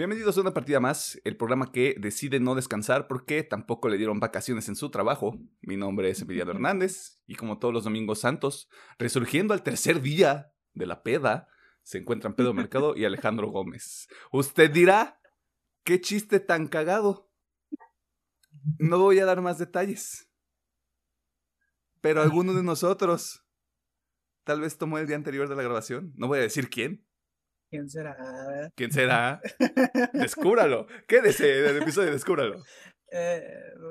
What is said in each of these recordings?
Bienvenidos a una partida más, el programa que decide no descansar porque tampoco le dieron vacaciones en su trabajo. Mi nombre es Emiliano Hernández y como todos los domingos santos, resurgiendo al tercer día de la peda, se encuentran Pedro Mercado y Alejandro Gómez. Usted dirá, qué chiste tan cagado. No voy a dar más detalles. Pero alguno de nosotros tal vez tomó el día anterior de la grabación. No voy a decir quién. ¿Quién será? ¿Quién será? Descúbralo. Quédese del episodio, descúbralo. Eh,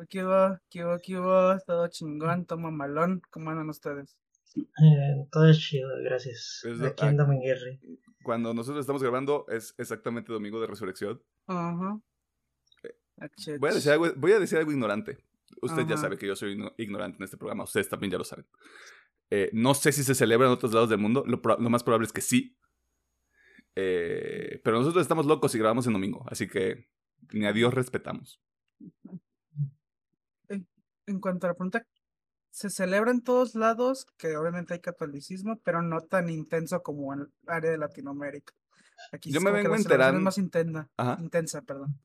¿Qué hubo? ¿Qué hubo? ¿Qué hubo? Todo chingón, toma malón. ¿Cómo andan ustedes? Eh, todo es chido, gracias. Lo- Aquí en ah. Dominguerri. Cuando nosotros estamos grabando es exactamente domingo de resurrección. Ajá. Eh, Achech. Voy a decir algo, voy a decir algo ignorante. Usted ya sabe que yo soy igno- ignorante en este programa. Ustedes también ya lo saben. Eh, no sé si se celebra en otros lados del mundo. Lo más probable es que sí. Eh, pero nosotros estamos locos y grabamos en domingo. Así que ni a Dios respetamos. En cuanto a la pregunta, se celebra en todos lados, que obviamente hay catolicismo, pero no tan intenso como en el área de Latinoamérica. Aquí Yo me vengo la celebración es enteran- más intensa, Ajá. intensa, perdón.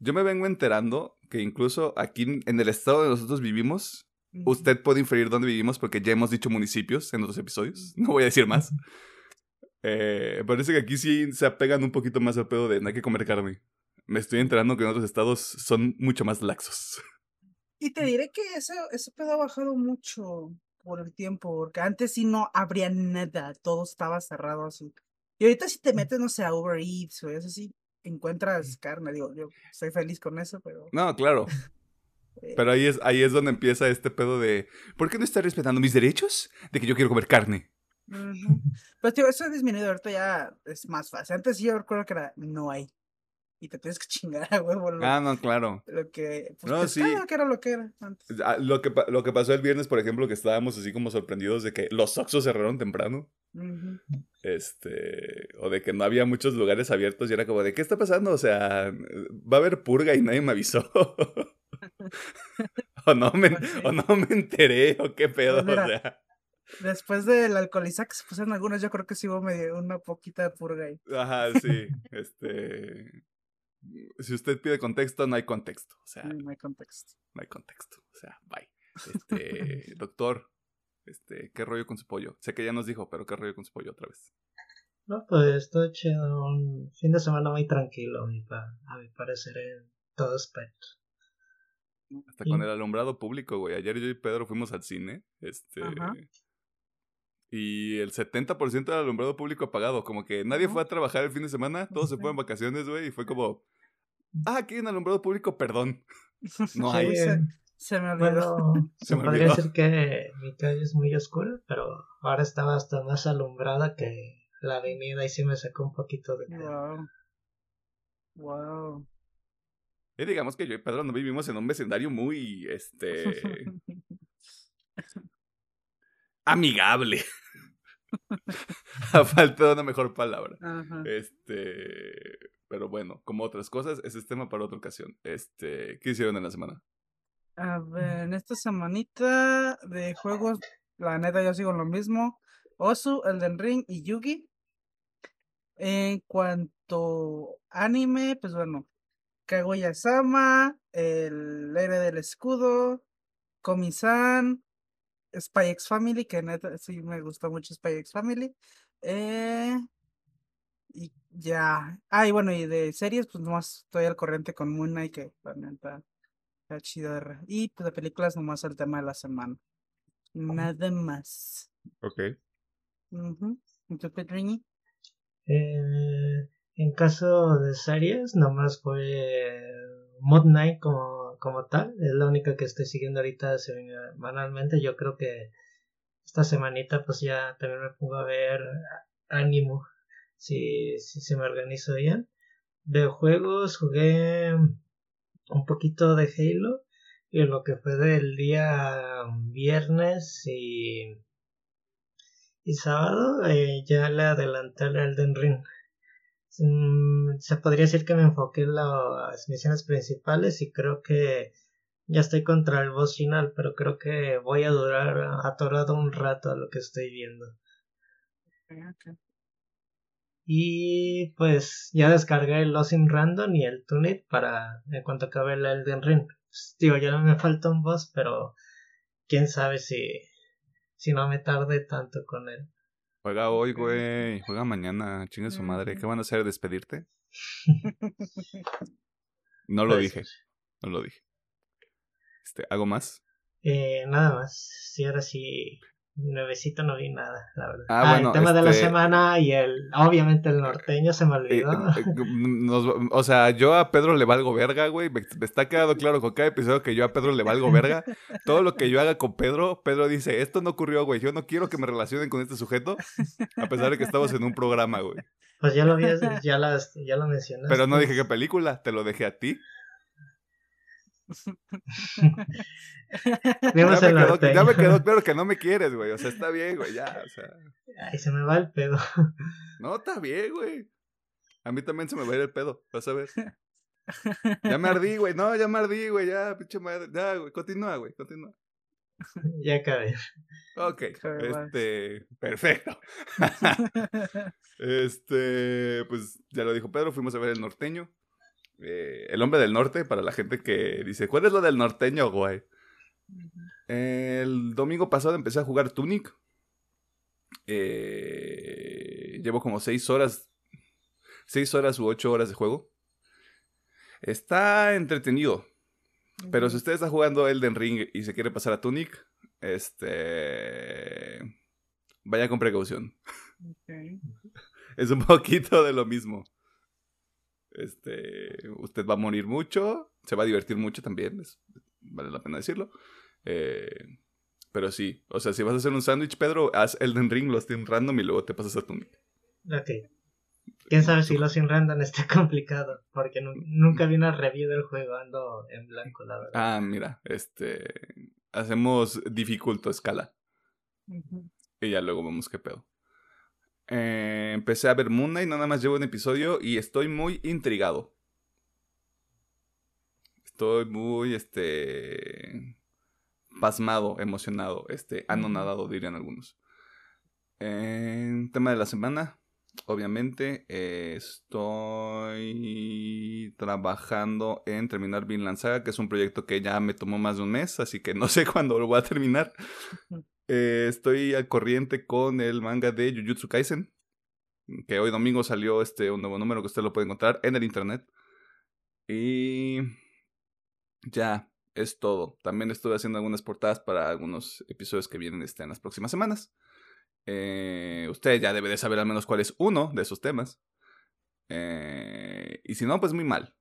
Yo me vengo enterando que incluso aquí en- en el estado donde nosotros vivimos, Ujú. Usted puede inferir dónde vivimos porque ya hemos dicho municipios en otros episodios. No voy a decir más. Eh, parece que aquí sí se apegan un poquito más al pedo de no hay que comer carne. Me estoy enterando que en otros estados son mucho más laxos. Y te diré que ese, ese pedo ha bajado mucho por el tiempo, porque antes sí no habría nada, todo estaba cerrado así. Y ahorita si te metes, no sé, a Uber Eats o eso sí, encuentras carne, digo, yo estoy feliz con eso, pero... No, claro. eh, Pero ahí es, ahí es donde empieza este pedo de ¿por qué no está respetando mis derechos? De que yo quiero comer carne. Ujú. Pues tío, eso ha disminuido, ahorita ya es más fácil. Antes sí yo recuerdo que era, no hay. Y te tienes que chingar a huevo lo, Ah, no, claro. lo que... Pues No, sí. pescado, que era lo que era antes. Ah, Lo que, lo que pasó el viernes, por ejemplo, que estábamos así como sorprendidos de que los Oxxos cerraron temprano. Este, o de que no había muchos lugares abiertos y era como de, ¿qué está pasando? O sea, va a haber purga y nadie me avisó. o, no me, Pues sí. o no me enteré, o qué pedo, Pues mira. o sea. Después del alcoholizar que se pusieron algunos, yo creo que sí hubo medio una poquita de purga ahí. Ajá, sí, este... Si usted pide contexto, no hay contexto. O sea, No hay contexto. no hay contexto. O sea, bye. Este, doctor, este, ¿qué rollo con su pollo? Sé que ya nos dijo, pero ¿qué rollo con su pollo otra vez? No, pues todo chido. Un fin de semana muy tranquilo, a mi, pa- a mi parecer, en todo aspecto. Hasta con el alumbrado público, güey. Ayer yo y Pedro fuimos al cine. Este. Ajá. Y el 70% del alumbrado público apagado. Como que nadie fue a trabajar el fin de semana. Todos se fueron vacaciones, güey. Y fue como. Ah, aquí hay un alumbrado público, perdón. No Sí, hay. se, se me olvidó. Bueno, Se me podría olvidó. decir que mi calle es muy oscura, pero ahora estaba hasta más alumbrada que la avenida y sí me sacó un poquito de. Wow. Wow. Y digamos que yo y Pedro no vivimos en un vecindario muy. Este. amigable. A falta de una mejor palabra. Ajá. Este. Pero bueno, como otras cosas, ese es tema para otra ocasión. Este. ¿Qué hicieron en la semana? A ver, en esta semanita de juegos, la neta yo sigo lo mismo. Osu, Elden Ring y Yugi. En cuanto anime, pues bueno, Kaguya-sama, el héroe del escudo, Komi-san, Spy X Family, que neta sí me gustó mucho Spy X Family. Eh, y ya. Ah, y bueno, y de series, pues nomás estoy al corriente con Moon Knight, que la neta está chido. de re- Y pues de películas nomás el tema de la semana. Nada más. Ok. Ujú. ¿Y tú, Pedriñi? Eh, en caso de series, nomás fue Moon Knight como, como tal. Es la única que estoy siguiendo ahorita semanalmente. Yo creo que esta semanita pues ya también me pongo a ver ánimo. Si, si se me organizo bien. De juegos jugué un poquito de Halo. Y lo que fue del día viernes y y sábado eh, ya le adelanté el Elden Ring. Mm, se podría decir que me enfoqué en las misiones principales y creo que ya estoy contra el boss final, pero creo que voy a durar atorado un rato a lo que estoy viendo. Y pues ya descargué el Lost in Random y el Tunit para en cuanto acabe el Elden Ring. Pues, digo, ya no me falta un boss, pero quién sabe si, si no me tarde tanto con él. Juega hoy, güey. Juega mañana. Chinga su madre. ¿Qué van a hacer? ¿Despedirte? No lo Pues, dije. No lo dije. Este, ¿Algo más? Eh, nada más. Sí, ahora sí. Nuevecito no vi nada, la verdad. Ah, Ah, bueno, el tema de la este- semana y el. Obviamente el norteño se me Eh, olvidó. eh, nos- o sea, yo a Pedro le valgo verga, güey. Me, me está quedando claro con cada episodio que yo a Pedro le valgo verga. Todo lo que yo haga con Pedro, Pedro dice, esto no ocurrió, güey. Yo no quiero que me relacionen con este sujeto, a pesar de que estamos en un programa, güey. Pues ya lo vi, ya, las, ya lo mencionaste. Pero no dije qué película, te lo dejé a ti. Vimos Ya me, quedó, ya me quedó claro que no me quieres, güey. O sea, está bien, güey, ya. O sea, Ay, se me va el pedo. no, está bien, güey. A mí también se me va a ir el pedo, vas a ver. Ya me ardí, güey. No, ya me ardí, güey. Ya, pinche madre. Ya, güey. Continúa, güey. Continúa. ya acabé. Ok. Este. Perfecto. Este. Pues ya lo dijo Pedro. Fuimos a ver el norteño. Eh, el hombre del norte, para la gente que dice, ¿cuál es lo del norteño, güey? El domingo pasado empecé a jugar Tunic. Eh, llevo como seis horas. Seis horas u ocho horas de juego. Está entretenido. Pero si usted está jugando Elden Ring y se quiere pasar a Tunic, este. Vaya con precaución. Es un poquito de lo mismo. Este. Usted va a morir mucho. Se va a divertir mucho también. es- vale la pena decirlo. Eh, pero sí. O sea, si vas a hacer un sándwich, Pedro, haz Elden Ring, lo en random y luego te pasas a Tunic. Ok. Quién sabe si lo sin random está complicado. Porque nu- nunca vi una review del juego, ando en blanco, la verdad. Ah, mira. Este. Hacemos dificulto escala. Y ya luego vemos qué pedo. Eh, empecé a ver Moon Knight, nada más llevo un episodio y estoy muy intrigado. Estoy muy, este... Pasmado, emocionado, este, anonadado, dirían algunos. Tema de la semana, obviamente, eh, estoy trabajando en terminar Vinland Saga, que es un proyecto que ya me tomó más de un mes, así que no sé cuándo lo voy a terminar. Eh, estoy al corriente con el manga de Jujutsu Kaisen. Que hoy domingo salió este un nuevo número que usted lo puede encontrar en el internet. Y ya, es todo. También estuve haciendo algunas portadas para algunos episodios que vienen este, en las próximas semanas. Eh, usted ya debe de saber al menos cuál es uno de esos temas. Eh, y si no, pues muy mal.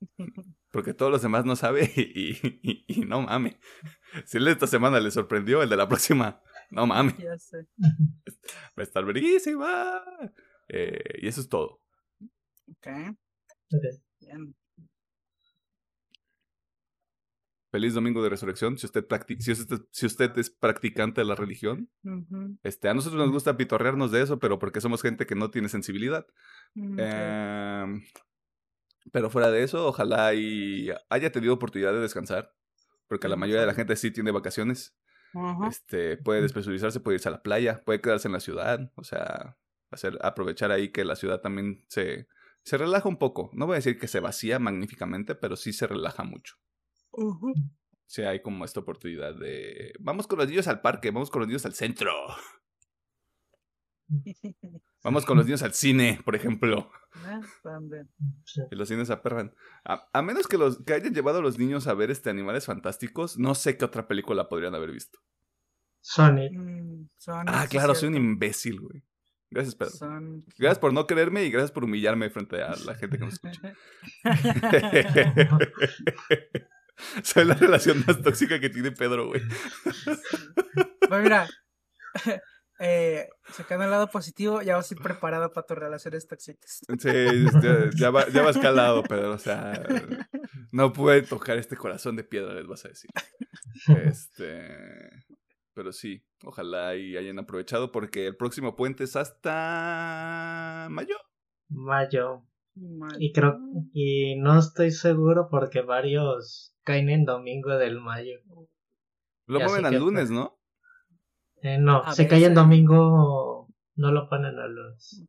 Porque todos los demás no sabe y, y- y no mame. Si el de esta semana le sorprendió, el de la próxima, no mame. Ya sé. Va a estar verguísima. Eh, y eso es todo. Ok. Ok. Bien. Feliz domingo de resurrección. Si usted, si usted, si usted es practicante de la religión, este, a nosotros nos gusta pitorrearnos de eso, pero porque somos gente que no tiene sensibilidad. Em, pero fuera de eso, ojalá y haya tenido oportunidad de descansar. Porque la mayoría de la gente sí tiene vacaciones. Este, puede despresurizarse, puede irse a la playa, puede quedarse en la ciudad. O sea, hacer, aprovechar ahí que la ciudad también se, se relaja un poco. No voy a decir que se vacía magníficamente, pero sí se relaja mucho. Sí, hay como esta oportunidad de. Vamos con los niños al parque, vamos con los niños al centro. Vamos con los niños al cine, por ejemplo. Ah, también. Y los cines aperran. A, a menos que los que hayan llevado a los niños a ver este animales fantásticos, no sé qué otra película podrían haber visto. Sonic. Mm, Sonic, Ah, claro, soy un imbécil, güey. Gracias, Pedro. Sonic. Gracias por no creerme y gracias por humillarme frente a la gente que nos escucha. Soy la relación más tóxica que tiene Pedro, güey. Pues mira, eh, sacando el lado positivo, ya vas a ir preparado para tus relaciones tóxicas. Sí, ya, ya va, ya va escalado, Pedro. O sea, no puede tocar este corazón de piedra, les vas a decir. Este. Pero sí, ojalá y hayan aprovechado porque el próximo puente es hasta mayo. Mayo. Y creo, y no estoy seguro porque varios caen en domingo del mayo. Lo mueven al lunes, ¿no? Eh, no, A se cae en veces. domingo, no lo ponen al lunes.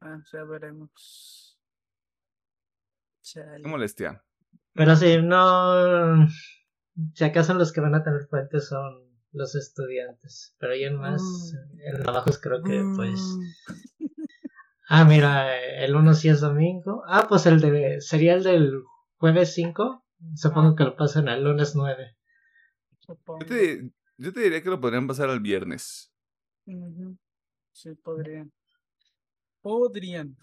Ah, ya veremos. Chale. Qué molestia. Pero sí, no. Si acaso los que van a tener puentes son los estudiantes. Pero ya más, Mm. en trabajos creo que pues. Mm. Ah, mira, el uno sí es domingo. Ah, pues el de. Sería el del jueves 5. Supongo que lo pasan el lunes 9. Supongo. Yo te, yo te diría que lo podrían pasar al viernes. Sí, podrían. Podrían.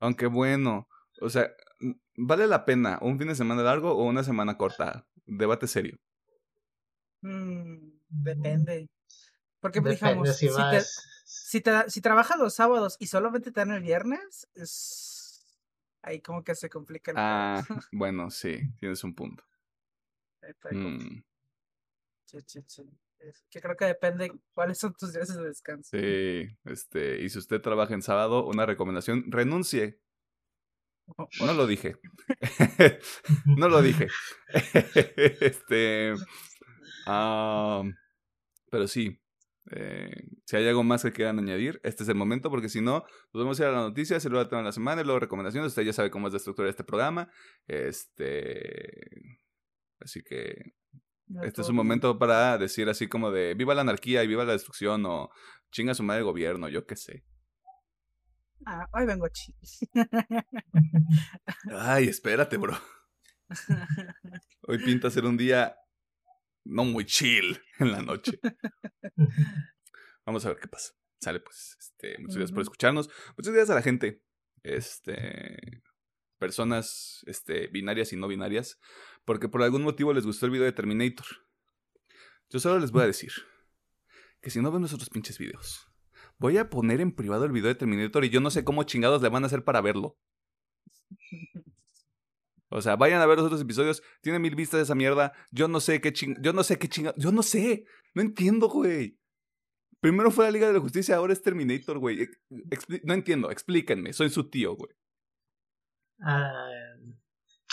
Aunque bueno, o sea, mm, ¿vale la pena un fin de semana largo o una semana corta? Debate serio. Mm, depende. Porque, Depende digamos, si si, te, si, te- si trabajas los sábados y solamente te dan el viernes, es ahí como que se complica el. Ah, bueno, sí, tienes un punto. Ahí está como- Mm, sí, sí, sí. Es que creo que depende cuáles son tus días de descanso. sí, este, y si usted trabaja en sábado, una recomendación, renuncie. No lo dije. no lo dije. este, ah, pero sí, eh, si hay algo más que quieran añadir, este es el momento, porque si no, nos vamos a ir a las noticias y luego tema de la semana y luego recomendaciones. Usted ya sabe cómo es la estructura de este programa. Este, así que Este es un momento para decir así como de viva la anarquía y viva la destrucción o chinga su madre el gobierno, yo qué sé. Ah, hoy vengo chill. Ay, espérate, bro. Hoy pinta ser un día no muy chill en la noche. Vamos a ver qué pasa. Sale, pues. Este, muchas gracias por escucharnos. Muchas gracias a la gente. Este. Personas este, binarias y no binarias. Porque por algún motivo les gustó el video de Terminator. Yo solo les voy a decir que si no ven los otros pinches videos, voy a poner en privado el video de Terminator y yo no sé cómo chingados le van a hacer para verlo. O sea, vayan a ver los otros episodios. Tiene mil vistas esa mierda. Yo no sé qué ching... Yo no sé qué chinga... Yo no sé. No entiendo, güey. Primero fue la Liga de la Justicia, ahora es Terminator, güey. No entiendo. Explíquenme. Soy su tío, güey. Ah,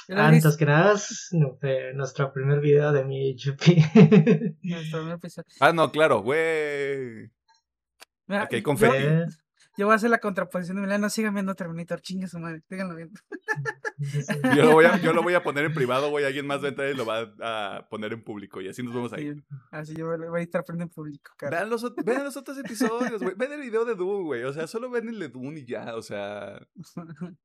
Yo visto- antes que nada, es nu- nuestro primer video de mi HP. nuestro primer episodio. Ah, no, claro, güey. Yo- confeti. Eh, Yo voy a hacer la contraposición de Milano. Sigan viendo Terminator. Chingue su madre. Síganlo viendo. Yo lo voy a, yo lo voy a poner en privado, güey. Alguien más va a entrar y lo va a poner en público. Y así nos vemos ahí. Sí, Así yo voy a estar prendiendo en público. cara. Vean los, vean los otros episodios, güey. Ven el video de Dune, güey. O sea, solo ven el de Dune y ya. O sea,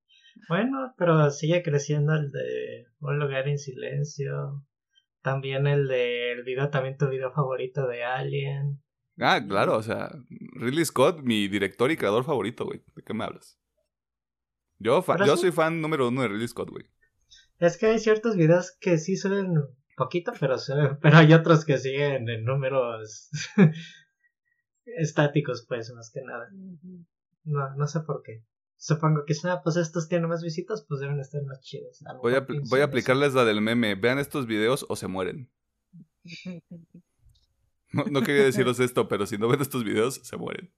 Bueno, pero sigue creciendo el de Un lugar en silencio. También el de el video, también tu video favorito de Alien. Ah, claro, o sea, Ridley Scott, mi director y creador favorito, güey. ¿De qué me hablas? Yo, yo sí. soy fan número uno de Ridley Scott, güey. Es que hay ciertos videos que sí suben poquito, pero pero hay otros que siguen en números estáticos, pues, más que nada. No, no sé por qué. Supongo que si, ah, pues estos tienen más visitas, pues deben estar más chidos. Voy a, voy aplicarles la del meme. Vean estos videos o se mueren. No, no quería deciros esto, pero si no ven estos videos, se mueren.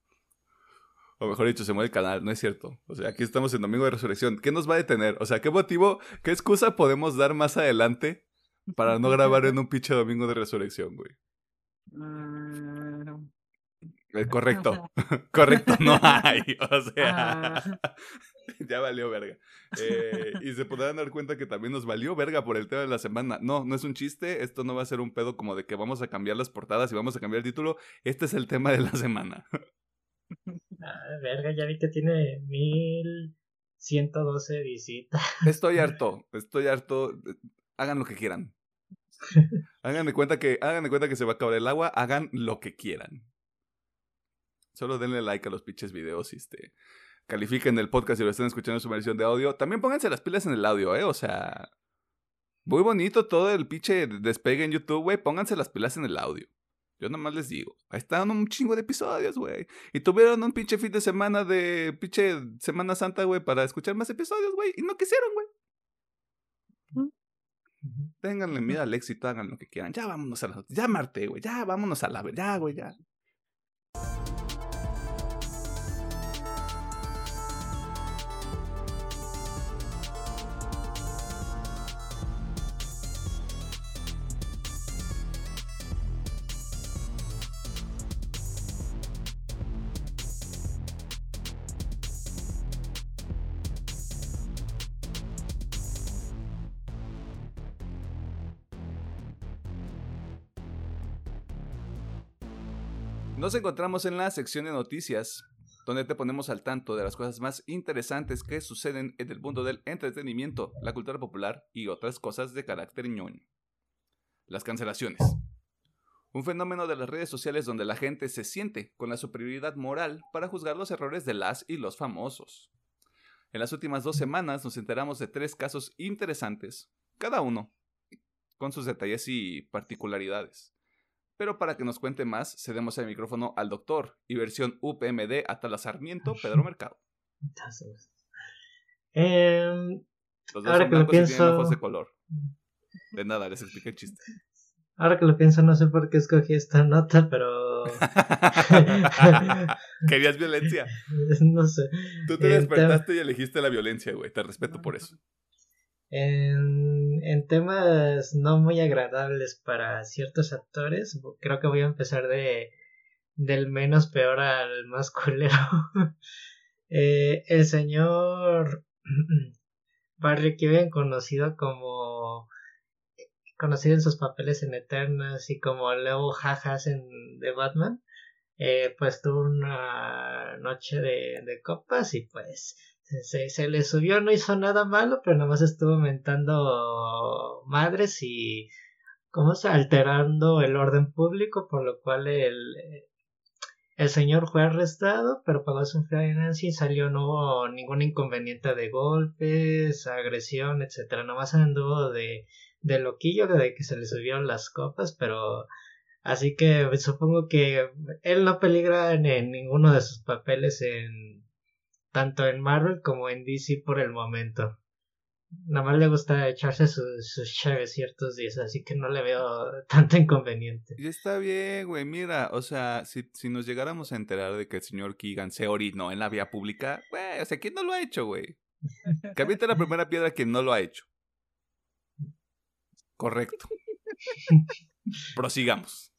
O mejor dicho, se muere el canal, no es cierto. O sea, aquí estamos en Domingo de Resurrección. ¿Qué nos va a detener? O sea, ¿qué motivo, qué excusa podemos dar más adelante para no grabar en un pinche Domingo de Resurrección, güey? Eh, correcto. correcto, no hay. O sea, Ah. ya valió verga. Eh, y se podrán dar cuenta que también nos valió verga por el tema de la semana. No, no es un chiste. Esto no va a ser un pedo como de que vamos a cambiar las portadas y vamos a cambiar el título. Este es el tema de la semana. Ah, verga, ya vi que tiene 1112 visitas. Estoy harto. Estoy harto. Hagan lo que quieran. Hagan de cuenta que, hagan de cuenta que se va a acabar el agua. Hagan lo que quieran. Solo denle like a los pinches videos y este. Califiquen el podcast si lo están escuchando en su versión de audio. También pónganse las pilas en el audio, ¿eh? O sea. Muy bonito todo el pinche despegue en YouTube, güey. Pónganse las pilas en el audio. Yo nomás les digo. Ahí están un chingo de episodios, güey. Y tuvieron un pinche fin de semana de pinche Semana Santa, güey, para escuchar más episodios, güey. Y no quisieron, güey. Ténganle miedo al éxito, hagan lo que quieran. Ya vámonos a la. Ya Marte, güey. Ya vámonos a la. Ya, güey, ya. Nos encontramos en la sección de noticias, donde te ponemos al tanto de las cosas más interesantes que suceden en el mundo del entretenimiento, la cultura popular y otras cosas de carácter ñoño. Las cancelaciones. Un fenómeno de las redes sociales donde la gente se siente con la superioridad moral para juzgar los errores de las y los famosos. En las últimas dos semanas nos enteramos de tres casos interesantes, cada uno con sus detalles y particularidades. Pero para que nos cuente más, cedemos el micrófono al doctor y versión UPMD Atala Sarmiento, Pedro Mercado. Em, Los dos son blancos y tienen ojos de color. De nada, les expliqué el chiste. Ahora que lo pienso, no sé por qué escogí esta nota, pero. Querías violencia. no sé. Tú te despertaste y elegiste la violencia, güey. Te respeto por eso. En, en temas no muy agradables para ciertos actores, creo que voy a empezar de del menos peor al más culero. Eh, el señor Barry Keoghan, conocido como conocido en sus papeles en Eternas y como Leo Jajas en The Batman, eh, pues tuvo una noche de, de copas y pues se, se le subió, no hizo nada malo, pero nada más estuvo mentando madres y ¿cómo se? alterando el orden público, por lo cual el, el señor fue arrestado, pero pagó su fianza y salió, no hubo ningún inconveniente de golpes, agresión, etcétera, nomás anduvo de, de loquillo de que se le subieron las copas, pero así que supongo que él no peligra en, en ninguno de sus papeles en tanto en Marvel como en DC por el momento. Nada más le gusta echarse sus, sus chaves ciertos días, así que no le veo tanto inconveniente. Y está bien, güey. Mira, o sea, si, si nos llegáramos a enterar de que el señor Keegan se orinó en la vía pública, güey, o sea, ¿quién no lo ha hecho, güey? Que la primera piedra que no lo ha hecho. Correcto. Prosigamos.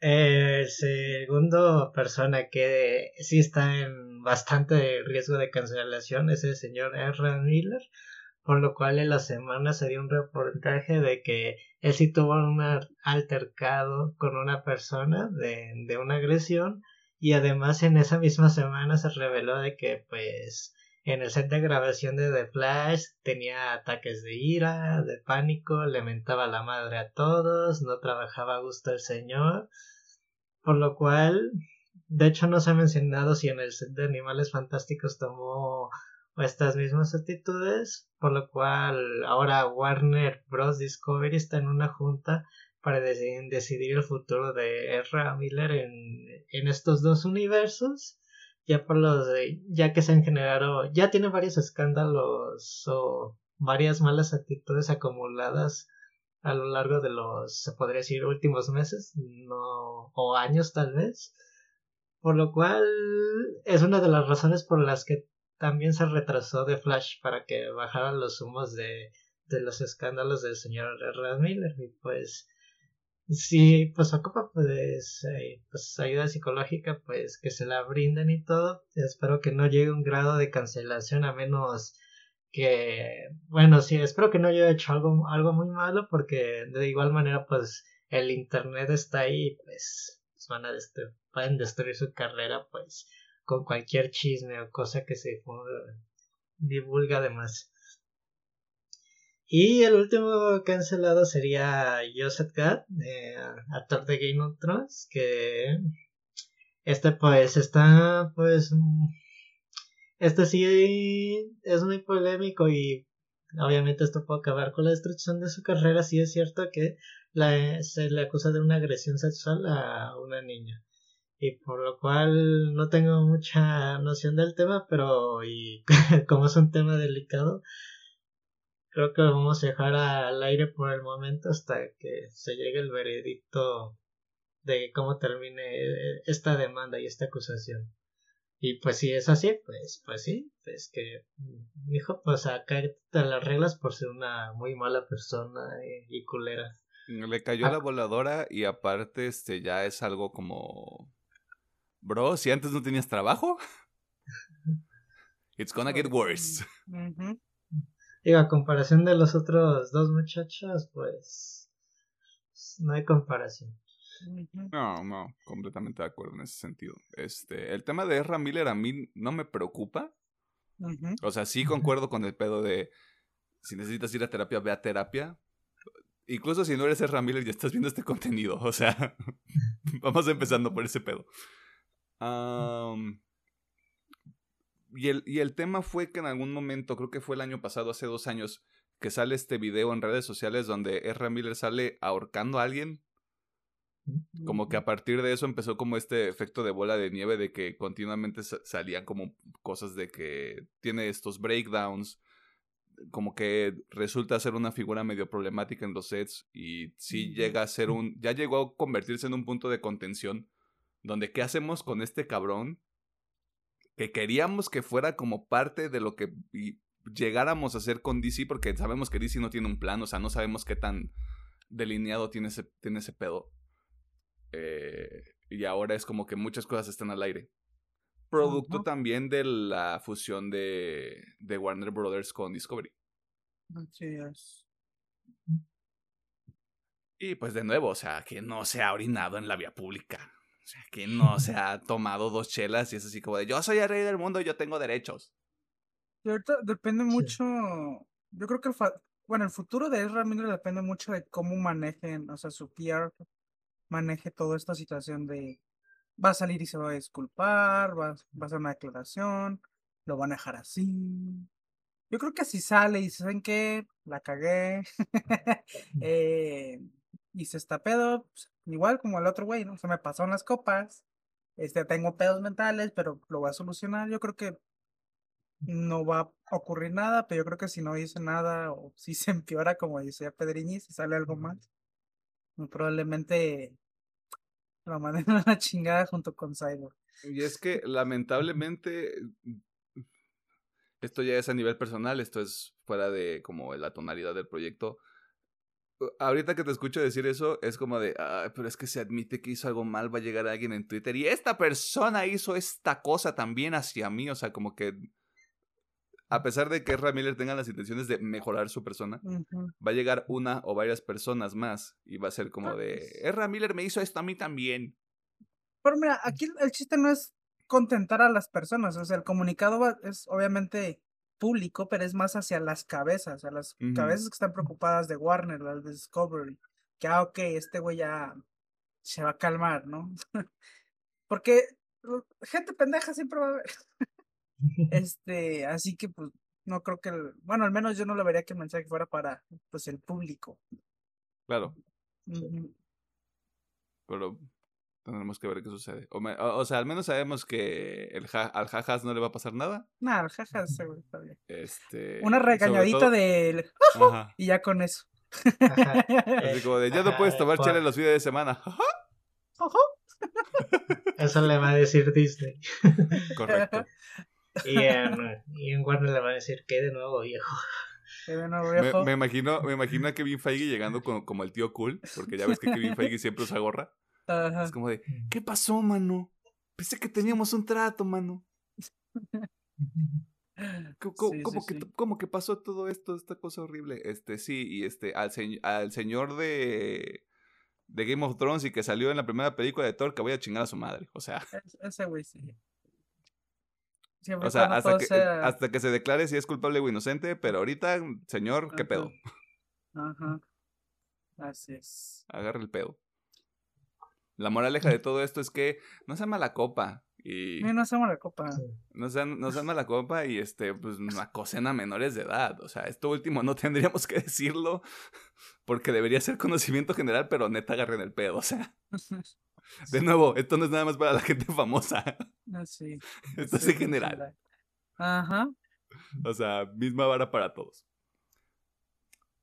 El segundo persona que sí está en bastante riesgo de cancelación es el señor R. Miller, por lo cual en la semana se dio un reportaje de que él sí tuvo un altercado con una persona de, de una agresión y además en esa misma semana se reveló de que pues en el set de grabación de The Flash tenía ataques de ira, de pánico, le mentaba la madre a todos, no trabajaba a gusto el señor, por lo cual, de hecho no se ha mencionado si en el set de Animales Fantásticos tomó estas mismas actitudes, por lo cual ahora Warner Bros. Discovery está en una junta para decidir, el futuro de R. Miller en estos dos universos ya por los de, ya que se han generado, ya tiene varios escándalos o varias malas actitudes acumuladas a lo largo de los, se podría decir, últimos meses, no, o años tal vez, por lo cual es una de las razones por las que también se retrasó de Flash para que bajaran los humos de, de los escándalos del señor R. Miller y pues si pues ocupa pues, eh, pues ayuda psicológica pues que se la brinden y todo. Espero que no llegue un grado de cancelación a menos que bueno sí espero que no haya hecho algo algo muy malo porque de igual manera pues el internet está ahí pues, pues van a destru pueden destruir su carrera pues con cualquier chisme o cosa que se divulga además y el último cancelado sería Joseph Gad, eh, actor de Game of Thrones, que este pues está pues este sí es muy polémico y obviamente esto puede acabar con la destrucción de su carrera. Si es cierto que la, se le acusa de una agresión sexual a una niña. Y por lo cual no tengo mucha noción del tema pero como es un tema delicado creo que lo vamos a dejar al aire por el momento hasta que se llegue el veredicto de cómo termine esta demanda y esta acusación. Y pues si es así, pues, pues sí, es que, hijo, pues acá las reglas por ser una muy mala persona y, culera. Le cayó Ah. la voladora y aparte este ya es algo como... Bro, si antes no tenías trabajo, it's gonna get worse. Ujú. Digo, a comparación de los otros dos muchachos, pues no hay comparación. No, no, completamente de acuerdo en ese sentido. Este, el tema de Ezra Miller a mí no me preocupa. O sea, sí concuerdo con el pedo de si necesitas ir a terapia, ve a terapia. Incluso si no eres Ezra Miller y estás viendo este contenido. O sea, vamos empezando por ese pedo. Y, el, y el tema fue que en algún momento, creo que fue el año pasado, hace dos años, que sale este video en redes sociales donde Ezra Miller sale ahorcando a alguien. Como que a partir de eso empezó como este efecto de bola de nieve de que continuamente salían como cosas de que tiene estos breakdowns, como que resulta ser una figura medio problemática en los sets y sí llega a ser un, ya llegó a convertirse en un punto de contención donde qué hacemos con este cabrón que queríamos que fuera como parte de lo que llegáramos a hacer con DC porque sabemos que DC no tiene un plan, o sea, no sabemos qué tan delineado tiene ese, tiene ese pedo. Eh, y ahora es como que muchas cosas están al aire. Producto también de la fusión de, de Warner Brothers con Discovery. Así es. Y pues de nuevo, o sea, que no se ha orinado en la vía pública. O sea, que no se ha tomado dos chelas y es así como de yo soy el rey del mundo y yo tengo derechos. Y ahorita depende mucho, yo creo que el, bueno, el futuro de Ezra Miller depende mucho de cómo manejen, o sea, su PR maneje toda esta situación de va a salir y se va a disculpar, va, va a hacer una declaración, lo van a dejar así. Yo creo que si sale y saben que la cagué eh, y se está pedo, pues, igual como el otro güey, ¿no? Se me pasaron las copas, este, tengo pedos mentales, pero lo voy a solucionar. Yo creo que no va a ocurrir nada, pero yo creo que si no dice nada o si se empeora, como decía Pedriñi, si sale algo más, probablemente lo manden a la chingada junto con Cyborg. Y es que lamentablemente esto ya es a nivel personal, esto es fuera de como la tonalidad del proyecto. Ahorita que te escucho decir eso, es como de, pero es que se admite que hizo algo mal, va a llegar alguien en Twitter y esta persona hizo esta cosa también hacia mí, o sea, como que a pesar de que Miller tenga las intenciones de mejorar su persona, va a llegar una o varias personas más y va a ser como de, Ezra Miller me hizo esto a mí también. Pero mira, aquí el chiste no es contentar a las personas, o sea, el comunicado es obviamente público, pero es más hacia las cabezas, a las cabezas que están preocupadas de Warner, las de Discovery, que, ah, ok, este güey ya se va a calmar, ¿no? Porque gente pendeja siempre va a haber. Este, así que pues no creo que, bueno, al menos yo no lo vería que el mensaje fuera para pues el público. Claro. Pero tendremos que ver qué sucede. O, sea, al menos sabemos que el al jajas no le va a pasar nada. No, al jajas seguro está bien. Este, Una regañadita de y ya con eso. Así como de ya no puedes tomar chale los fines de semana. Eso le va a decir Disney. Correcto. Y en, y en Warner le van a decir, ¿qué de nuevo, viejo? ¿Qué de nuevo, viejo? Me, imagino, me imagino a Kevin Feige llegando como, como el tío cool, porque ya ves que Kevin Feige siempre usa gorra. Es como de, ¿qué pasó, mano? Pensé que teníamos un trato, mano. ¿Cómo, que, ¿Cómo, que, pasó todo esto, esta cosa horrible? Este, sí, y este, al, al señor de, de Game of Thrones y que salió en la primera película de Thor, que voy a chingar a su madre. O sea. Ese güey sí o sea, hasta que, hasta que se declare si es culpable o inocente, pero ahorita, señor, ¿qué pedo? Ajá. Así es. Agarra el pedo. La moraleja de todo esto es que no sea mala copa. Y no sea mala copa. No sean, no sean mala copa y este, pues no acosen a menores de edad. O sea, esto último no tendríamos que decirlo porque debería ser conocimiento general, pero neta agarren el pedo. O sea. De nuevo, esto no es nada más para la gente famosa. Ah, sí. Esto es en general. Ajá. O sea, misma vara para todos.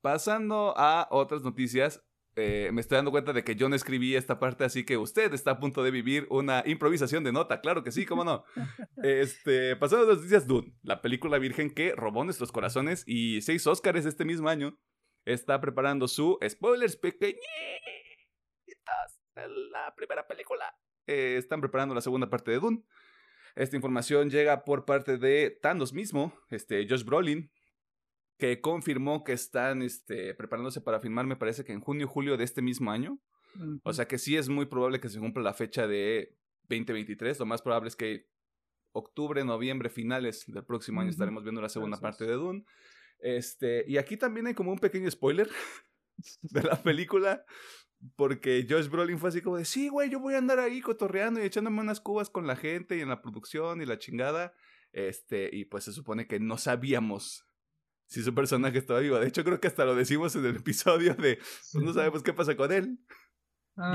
Pasando a otras noticias, eh, me estoy dando cuenta de que yo no escribí esta parte, así que usted está a punto de vivir una improvisación de nota, claro que sí, cómo no. Este, pasando a las noticias, Dune, la película virgen que robó nuestros corazones y seis Oscars este mismo año, está preparando su spoilers pequeñitos la primera película. Eh, están preparando la segunda parte de Dune. Esta información llega por parte de Thanos mismo, este, Josh Brolin, que confirmó que están este, preparándose para filmar, me parece que en junio julio de este mismo año. O sea que sí es muy probable que se cumpla la fecha de 2023. Lo más probable es que octubre, noviembre, finales del próximo año estaremos viendo la segunda parte de Dune. Este, y aquí también hay como un pequeño spoiler de la película. Porque Josh Brolin fue así como de, sí, güey, yo voy a andar ahí cotorreando y echándome unas cubas con la gente y en la producción y la chingada. Este, y pues se supone que no sabíamos si su personaje estaba vivo. De hecho, creo que hasta lo decimos en el episodio de, pues no sabemos qué pasa con él.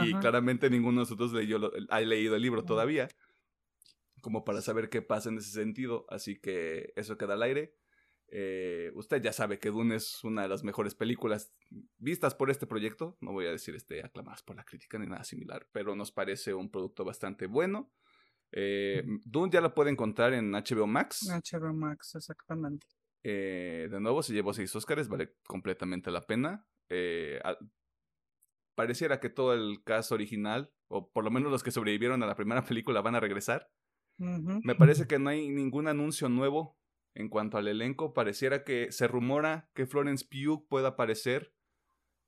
Y claramente ninguno de nosotros leyó ha leído el libro todavía, como para saber qué pasa en ese sentido. Así que eso queda al aire. Eh, usted ya sabe que Dune es una de las mejores películas vistas por este proyecto. No voy a decir este aclamadas por la crítica ni nada similar, pero nos parece un producto bastante bueno. Eh, Dune ya lo puede encontrar en HBO Max. HBO Max, exactamente. Eh, de nuevo, se llevó seis Oscars, vale completamente la pena. pareciera que todo el caso original, o por lo menos los que sobrevivieron a la primera película, van a regresar. Me parece que no hay ningún anuncio nuevo en cuanto al elenco, pareciera que se rumora que Florence Pugh pueda aparecer.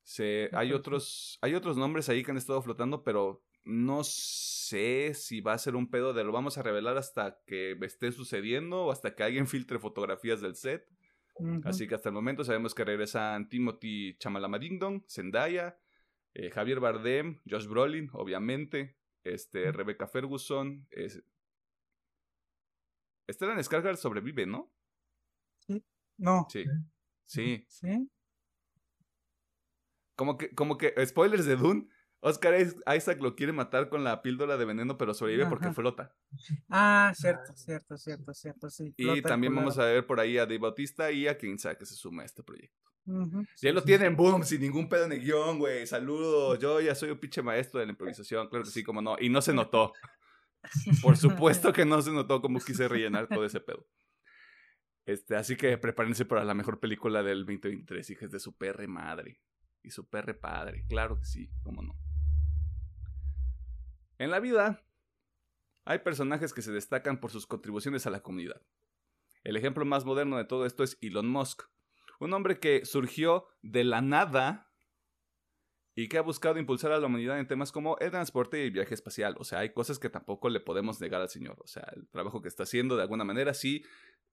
Se, hay, otros, hay otros nombres ahí que han estado flotando, pero no sé si va a ser un pedo de lo vamos a revelar hasta que esté sucediendo o hasta que alguien filtre fotografías del set. Así que hasta el momento sabemos que regresan Timothy Chamalamadingdon, Zendaya, eh, Javier Bardem, Josh Brolin, obviamente, este, Rebecca Ferguson, es, Stellan Skarsgård sobrevive, ¿no? No. Sí. Sí. Sí. Como que, como que, spoilers de Dune, Oscar Isaac lo quiere matar con la píldora de veneno, pero sobrevive porque flota. Ah, cierto, cierto, cierto, cierto, sí. Y también vamos a ver por ahí a Dave Bautista y a quien que se suma a este proyecto. Ya lo tienen, boom, sin ningún pedo en el guion, güey. Saludos, yo ya soy un pinche maestro de la improvisación, claro que sí, como no. Y no se notó. Por supuesto que no se notó como quise rellenar todo ese pedo. Este, así que prepárense para la mejor película del 2023, hijas de su perre madre. Y su perre padre, claro que sí, cómo no. En la vida, hay personajes que se destacan por sus contribuciones a la comunidad. El ejemplo más moderno de todo esto es Elon Musk, un hombre que surgió de la nada y que ha buscado impulsar a la humanidad en temas como el transporte y el viaje espacial. O sea, hay cosas que tampoco le podemos negar al Señor. O sea, el trabajo que está haciendo de alguna manera sí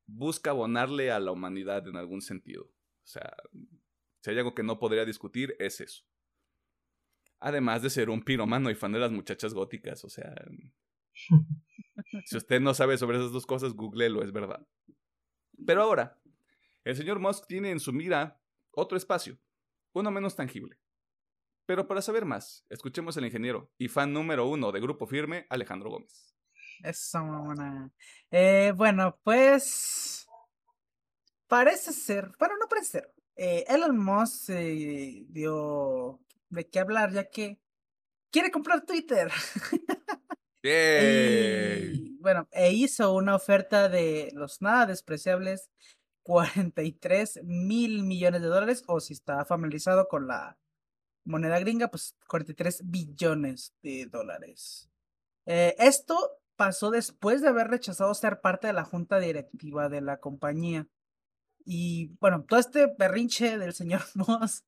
busca abonarle a la humanidad en algún sentido. O sea, si hay algo que no podría discutir, es eso. Además de ser un piromano y fan de las muchachas góticas, o sea... si usted no sabe sobre esas dos cosas, googlelo, es verdad. Pero ahora, el señor Musk tiene en su mira otro espacio, uno menos tangible. Pero para saber más, escuchemos al ingeniero y fan número uno de Grupo Firme, Alejandro Gómez. Eso, mamona. Eh, bueno, pues. Parece ser. Bueno, no parece ser. Eh, Elon Musk eh, dio de qué hablar, ya que quiere comprar Twitter. bueno, e hizo una oferta de los nada despreciables 43 mil millones de dólares, o si está familiarizado con la moneda gringa, pues 43 billones de dólares. esto pasó después de haber rechazado ser parte de la junta directiva de la compañía. Y bueno, todo este berrinche del señor Moss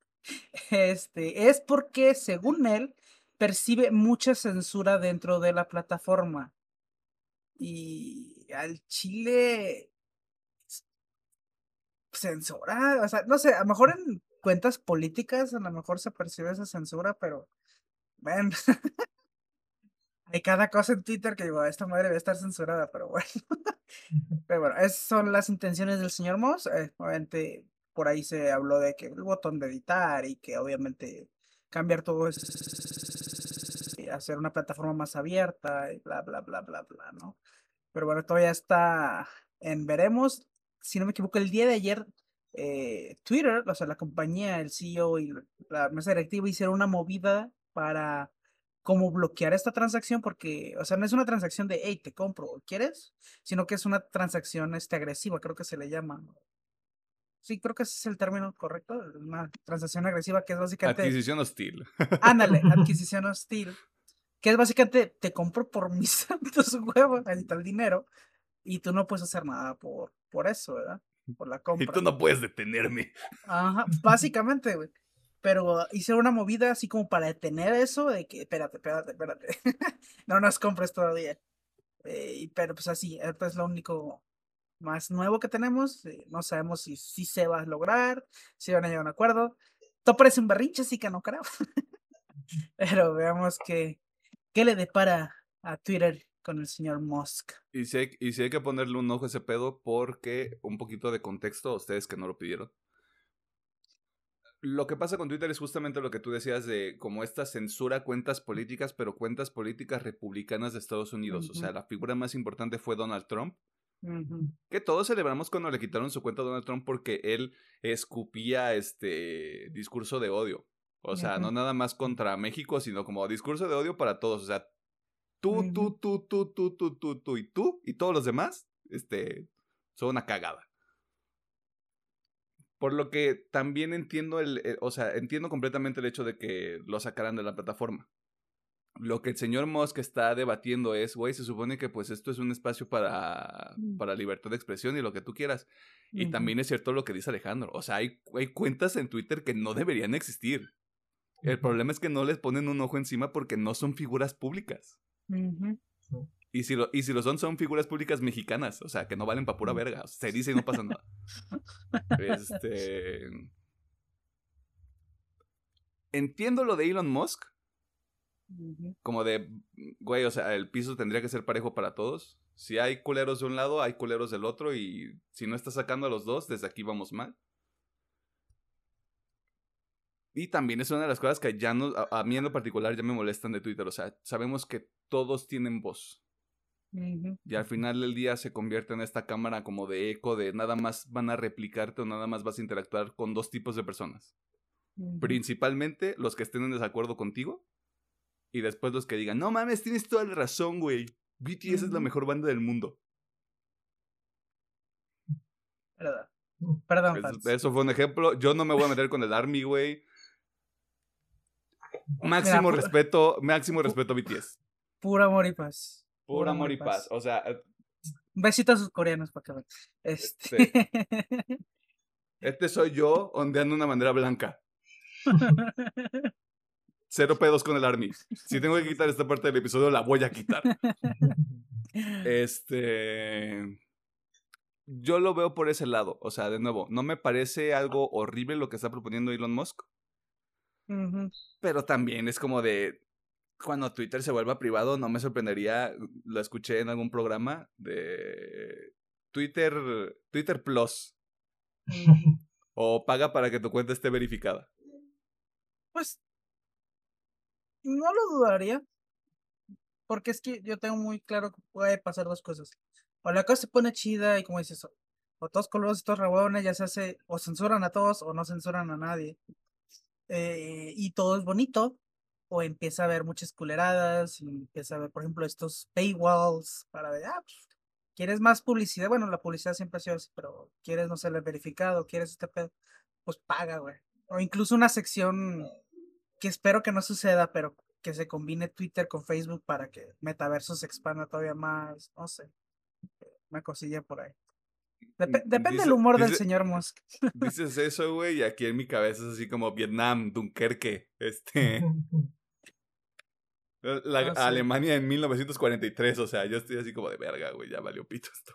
este, es porque, según él, percibe mucha censura dentro de la plataforma. Y al Chile censura, o sea, no sé, a lo mejor en cuentas políticas a lo mejor se percibe esa censura, pero ven, hay cada cosa en Twitter que digo, esta madre debe estar censurada, pero bueno. pero bueno, esas son las intenciones del señor Moss. Eh, obviamente, por ahí se habló de que el botón de editar y que obviamente cambiar todo eso, y hacer una plataforma más abierta y bla, bla, bla, bla, bla, ¿no? Pero bueno, todavía está en veremos. Si no me equivoco, el día de ayer eh, Twitter, o sea, la compañía, el CEO y la mesa directiva hicieron una movida para cómo bloquear esta transacción porque, o sea, no es una transacción de, hey, te compro, ¿quieres? Sino que es una transacción este, agresiva, creo que se le llama. Sí, creo que ese es el término correcto, una transacción agresiva que es básicamente... Adquisición hostil. Ándale, adquisición hostil. Que es básicamente, te compro por mis santos huevos, ahí el dinero, y tú no puedes hacer nada por, por eso, ¿verdad? Por la compra. Y tú no puedes detenerme. Ajá, básicamente, güey. pero hice una movida así como para detener eso, de que, espérate, espérate, espérate, no nos compres todavía. Eh, pero pues así, esto es lo único más nuevo que tenemos. Eh, no sabemos si, si se va a lograr, si van a llegar a un acuerdo. Todo parece un berrinche, así que no creo. pero veamos qué, qué le depara a Twitter con el señor Musk. Y si, hay, y si hay que ponerle un ojo a ese pedo porque un poquito de contexto a ustedes que no lo pidieron. Lo que pasa con Twitter es justamente lo que tú decías de como esta censura cuentas políticas, pero cuentas políticas republicanas de Estados Unidos. O sea, la figura más importante fue Donald Trump. Que todos celebramos cuando le quitaron su cuenta a Donald Trump porque él escupía este discurso de odio. O sea, no nada más contra México, sino como discurso de odio para todos. O sea, tú, tú, tú, tú, tú, tú, tú, tú y tú y todos los demás, este, son una cagada. Por lo que también entiendo el, eh, o sea, entiendo completamente el hecho de que lo sacaran de la plataforma. Lo que el señor Musk está debatiendo es, güey, se supone que pues esto es un espacio para, Mm. para libertad de expresión y lo que tú quieras. Y también es cierto lo que dice Alejandro. O sea, hay, hay cuentas en Twitter que no deberían existir. El problema es que no les ponen un ojo encima porque no son figuras públicas. Y si, lo, y si lo son, son figuras públicas mexicanas. O sea, que no valen para pura verga. O sea, se dice y no pasa nada. este. Entiendo lo de Elon Musk. Como de, güey, o sea, el piso tendría que ser parejo para todos. Si hay culeros de un lado, hay culeros del otro. Y si no estás sacando a los dos, desde aquí vamos mal. Y también es una de las cosas que ya no, a, a mí en lo particular ya me molestan de Twitter. O sea, sabemos que todos tienen voz. Y al final del día se convierte en esta cámara como de eco de nada más van a replicarte o nada más vas a interactuar con dos tipos de personas. Principalmente los que estén en desacuerdo contigo. Y después los que digan, no mames, tienes toda la razón, güey. BTS es la mejor banda del mundo. Perdón, Perdón, Eso, eso fue un ejemplo. Yo no me voy a meter con el Army, güey. Máximo respeto, máximo respeto a BTS. Puro amor y paz. Puro amor y paz. O sea, eh, Un besito a sus coreanos para que vean. Este. este soy yo ondeando de una manera blanca. Cero pedos con el Army. Si tengo que quitar esta parte del episodio, la voy a quitar. Este. Yo lo veo por ese lado. O sea, de nuevo, no me parece algo horrible lo que está proponiendo Elon Musk. Pero también es como de. Cuando Twitter se vuelva privado, no me sorprendería. Lo escuché en algún programa de Twitter. Twitter Plus. O paga para que tu cuenta esté verificada. Pues no lo dudaría. Porque es que yo tengo muy claro que puede pasar dos cosas. O la cosa se pone chida y como dices, o- todos colores, todos rehuevones, ya se hace, o censuran a todos o no censuran a nadie. Eh, y todo es bonito. O empieza a haber muchas culeradas y empieza a haber, por ejemplo, estos paywalls para ver, ah, pues, ¿quieres más publicidad? Bueno, la publicidad siempre ha sido así, pero ¿quieres, no sé, el verificado? ¿Quieres este pedo? Pues paga, güey. O incluso una sección que espero que no suceda, pero que se combine Twitter con Facebook para que Metaverso se expanda todavía más, no sé, una cosilla por ahí. Dep- Mm, depende dice- del humor del señor Musk. Dices eso, güey, y aquí en mi cabeza es así como Vietnam, Dunkerque, este, la Ah, sí. Alemania en 1943, o sea, yo estoy así como de verga, güey, ya valió pito esto.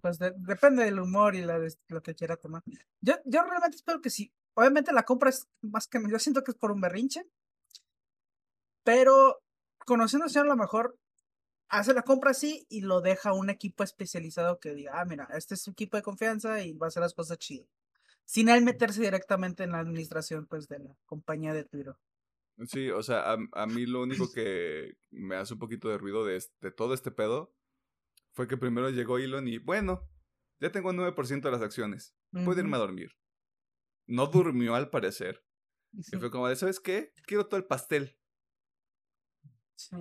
Pues de- depende del humor y la, lo que quiera tomar. Yo, yo realmente espero que sí. Obviamente la compra es más que yo siento que es por un berrinche. Pero señor a lo mejor hace la compra así y lo deja a un equipo especializado que diga, ah, mira, este es su equipo de confianza y va a hacer las cosas chidas. Sin él meterse directamente en la administración pues de la compañía de Twitter. Sí, o sea, a, a mí lo único que me hace un poquito de ruido de, este- de todo este pedo fue que primero llegó Elon y, bueno, ya tengo 9% de las acciones, puedo irme a dormir. No durmió al parecer. Y fue como de, ¿sabes qué? Quiero todo el pastel. sí.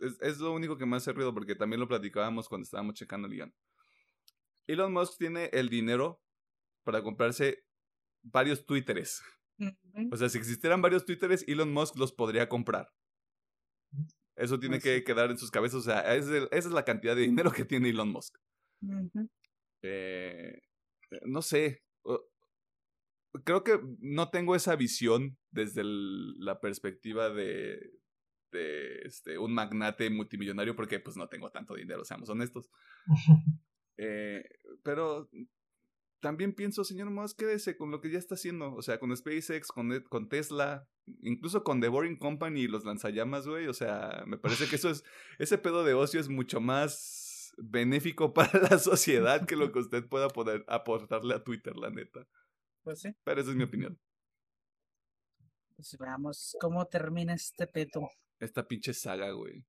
Es, es lo único que me hace ruido porque también lo platicábamos cuando estábamos checando el guion. Elon Musk tiene el dinero para comprarse varios Twitteres. O sea, si existieran varios Twitteres, Elon Musk los podría comprar. Eso tiene Pues que quedar en sus cabezas. O sea, es el- esa es la cantidad de dinero que tiene Elon Musk. ujú. Eh, no sé. Creo que no tengo esa visión desde la perspectiva de, de este, un magnate multimillonario porque pues no tengo tanto dinero, seamos honestos. Eh, pero también pienso, señor Musk, quédese con lo que ya está haciendo. O sea, con SpaceX, con, e, con Tesla, incluso con The Boring Company y los lanzallamas, güey. O sea, me parece que eso es, ese pedo de ocio es mucho más benéfico para la sociedad que lo que usted pueda poder aportarle a Twitter, la neta. Pues sí. Pero esa es mi opinión. Pues veamos cómo termina este peto. Esta pinche saga, güey.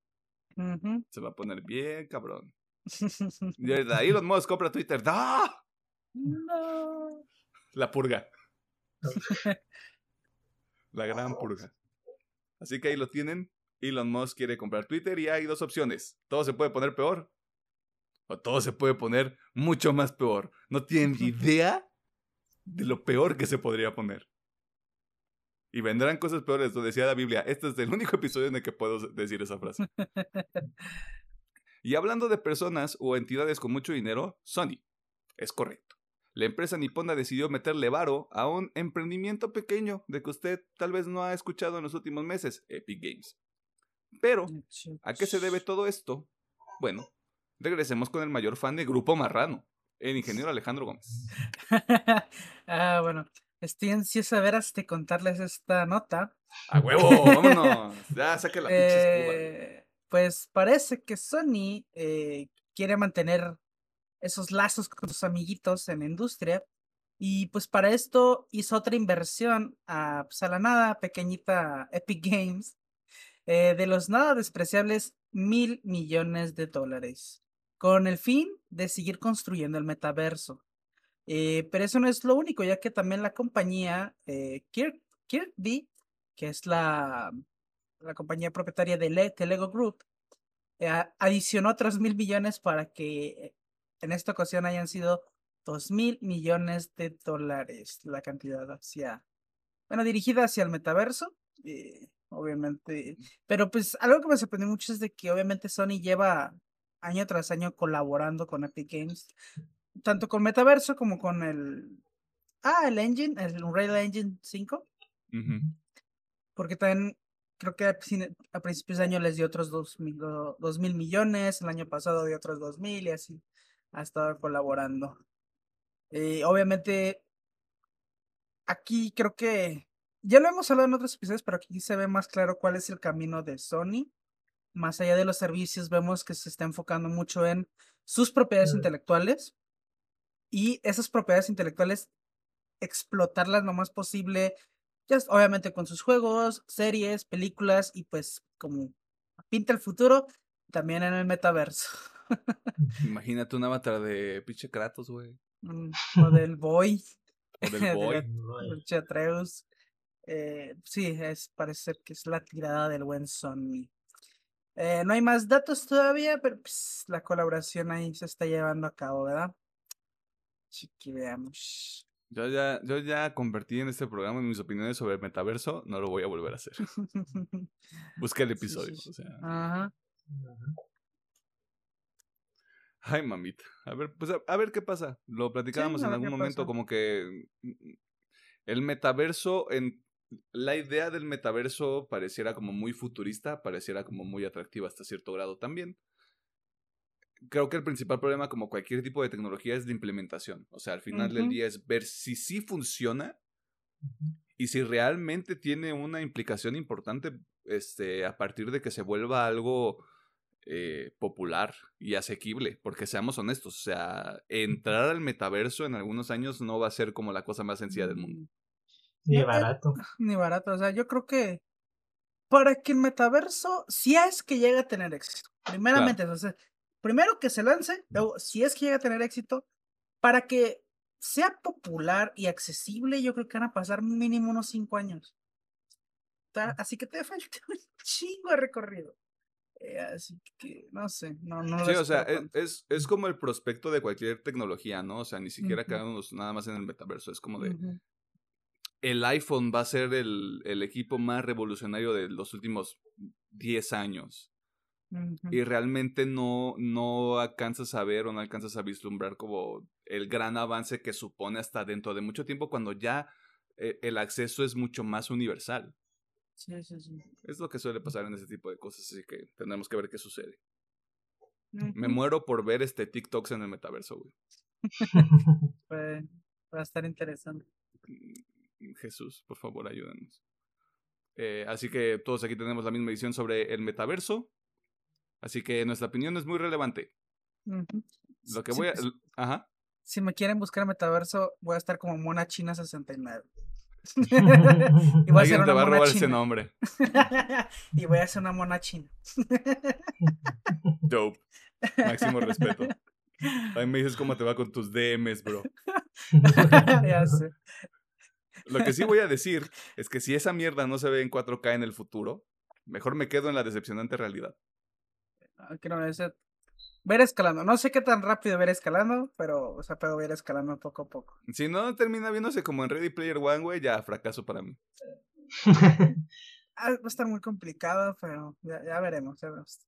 Se va a poner bien, cabrón. y Elon Musk compra Twitter. ¡Ah! No. La purga. La gran purga. Así que ahí lo tienen. Elon Musk quiere comprar Twitter y hay dos opciones. Todo se puede poner peor. O todo se puede poner mucho más peor. No tienen idea de lo peor que se podría poner. Y vendrán cosas peores, lo decía la Biblia. Este es el único episodio en el que puedo decir esa frase. y hablando de personas o entidades con mucho dinero, Sony. Es correcto. La empresa nipona decidió meterle varo a un emprendimiento pequeño de que usted tal vez no ha escuchado en los últimos meses, Epic Games. Pero, ¿a qué se debe todo esto? Bueno, regresemos con el mayor fan de Grupo Marrano, el ingeniero Alejandro Gómez. ah, bueno, estoy ansioso de veras de contarles esta nota. ¡A huevo! ¡Vámonos! Ya, saque la eh, Pues parece que Sony eh, quiere mantener esos lazos con sus amiguitos en la industria. Y pues para esto hizo otra inversión a, pues, a la nada pequeñita Epic Games eh, de los nada despreciables mil millones de dólares, con el fin de seguir construyendo el metaverso. Eh, pero eso no es lo único, ya que también la compañía eh, Kirkby, que es la, la compañía propietaria de, Lego Group, eh, adicionó otros mil millones para que en esta ocasión hayan sido dos mil millones de dólares la cantidad hacia, bueno, dirigida hacia el metaverso, eh, obviamente. Pero pues algo que me sorprendió mucho es de que obviamente Sony lleva año tras año colaborando con Epic Games, tanto con metaverso como con el, ah, el engine, el Unreal Engine 5. Porque también creo que a, principios de año les dio otros dos mil, dos mil millones, el año pasado dio otros dos mil y así ha estado colaborando. Eh, obviamente, aquí creo que ya lo hemos hablado en otros episodios, pero aquí se ve más claro cuál es el camino de Sony. Más allá de los servicios, vemos que se está enfocando mucho en sus propiedades intelectuales y esas propiedades intelectuales explotarlas lo más posible, ya obviamente con sus juegos, series, películas y pues como pinta el futuro, también en el metaverso. Imagínate un avatar de pinche Kratos, güey. Mm, o del Boy. o del Boy. Atreus. Eh, sí, es, parece que es la tirada del buen Sony. Eh, no hay más datos todavía, pero pues, la colaboración ahí se está llevando a cabo, ¿verdad? Así que veamos. Yo ya, yo ya convertí en este programa mis opiniones sobre el metaverso, no lo voy a volver a hacer. Busca el episodio, o sea. Ajá. Ay, mamita. A ver, pues a, ver qué pasa. Lo platicábamos en algún momento, como que mm, mm, el metaverso, en la idea del metaverso pareciera como muy futurista, pareciera como muy atractiva hasta cierto grado también. Creo que el principal problema, como cualquier tipo de tecnología, es la implementación. O sea, al final del día es ver si sí funciona y si realmente tiene una implicación importante este, a partir de que se vuelva algo eh, popular y asequible, porque seamos honestos, o sea, entrar al metaverso en algunos años no va a ser como la cosa más sencilla del mundo. Ni eh, barato. Ni barato, o sea, yo creo que para que el metaverso, si es que llega a tener éxito, primeramente, entonces, primero que se lance, luego, si es que llega a tener éxito, para que sea popular y accesible, yo creo que van a pasar mínimo unos cinco años. Así que te falta un chingo de recorrido. Eh, así que, no sé, no, no Sí, o sea, es, es, como el prospecto de cualquier tecnología, ¿no? O sea, ni siquiera quedamos nada más en el metaverso. Es como de. El iPhone va a ser el, el, equipo más revolucionario de los últimos 10 años. Y realmente no, no alcanzas a ver o no alcanzas a vislumbrar como el gran avance que supone hasta dentro de mucho tiempo cuando ya e- el acceso es mucho más universal. Sí, sí, sí. Es lo que suele pasar en ese tipo de cosas, así que tendremos que ver qué sucede. Me muero por ver este TikToks en el metaverso, güey. Va a estar interesante. Jesús, por favor, ayúdanos. Eh, así que todos aquí tenemos la misma visión sobre el metaverso. Así que nuestra opinión es muy relevante. Lo que voy a... pues, Ajá. si me quieren buscar metaverso, voy a estar como Mona China 69. y voy a Alguien ser te una va a mona robar ese china. nombre. y voy a ser una mona china. Dope. Máximo respeto. A mí me dices cómo te va con tus DMs, bro. ya sé. Lo que sí voy a decir es que si esa mierda no se ve en 4K en el futuro, mejor me quedo en la decepcionante realidad. Ah, que no, ese- Voy a ir escalando. No sé qué tan rápido ir escalando, pero, o sea, a ir escalando poco a poco. Si no termina viéndose como en Ready Player One, güey, ya fracaso para mí. Ah, va a estar muy complicado, pero ya, ya veremos, ya veremos.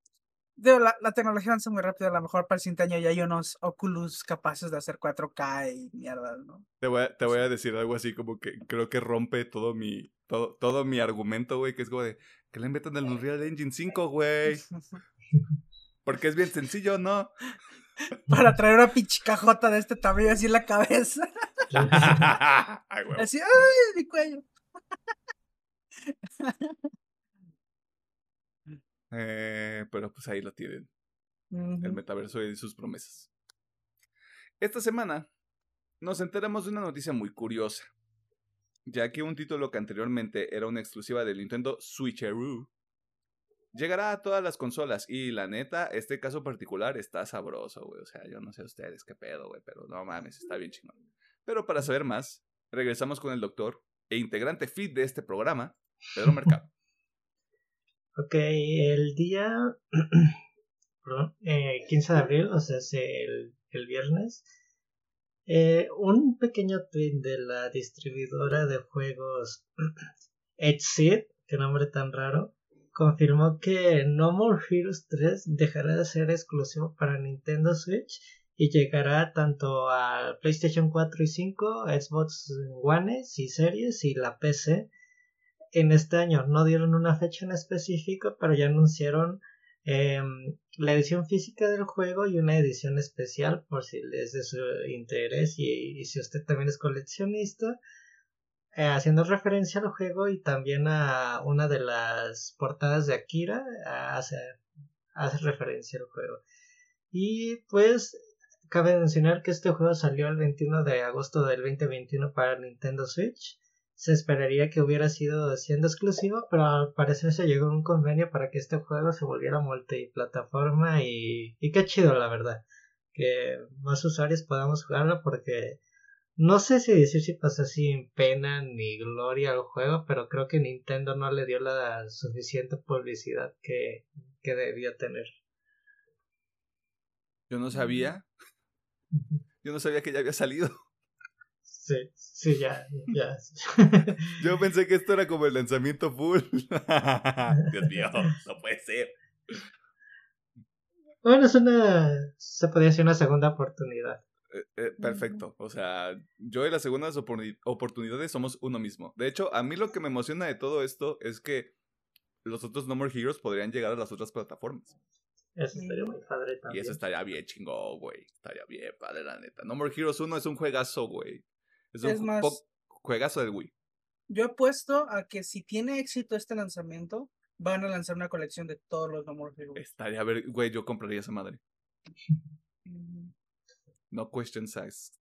Digo, la, la tecnología avanza muy rápido. A lo mejor para el siguiente año ya hay unos Oculus capaces de hacer 4K y mierda, ¿no? Te voy, a, te voy a decir algo así como que creo que rompe todo mi, todo, todo mi argumento, güey, que es como de que le metan el Unreal Engine 5, güey. Porque es bien sencillo, ¿no? para traer una pinche cajota de este tamaño así en la cabeza. Ay. Así, ¡ay, mi cuello! Eh, pero pues ahí lo tienen. el metaverso y sus promesas. Esta semana nos enteramos de una noticia muy curiosa, ya que un título que anteriormente era una exclusiva del Nintendo Switcheroo llegará a todas las consolas y la neta, este caso particular está sabroso, güey, o sea, yo no sé ustedes qué pedo, güey, pero no mames, está bien chingón. Pero para saber más, regresamos con el doctor e integrante fit de este programa, Pedro Mercado. Ok, el día eh, 15 de abril, o sea, es el, el viernes, eh, un pequeño tweet de la distribuidora de juegos Exit, qué nombre tan raro, confirmó que No More Heroes 3 dejará de ser exclusivo para Nintendo Switch y llegará tanto a PlayStation 4 y 5, Xbox One y Series y la PC en este año. No dieron una fecha en específico, pero ya anunciaron eh, la edición física del juego y una edición especial por si les de su interés y, y si usted también es coleccionista. eh, haciendo referencia al juego y también a una de las portadas de Akira, hace, hace referencia al juego. Y pues cabe mencionar que este juego salió el 21 de agosto del 2021 para Nintendo Switch se esperaría que hubiera sido siendo exclusivo, pero al parecer se llegó a un convenio para que este juego se volviera multiplataforma y, y qué chido la verdad, que más usuarios podamos jugarlo porque no sé si decir si pasó sin pena ni gloria al juego, pero creo que Nintendo no le dio la suficiente publicidad que, que debió tener. Yo no sabía, yo no sabía que ya había salido. Sí, sí, ya, ya. Yo pensé que esto era como el lanzamiento full. Dios mío, no puede ser. Bueno, es una. Se podría decir una segunda oportunidad. Eh, eh, perfecto. O sea, yo y las segundas oportuni- oportunidades somos uno mismo. De hecho, a mí lo que me emociona de todo esto es que los otros No More Heroes podrían llegar a las otras plataformas. Eso estaría muy padre Y también. eso estaría bien chingón, güey. Estaría bien padre, la neta. No More Heroes 1 es un juegazo, güey. Es un Es ju- más- juegazo del Wii. Yo apuesto a que si tiene éxito este lanzamiento, van a lanzar una colección de todos los No More Heroes. Estaría, ver, güey, yo compraría esa madre. Ujú. No questions asked.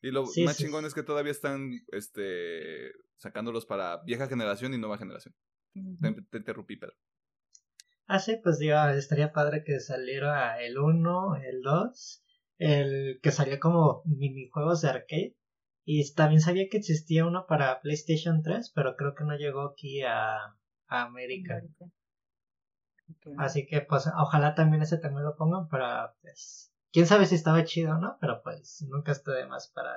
Y lo Sí, más sí, chingón sí. es que todavía están este, sacándolos para vieja generación y nueva generación. Te interrumpí, Pedro. Ah, sí, pues digo, estaría padre que saliera el 1, el 2, el que salió como minijuegos de arcade. Y también sabía que existía uno para PlayStation 3, pero creo que no llegó aquí a, a América. Así que pues ojalá también ese también lo pongan para pues quién sabe si estaba chido o no, pero pues nunca está de más para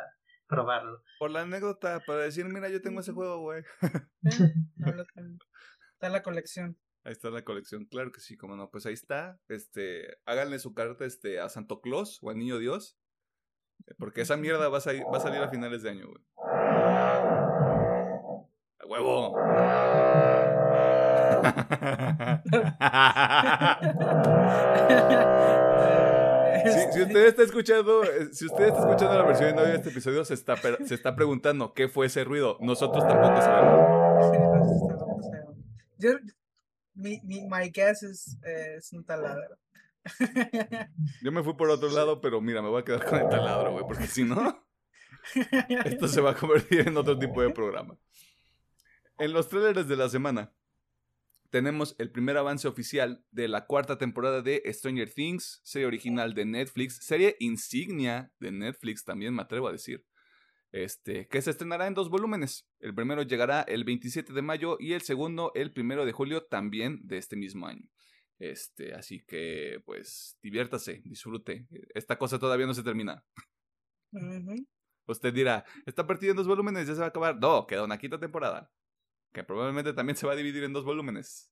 probarlo. Por la anécdota, para decir, mira, yo tengo ese juego, güey. Eh, habla con- Está en la colección. Ahí está la colección, claro que sí, como no. Pues ahí está. Este, háganle su carta este, a Santo Claus o al Niño Dios. Porque esa mierda va a, salir, a a finales de año, güey. huevo. Si, usted está escuchando, si usted está escuchando la versión de audio de este episodio, se está, se está preguntando qué fue ese ruido. Nosotros tampoco sabemos. Sí, no sé si está loco, o sea, Yo, mi, mi, my guess es, es un taladro. Yo me fui por otro lado, pero mira, me voy a quedar con el taladro, güey, porque si no, esto se va a convertir en otro tipo de programa. En los trailers de la semana, tenemos el primer avance oficial de la cuarta temporada de Stranger Things, serie original de Netflix, serie insignia de Netflix, también me atrevo a decir. Este, que se estrenará en dos volúmenes. El primero llegará el 27 de mayo y el segundo el primero de julio también de este mismo año. Este, así que, pues, diviértase, disfrute. Esta cosa todavía no se termina. Usted dirá, está partida en dos volúmenes, ya se va a acabar. No, queda una quinta temporada. Que probablemente también se va a dividir en dos volúmenes.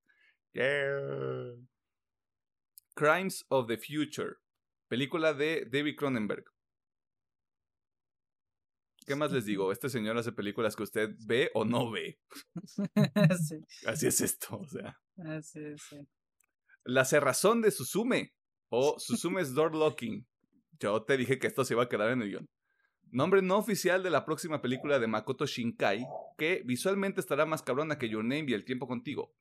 Yeah. Crimes of the Future. Película de David Cronenberg. ¿Qué más les digo? Este señor hace películas que usted ve o no ve. sí, Así es esto, o sea. así es, sí. La cerrazón de Suzume o Suzume's Door Locking. Yo te dije que esto se iba a quedar en el guion. Nombre no oficial de la próxima película de Makoto Shinkai, que visualmente estará más cabrona que Your Name y El Tiempo Contigo.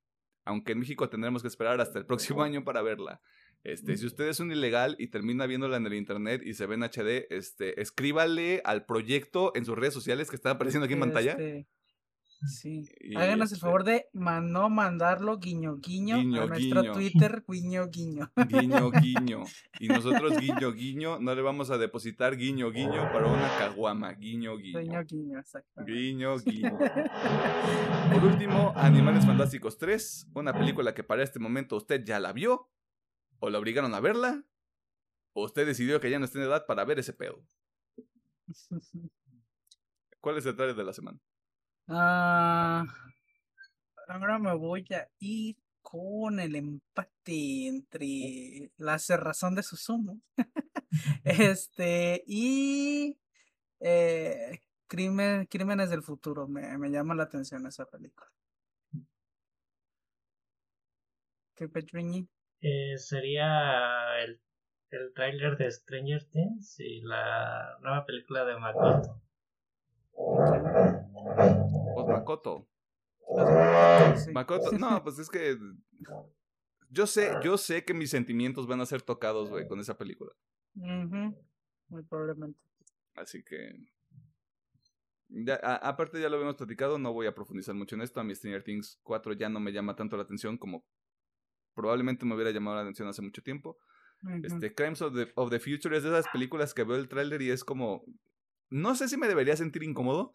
Aunque en México tendremos que esperar hasta el próximo año para verla. Este, si usted es un ilegal y termina viéndola en el internet y se ve en HD, este, escríbale al proyecto en sus redes sociales que está apareciendo aquí en pantalla. Este, sí. Y, Háganos el este, favor de man- no mandarlo guiño guiño, Guiño, a nuestro guiño. Twitter guiño guiño. Guiño, guiño. Y nosotros, guiño, guiño, no le vamos a depositar guiño, guiño para una caguama. Guiño, guiño. Guiño guiño, exacto. Guiño, guiño. Por último, Animales Fantásticos 3, una película que para este momento usted ya la vio, o la obligaron a verla, o usted decidió que ya no está en edad para ver ese pedo. ¿Cuál es el trailer de la semana? Ah, ahora me voy a ir con el empate entre la cerrazón de Susumu este y eh, Crimen, Crímenes del Futuro. Me, me llama la atención esa película. ¿Qué Petrini? Eh, sería el, el tráiler de Stranger Things y la nueva película de Makoto. Pues Makoto. Makoto, no, pues es que. Yo sé, yo sé que mis sentimientos van a ser tocados, güey, con esa película. Muy probablemente. Así que. Ya, a- aparte, ya lo habíamos platicado, no voy a profundizar mucho en esto. A mi Stranger Things 4 ya no me llama tanto la atención como probablemente me hubiera llamado la atención hace mucho tiempo. Este, Crimes of the, of the Future es de esas películas que veo el tráiler y es como. No sé si me debería sentir incómodo,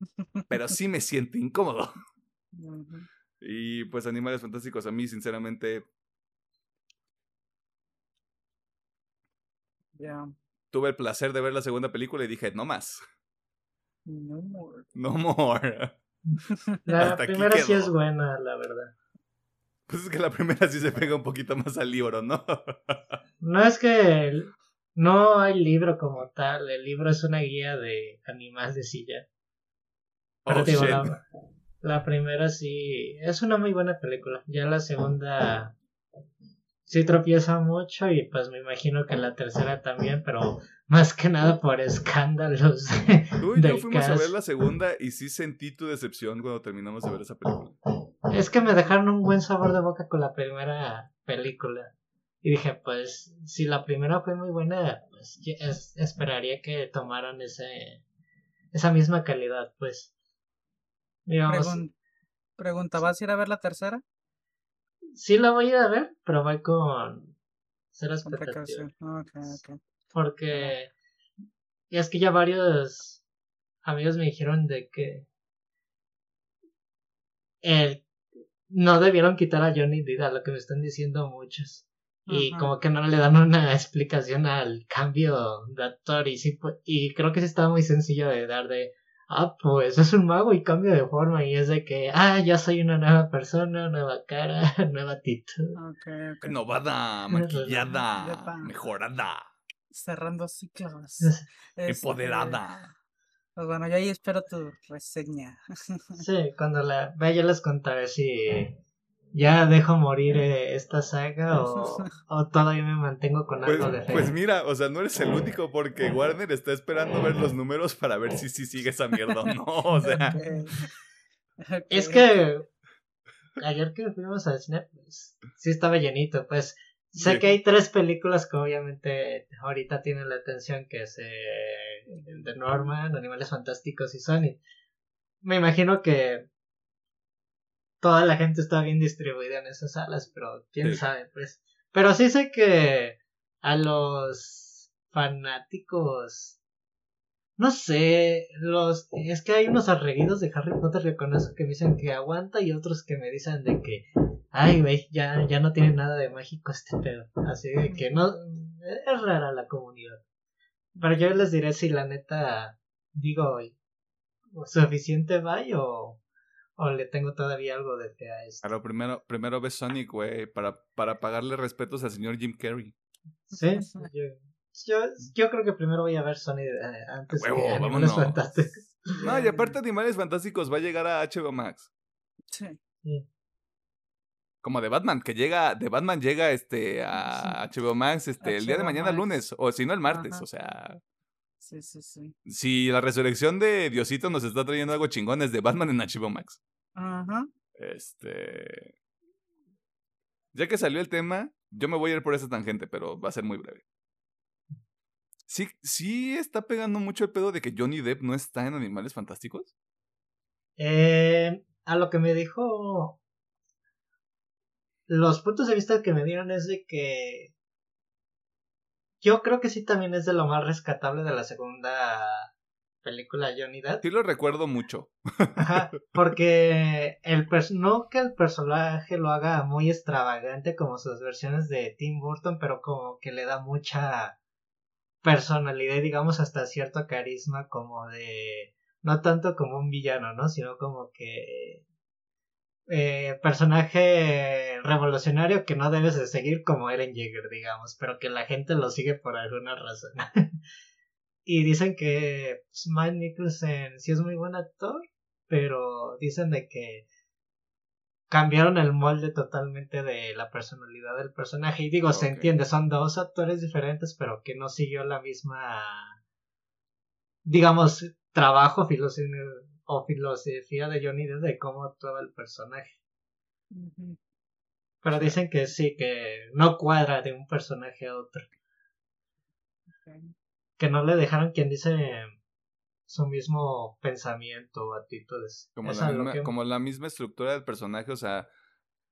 pero sí me siento incómodo. Y pues Animales Fantásticos a mí, sinceramente, Ya. tuve el placer de ver la segunda película y dije, no más, No more. no more. La Hasta primera sí es buena, la verdad. Pues es que la primera sí se pega un poquito más al libro, ¿no? No es que no hay libro como tal, el libro es una guía de animales de silla. Pero Oh, digo, la, la primera sí es una muy buena película. Ya la segunda sí tropieza mucho y pues me imagino que la tercera también, pero más que nada por escándalos. Tú y yo fuimos a ver la segunda y sí sentí tu decepción cuando terminamos de ver esa película. Es que me dejaron un buen sabor de boca con la primera película. Y dije, pues, si la primera fue muy buena, pues es- esperaría que tomaran ese, esa misma calidad, pues. Digamos, Pregun- pregunta, ¿vas a ir a ver la tercera? sí la voy a ir a ver, pero voy con cero expectativa. precaución. Ok, ok. Porque y es que ya varios amigos me dijeron de que el, no debieron quitar a Johnny Depp, a lo que me están diciendo muchos. Y como que no le dan una explicación al cambio de actor. Y, sí, y creo que sí estaba muy sencillo de dar de, ah, pues es un mago y cambio de forma. Y es de que, ah, ya soy una nueva persona, nueva cara, nueva actitud. Ok, ok. Renovada, maquillada, mejorada, Cerrando ciclos. Es- Este, empoderada. Pues bueno, yo ahí espero tu reseña. Sí, cuando la vea yo les contaré si ya dejo morir eh, esta saga o, o, todavía me mantengo con pues, algo de fe. Pues mira, o sea, no eres el único porque Warner está esperando ver los números para ver si sí sigue esa mierda o no. O sea. Es que ayer que fuimos al cine, pues sí estaba llenito, pues Sé que hay tres películas que obviamente ahorita tienen la atención, que es eh, The Norman, Animales Fantásticos y Sonic. Me imagino que toda la gente está bien distribuida en esas salas, pero quién sabe, pues. Pero sí sé que a los fanáticos no sé, los es que hay unos arreguidos de Harry Potter yo conozco que me dicen que aguanta y otros que me dicen de que ay güey, ya, ya no tiene nada de mágico este pedo. Así de que no es rara la comunidad. Pero yo les diré si la neta digo suficiente vaya o, o le tengo todavía algo de fe a esto. Claro, primero, primero ves Sonic, güey, para, para pagarle respetos al señor Jim Carrey. Sí, yo, yo, yo creo que primero voy a ver Sonic eh, antes de Animales Fantásticos. No, y aparte Animales Fantásticos va a llegar a HBO Max. Sí. Como de Batman, que llega, de Batman llega este a HBO Max este, el día de mañana lunes, o si no el martes, o sea. Sí, sí, sí. Si la resurrección de Diosito nos está trayendo algo chingón es de Batman en HBO Max. Ajá. Este. Ya que salió el tema, yo me voy a ir por esa tangente, pero va a ser muy breve. Sí, sí está pegando mucho el pedo de que Johnny Depp no está en Animales Fantásticos. Eh, a lo que me dijo. Los puntos de vista que me dieron es de que. Yo creo que sí también es de lo más rescatable de la segunda película Johnny Depp. Sí lo recuerdo mucho. Ajá, porque el no que el personaje lo haga muy extravagante como sus versiones de Tim Burton, pero como que le da mucha personalidad, digamos, hasta cierto carisma como de, no tanto como un villano, ¿no? Sino como que eh, personaje revolucionario que no debes de seguir como Eren Jaeger, digamos, pero que la gente lo sigue por alguna razón. y dicen que pues, Mike Nicholson sí es muy buen actor, pero dicen de que cambiaron el molde totalmente de la personalidad del personaje. Y digo, se entiende, son dos actores diferentes, pero que no siguió la misma, digamos, trabajo o filosofía de Johnny Depp de cómo actuaba el personaje. Pero dicen que sí, que no cuadra de un personaje a otro. Que no le dejaron quien dice su mismo pensamiento o actitudes. Como la, misma, como la misma estructura del personaje, o sea,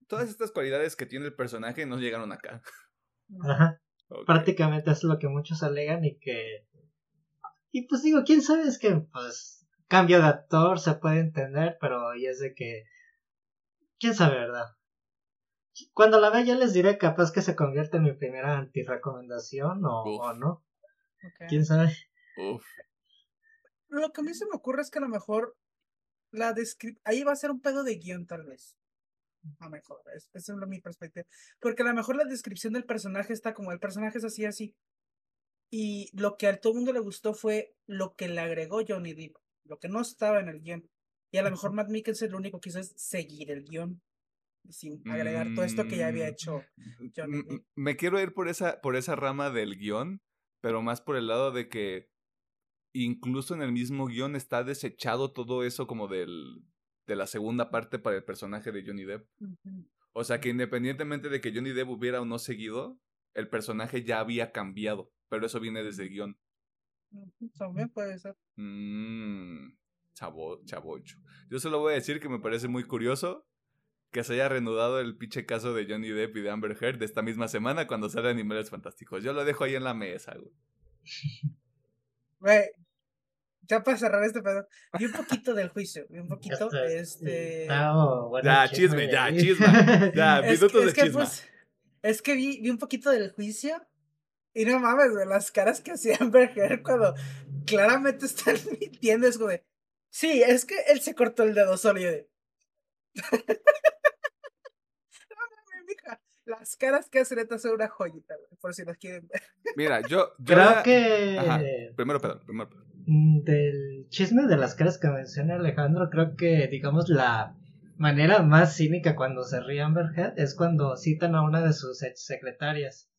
todas estas cualidades que tiene el personaje no llegaron acá. Ajá. Prácticamente es lo que muchos alegan y que... Y pues digo, quién sabe, es que pues cambio de actor se puede entender, pero y es de que... ¿Quién sabe, verdad? Cuando la vea ya les diré capaz que se convierte en mi primera antirecomendación o, o no. ¿Quién sabe? Uf. Lo que a mí se me ocurre es que a lo mejor la ahí va a ser un pedo de guion tal vez. A lo mejor, esa es mi perspectiva. Porque a lo mejor la descripción del personaje está como el personaje es así, así. Y lo que a todo el mundo le gustó fue lo que le agregó Johnny Depp, lo que no estaba en el guion. Y a lo mejor Matt Mikkelsen lo único que hizo es seguir el guion sin agregar todo esto que ya había mm, hecho Johnny Depp. Me quiero ir por esa, por esa rama del guion, pero más por el lado de que incluso en el mismo guion está desechado todo eso como del, de la segunda parte para el personaje de Johnny Depp. O sea que independientemente de que Johnny Depp hubiera o no seguido, el personaje ya había cambiado, pero eso viene desde el guion. También puede ser. Mmm, chavo, chavocho. Yo solo voy a decir que me parece muy curioso que se haya reanudado el pinche caso de Johnny Depp y de Amber Heard de esta misma semana cuando sale Animales Fantásticos. Yo lo dejo ahí en la mesa, güey. Güey, ya para cerrar este pedo, vi un poquito del juicio, vi un poquito, este... ya, chisme, ya, chisme, ya, minutos de chisme. Pues, es que vi, vi un poquito del juicio y no mames, güey, las caras que hacían Berger cuando claramente están mintiendo es como de, sí, es que él se cortó el dedo solo y yo de... Las caras que hace neta son una joyita, güey, por si las quieren ver. Mira, yo. yo Creo que Ajá. Primero Pedro, primero Pedro. mm, del chisme de las caras que menciona Alejandro, creo que, digamos, la manera más cínica cuando se ríe Amber Heard es cuando citan a una de sus ex secretarias.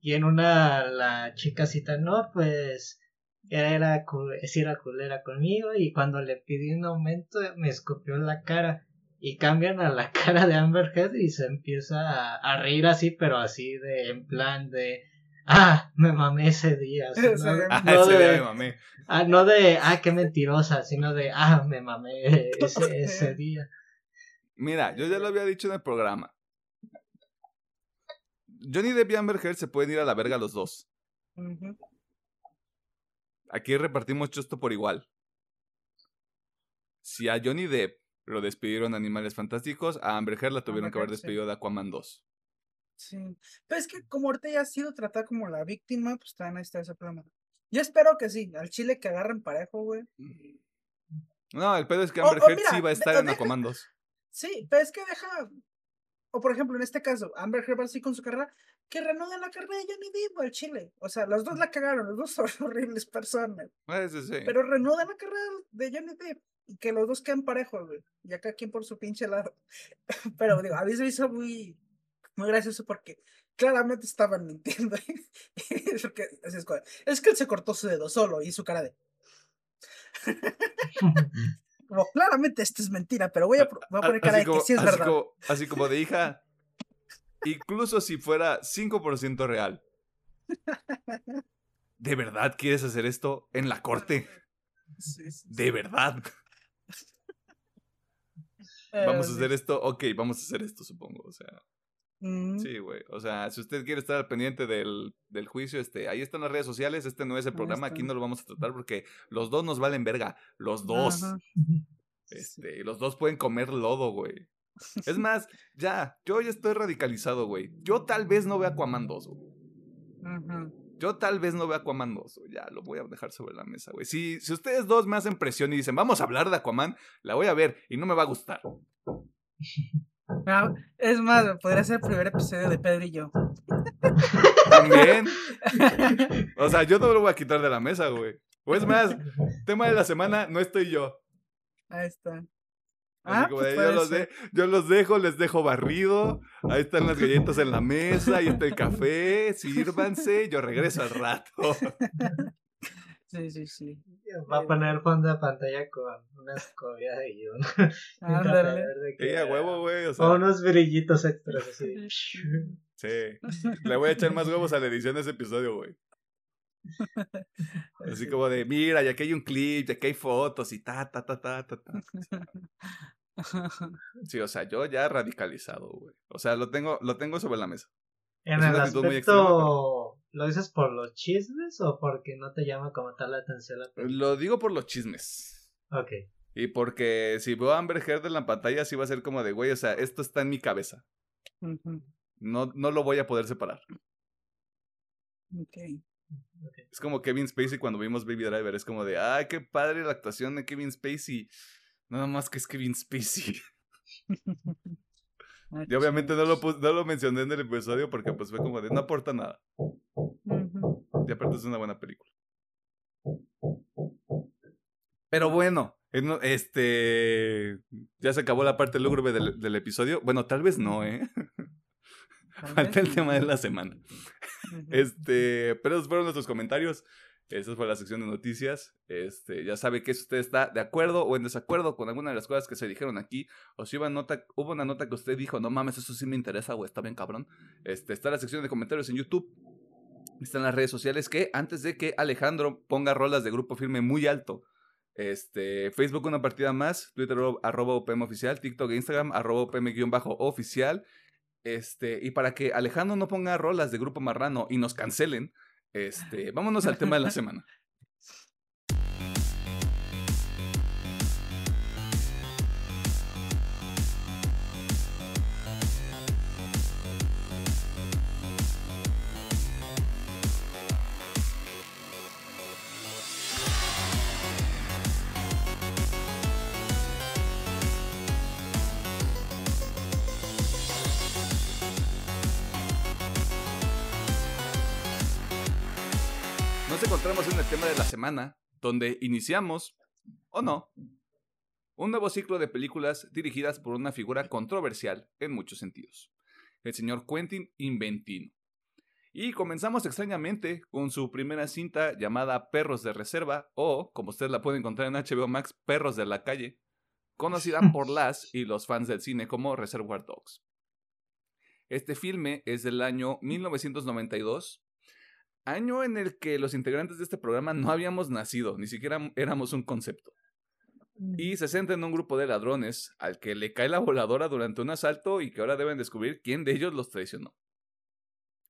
Y en una la chica cita, no, pues era, era culera conmigo y cuando le pedí un aumento me escupió en la cara. Y cambian a la cara de Amber Heard y se empieza a, a reír así, pero así de, en plan de, ah, me mamé ese día. ¿no? día. Ah, No ese día de- me mamé. Ah, no de, ah, qué mentirosa, sino de, ah, me mamé ese, ese día. Mira, yo ya lo había dicho en el programa. Johnny Depp y Amber Heard se pueden ir a la verga los dos. Aquí repartimos esto por igual. Si a Johnny Depp lo despidieron de Animales Fantásticos, a Amber Heard la tuvieron Amber que haber sí. despedido de Aquaman 2. Sí. Pero es que como ahorita ya ha sido tratada como la víctima, pues también ahí está ese problema. Yo espero que sí, al chile que agarren parejo, güey. No, el pedo es que Amber o Heard mira, sí va a estar en Aquaman 2. Sí, pero es que deja. O por ejemplo, en este caso, Amber Heard así con su carrera, que reanuden la carrera de Johnny Depp al chile. O sea, los dos la cagaron, los dos son horribles personas. Ah, sí. Pero reanuden la carrera de Johnny Depp. Y que los dos queden parejos, güey. Y acá quien por su pinche lado. Pero digo, a mí se hizo muy, muy gracioso porque claramente estaban mintiendo. Porque, así es, es que él se cortó su dedo solo y su cara de. Como, claramente esto es mentira, pero voy a, voy A- poner cara así de como, que sí es así verdad. como- así como de hija. Incluso si fuera 5% real. ¿De verdad quieres hacer esto en la corte? Sí, sí, ¿De verdad? Vamos a hacer esto, ok, vamos a hacer esto, supongo. O sea, Mm, sí, güey. O sea, si usted quiere estar al pendiente del, del juicio, este, ahí están las redes sociales. Este no es el programa, aquí no lo vamos a tratar porque los dos nos valen verga. Los dos. Ajá. Este, los dos pueden comer lodo, güey. Es más, ya, yo ya estoy radicalizado, güey. Yo tal vez no vea Aquaman 2, güey. Ajá. Yo tal vez no vea Aquaman 2, güey. Ya, lo voy a dejar sobre la mesa, güey. Si, si ustedes dos me hacen presión y dicen, vamos a hablar de Aquaman, la voy a ver y no me va a gustar. Ah, es más, podría ser el primer episodio de Pedro y yo. También. O sea, yo no lo voy a quitar de la mesa, güey. O es más, tema de la semana, no estoy yo. Ahí está. Ah, pues yo, los de- yo los dejo, les dejo barrido. Ahí están las galletas en la mesa, ahí está el café, sírvanse, yo regreso al rato. Sí, sí, sí. Va a poner fondo de pantalla con una escobia y un, Ándale. Sí, a huevo, güey. O O sea, unos brillitos extras así. sí. Le voy a echar más huevos a la edición de ese episodio, güey. Así como de, mira, ya que hay un clip, ya que hay fotos y ta, ta, ta, ta, ta, ta. Sí, o sea, yo ya radicalizado, güey. O sea, lo tengo, lo tengo sobre la mesa. En Es el aspecto, ¿lo dices por los chismes o porque no te llama como tal la atención la película? Lo digo por los chismes. Ok. Y porque si veo a Amber Heard en la pantalla, sí va a ser como de, güey, o sea, esto está en mi cabeza. No, no lo voy a poder separar. ok. Es como Kevin Spacey cuando vimos Baby Driver. Es como de, ay, qué padre la actuación de Kevin Spacey. Nada más que es Kevin Spacey. Ah, Y obviamente no lo, no lo mencioné en el episodio porque pues fue como de, no aporta nada. Y aparte es una buena película. Pero bueno, en- este... Ya se acabó la parte lúgubre del, del episodio. Bueno, tal vez no, ¿eh? Falta el tema de la semana. Este, pero esos fueron nuestros comentarios. Esa fue la sección de noticias. Este, ya sabe que si usted está de acuerdo o en desacuerdo con alguna de las cosas que se dijeron aquí, o si hubo, una nota que usted dijo, no mames, eso sí me interesa, o está bien cabrón. Este, está la sección de comentarios en YouTube. Están las redes sociales que antes de que Alejandro ponga rolas de grupo firme muy alto. Este, Facebook una partida más, Twitter arroba UPM oficial, TikTok e Instagram arroba UPM guion bajo oficial. Este, y para que Alejandro no ponga rolas de Grupo Marrano y nos cancelen, este, vámonos al tema de la semana. Nos encontramos en el tema de la semana, donde iniciamos, o no, un nuevo ciclo de películas dirigidas por una figura controversial en muchos sentidos, el señor Quentin Inventino. Y comenzamos extrañamente con su primera cinta llamada Perros de Reserva, o, como usted la puede encontrar en HBO Max, Perros de la Calle, conocida por las y los fans del cine como Reservoir Dogs. Este filme es del año 1992 año en el que los integrantes de este programa no habíamos nacido, ni siquiera éramos un concepto. Y se centra en un grupo de ladrones al que le cae la voladora durante un asalto y que ahora deben descubrir quién de ellos los traicionó.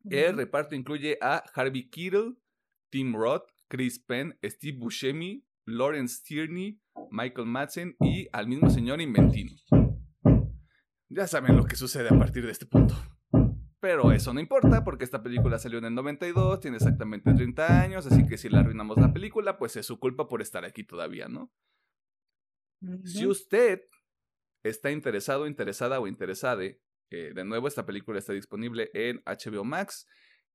El reparto incluye a Harvey Keitel, Tim Roth, Chris Penn, Steve Buscemi, Lawrence Tierney, Michael Madsen y al mismo señor Inventino. Ya saben lo que sucede a partir de este punto. Pero eso no importa porque esta película salió en el 92, tiene exactamente 30 años, así que si le arruinamos la película, pues es su culpa por estar aquí todavía, ¿no? Si usted está interesado, interesada o interesada, eh, de nuevo esta película está disponible en HBO Max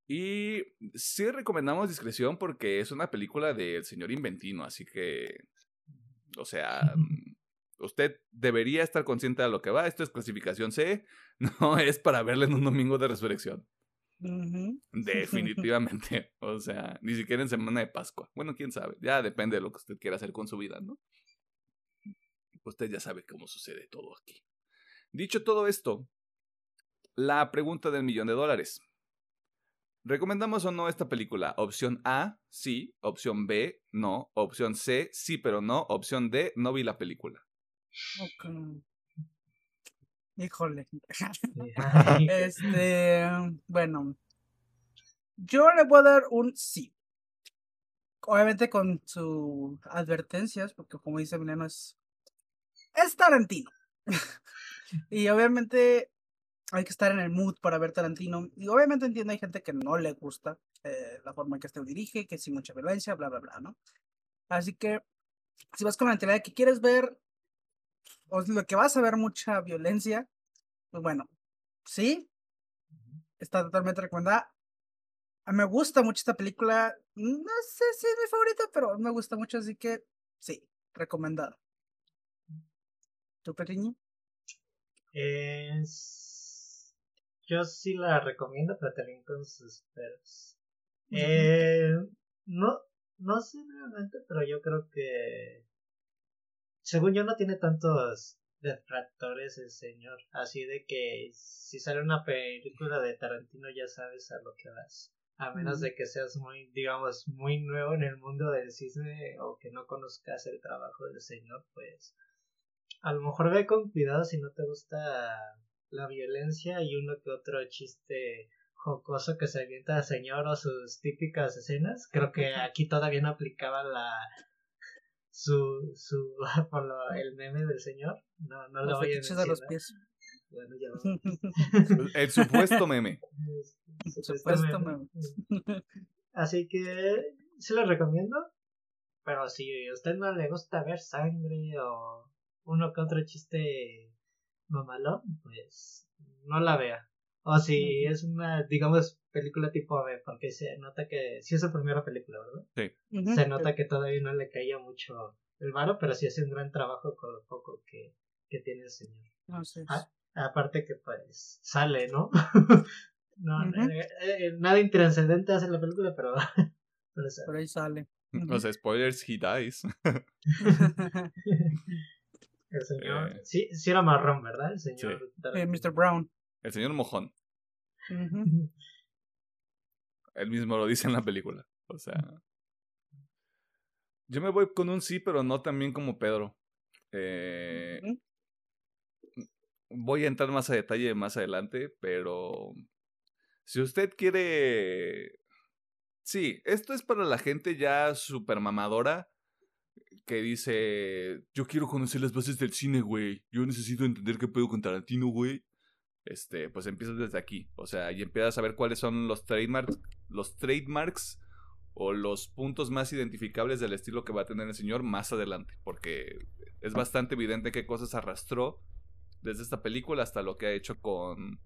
y sí recomendamos discreción porque es una película del señor Inventino, así que, o sea, usted debería estar consciente de lo que va. Esto es clasificación C, no es para verle en un domingo de resurrección. Definitivamente. O sea, ni siquiera en semana de Pascua. Bueno, quién sabe. Ya depende de lo que usted quiera hacer con su vida, ¿no? Usted ya sabe cómo sucede todo aquí. Dicho todo esto, la pregunta del millón de dólares. ¿Recomendamos o no esta película? Opción A, sí. Opción B, no. Opción C, sí, pero no. Opción D, no vi la película. Ok. Híjole. este, bueno. Yo le voy a dar un sí. Obviamente con sus advertencias, porque como dice Emiliano, es, es Tarantino. y obviamente hay que estar en el mood para ver Tarantino. Y obviamente entiendo, hay gente que no le gusta eh, la forma en que este dirige, que sin mucha violencia, bla, bla, bla, ¿no? Así que si vas con la mentalidad de que quieres ver o lo que vas a ver mucha violencia, pues bueno, sí, está totalmente recomendada. Me gusta mucho esta película, no sé si es mi favorita, pero me gusta mucho, así que sí, recomendada. ¿Tu Periño? Es... Yo sí la recomiendo, pero también con sus peros. Eh, no, no sé realmente, pero yo creo que según yo no tiene tantos detractores el señor. Así de que si sale una película de Tarantino ya sabes a lo que vas. A menos de que seas muy, digamos, muy nuevo en el mundo del cine o que no conozcas el trabajo del señor, pues a lo mejor ve con cuidado si no te gusta la violencia y uno que otro chiste jocoso que se avienta al señor o sus típicas escenas. Creo que aquí todavía no aplicaba la su, su por lo, el meme del señor. No, no lo voy a decir. los pies. Bueno, ya El supuesto meme. El supuesto meme. Así que se lo recomiendo. Pero si a usted no le gusta ver sangre o uno que otro chiste mamalón, pues no la vea. O si es una, digamos, película tipo B, porque se nota que, sí es su primera película, ¿verdad? Sí. Se nota que todavía no le caía mucho el varo, pero sí hace un gran trabajo con lo poco que, que tiene el señor. Ah, aparte que pues sale, ¿no? no eh, eh, nada intrascendente hace la película, pero, pero Por ahí sale. O sea, spoilers, he dies. el señor, eh. sí, sí era marrón, ¿verdad? El señor. Mr. Brown. El señor mojón. Él mismo lo dice en la película. O sea. Yo me voy con un sí, pero no también como Pedro. Eh, voy a entrar más a detalle más adelante, pero si usted quiere... Sí, esto es para la gente ya super mamadora que dice, yo quiero conocer las bases del cine, güey. Yo necesito entender qué puedo con Tarantino, güey este, pues empiezas desde aquí. O sea, y empiezas a ver cuáles son los trademarks, los trademarks o los puntos más identificables del estilo que va a tener el señor más adelante. Porque es bastante evidente qué cosas arrastró desde esta película hasta lo que ha hecho con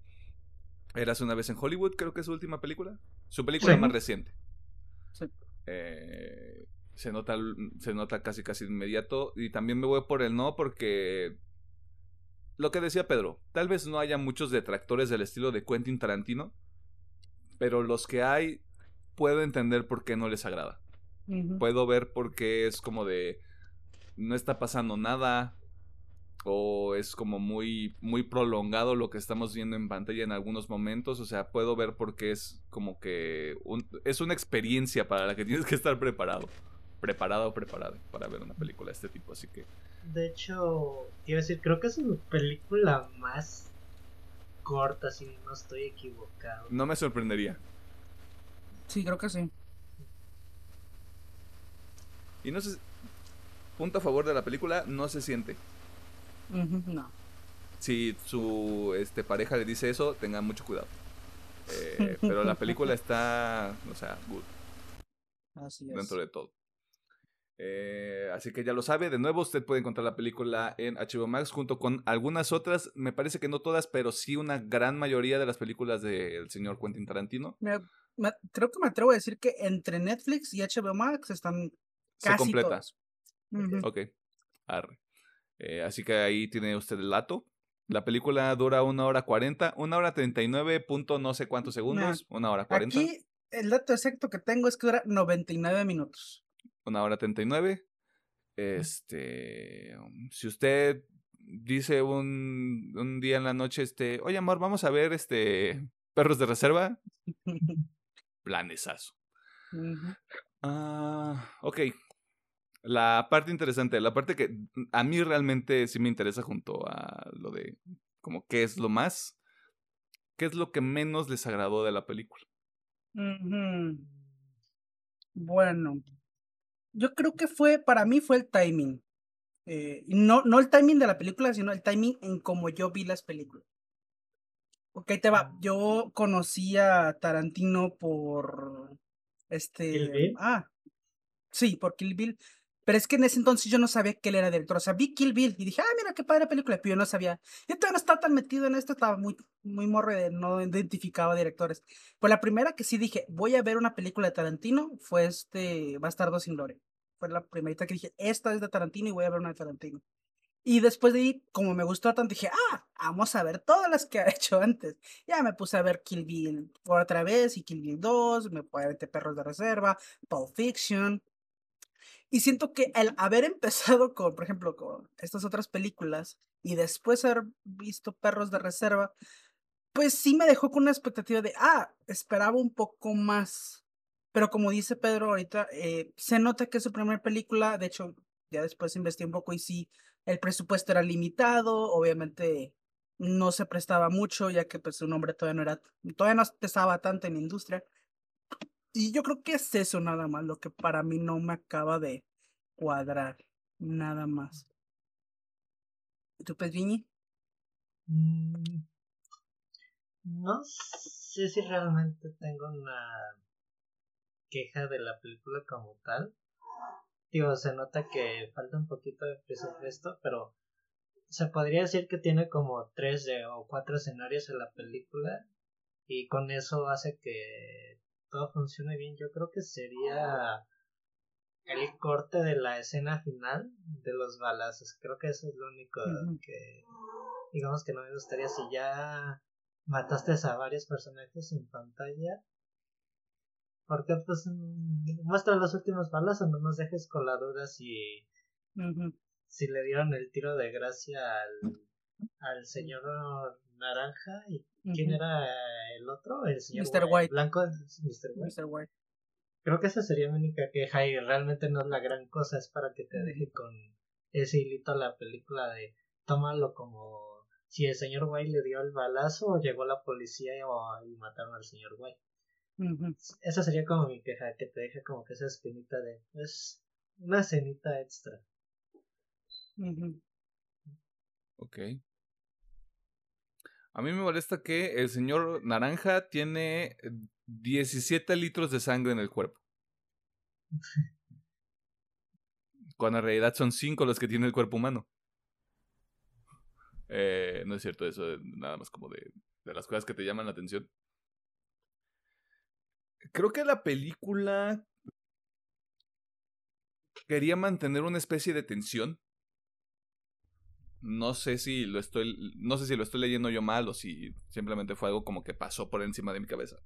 Eras una vez en Hollywood, creo que es su última película. Su película más reciente. Eh, se nota, se nota casi casi inmediato. Y también me voy por el no porque lo que decía Pedro, tal vez no haya muchos detractores del estilo de Quentin Tarantino, pero los que hay puedo entender por qué no les agrada. Puedo ver por qué es como de no está pasando nada o es como muy muy prolongado lo que estamos viendo en pantalla en algunos momentos, o sea, puedo ver por qué es como que es una experiencia para la que tienes que estar preparado, preparado o preparado para ver una película de este tipo, así que de hecho, quiero decir, creo que es una película más corta, si no estoy equivocado. No me sorprendería. Sí, creo que sí. Y no sé. Punto a favor de la película, no se siente. no. Si su este, pareja le dice eso, tengan mucho cuidado. Eh, pero la película está, o sea, good. Así es. Dentro de todo. Eh, así que ya lo sabe. De nuevo, usted puede encontrar la película en HBO Max junto con algunas otras. Me parece que no todas, pero sí una gran mayoría de las películas del señor Quentin Tarantino. creo que me atrevo a decir que entre Netflix y HBO Max están casi Se completa. Ok. Eh, así que ahí tiene usted el dato. La película dura una hora cuarenta, una hora treinta y nueve punto no sé cuántos segundos, una hora cuarenta. Aquí el dato exacto que tengo es que dura 99 minutos una hora 39. Este, um, si usted dice un, un, día en la noche, este, oye amor, vamos a ver este perros de reserva, planesazo. Ah, ok. La parte interesante, la parte que a mí realmente sí me interesa junto a lo de como qué es lo más, qué es lo que menos les agradó de la película. Bueno, yo creo que fue, para mí fue el timing. Eh, no, no el timing de la película, sino el timing en cómo yo vi las películas. Ok, te va. Yo conocí a Tarantino por este. Ah, sí, por Kill Bill. Pero es que en ese entonces yo no sabía que él era director. O sea, vi Kill Bill y dije, ah, mira qué padre película. Pero yo no sabía. Yo todavía no estaba tan metido en esto, estaba muy, muy morre de no identificaba directores. Pues la primera que sí dije, voy a ver una película de Tarantino fue este Bastardo sin Gloria. Fue la primerita que dije, esta es de Tarantino y voy a ver una de Tarantino. Y después de ahí, como me gustó tanto, dije, ah, vamos a ver todas las que ha hecho antes. Ya me puse a ver Kill Bill por otra vez y Kill Bill 2, me puse a ver Perros de Reserva, Pulp Fiction. Y siento que el haber empezado con, por ejemplo, con estas otras películas y después haber visto Perros de Reserva, pues sí me dejó con una expectativa de, ah, esperaba un poco más. Pero como dice Pedro ahorita, eh, se nota que es su primera película, de hecho, ya después investigué un poco y sí, el presupuesto era limitado, obviamente no se prestaba mucho, ya que pues su nombre todavía no era, todavía no pesaba tanto en la industria. Y yo creo que es eso nada más, lo que para mí no me acaba de cuadrar, nada más. ¿Y tú, Pedriñi? Mm, no sé si realmente tengo una queja de la película como tal. Digo, se nota que falta un poquito de presupuesto, pero se podría decir que tiene como tres o cuatro escenarios en la película y con eso hace que todo funcione bien, yo creo que sería el corte de la escena final de los balazos. Creo que eso es lo único que, digamos que no me gustaría. Si ya mataste a varios personajes en pantalla, porque pues muestra los últimos balazos, no nos dejes con la duda si, si le dieron el tiro de gracia al, al señor naranja y quién era el otro, el señor Mr. White. Blanco, Mr. White. Creo que esa sería mi única queja y realmente no es la gran cosa, es para que te deje con ese hilito a la película de tómalo como si el señor White le dio el balazo o llegó la policía y, mataron al señor White. Esa sería como mi queja, que te deje como que esa espinita de... es una cenita extra. Ok. A mí me molesta que el señor Naranja tiene 17 litros de sangre en el cuerpo. Cuando en realidad son 5 los que tiene el cuerpo humano. Eh, no es cierto, eso nada más como de, de las cosas que te llaman la atención. Creo que la película quería mantener una especie de tensión. No sé si lo estoy. No sé si lo estoy leyendo yo mal o si simplemente fue algo como que pasó por encima de mi cabeza.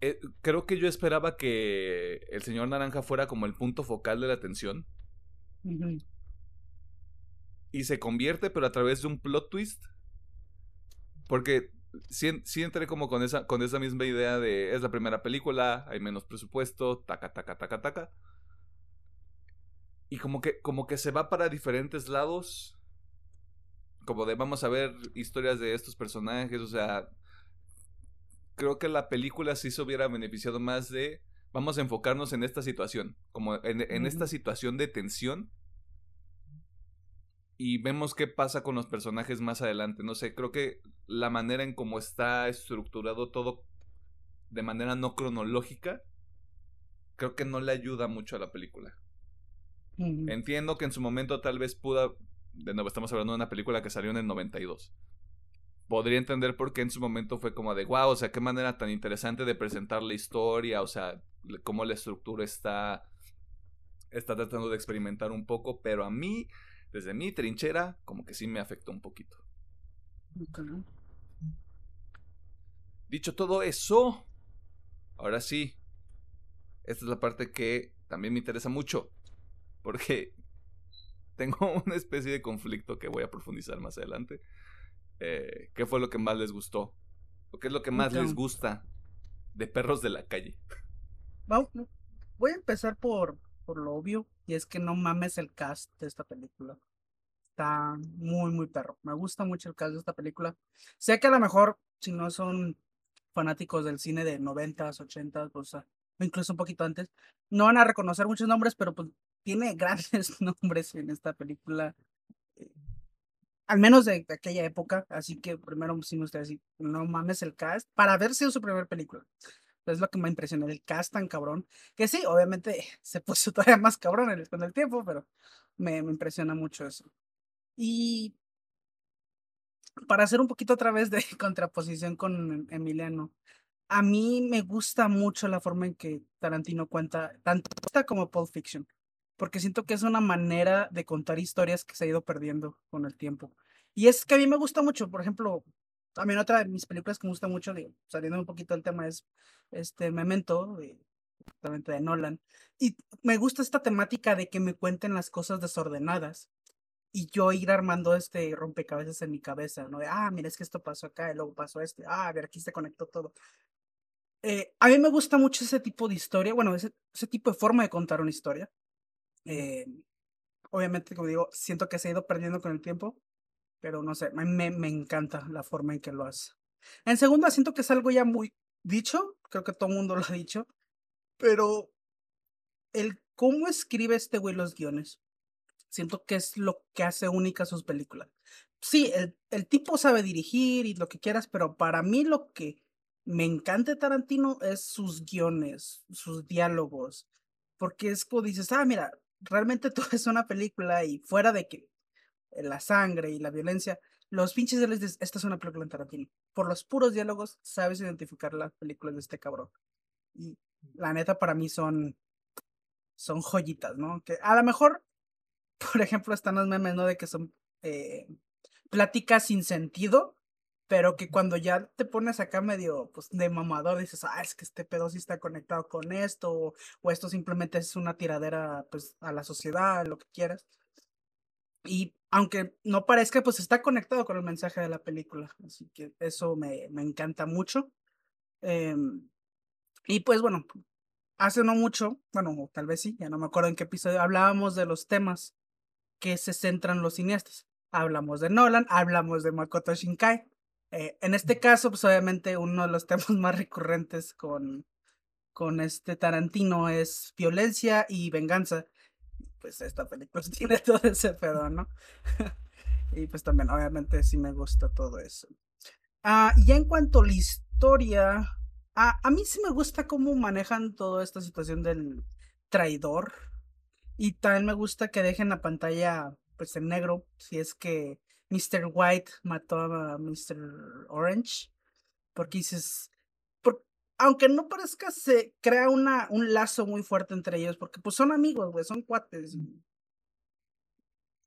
Eh, creo que yo esperaba que el señor Naranja fuera como el punto focal de la tensión. Y se convierte, pero a través de un plot twist. Porque sí, entré como con esa, con esa misma idea de es la primera película, hay menos presupuesto, taca, taca, taca, taca. Y como que, como que se va para diferentes lados. Como de vamos a ver historias de estos personajes. O sea. Creo que la película sí se hubiera beneficiado más de. Vamos a enfocarnos en esta situación. Como en, en esta situación de tensión y vemos qué pasa con los personajes más adelante. No sé, creo que la manera en cómo está estructurado todo de manera no cronológica, creo que no le ayuda mucho a la película. Entiendo que en su momento tal vez pudo, de nuevo estamos hablando de una película que salió en el 92. Podría entender por qué en su momento fue como de, wow, o sea, qué manera tan interesante de presentar la historia, o sea, cómo la estructura está, está tratando de experimentar un poco, pero a mí desde mi trinchera, como que sí me afectó un poquito. Dicho todo eso, ahora sí, esta es la parte que también me interesa mucho, porque tengo una especie de conflicto que voy a profundizar más adelante. Eh, ¿Qué fue lo que más les gustó? ¿O qué es lo que más les gusta de perros de la calle? Voy a empezar por por lo obvio, y es que no mames el cast de esta película. Está muy, muy perro. Me gusta mucho el cast de esta película. Sé que a lo mejor, si no son fanáticos del cine de 90s, 80s, o incluso un poquito antes, no van a reconocer muchos nombres, pero pues tiene grandes nombres en esta película. Eh, al menos de, aquella época, así que primero sí me gustaría decir, no mames el cast, para haber sido su primera película es lo que me impresionó, el cast tan cabrón, que sí, obviamente se puso todavía más cabrón con el tiempo, pero me, me impresiona mucho eso. Y para hacer un poquito otra vez de contraposición con Emiliano, a mí me gusta mucho la forma en que Tarantino cuenta, tanto como Pulp Fiction, porque siento que es una manera de contar historias que se ha ido perdiendo con el tiempo. Y es que a mí me gusta mucho, por ejemplo, también otra de mis películas que me gusta mucho, saliendo un poquito del tema, es este Memento, de Nolan. Y me gusta esta temática de que me cuenten las cosas desordenadas y yo ir armando este rompecabezas en mi cabeza, ¿no? De, ah, mira, es que esto pasó acá y luego pasó este, ah, a ver, aquí se conectó todo. Eh, a mí me gusta mucho ese tipo de historia, bueno, ese, ese tipo de forma de contar una historia. Eh, obviamente, como digo, siento que se ha ido perdiendo con el tiempo, pero no sé, me, me encanta la forma en que lo hace. En segunda, siento que es algo ya muy dicho, creo que todo el mundo lo ha dicho, pero el cómo escribe este güey los guiones, siento que es lo que hace única sus películas. Sí, el, el tipo sabe dirigir y lo que quieras, pero para mí lo que me encanta Tarantino es sus guiones, sus diálogos, porque es como dices, ah, mira, realmente todo es una película y fuera de que la sangre y la violencia, los pinches de esta es una película en Tarantino. Por los puros diálogos, sabes identificar las películas de este cabrón. Y la neta, para mí son, son joyitas, ¿no? Que a lo mejor, por ejemplo, están los memes, ¿no? De que son eh, pláticas sin sentido, pero que cuando ya te pones acá medio pues, de mamador, dices, ah, es que este pedo sí está conectado con esto, o, o esto simplemente es una tiradera pues, a la sociedad, lo que quieras. Y aunque no parezca, pues está conectado con el mensaje de la película. Así que eso me, me encanta mucho. Em, y pues bueno, hace no mucho, bueno, tal vez sí, ya no me acuerdo en qué episodio, hablábamos de los temas que se centran los cineastas. Hablamos de Nolan, hablamos de Makoto Shinkai. Eh, en este caso, pues obviamente uno de los temas más recurrentes con, con este Tarantino es violencia y venganza pues esta película tiene todo ese pedo, ¿no? y pues también, obviamente, sí me gusta todo eso. Ah, y en cuanto a la historia, ah, a mí sí me gusta cómo manejan toda esta situación del traidor. Y también me gusta que dejen la pantalla pues en negro, si es que Mr. White mató a Mr. Orange. Porque dices, aunque no parezca, se crea una, un lazo muy fuerte entre ellos, porque pues son amigos, güey, son cuates.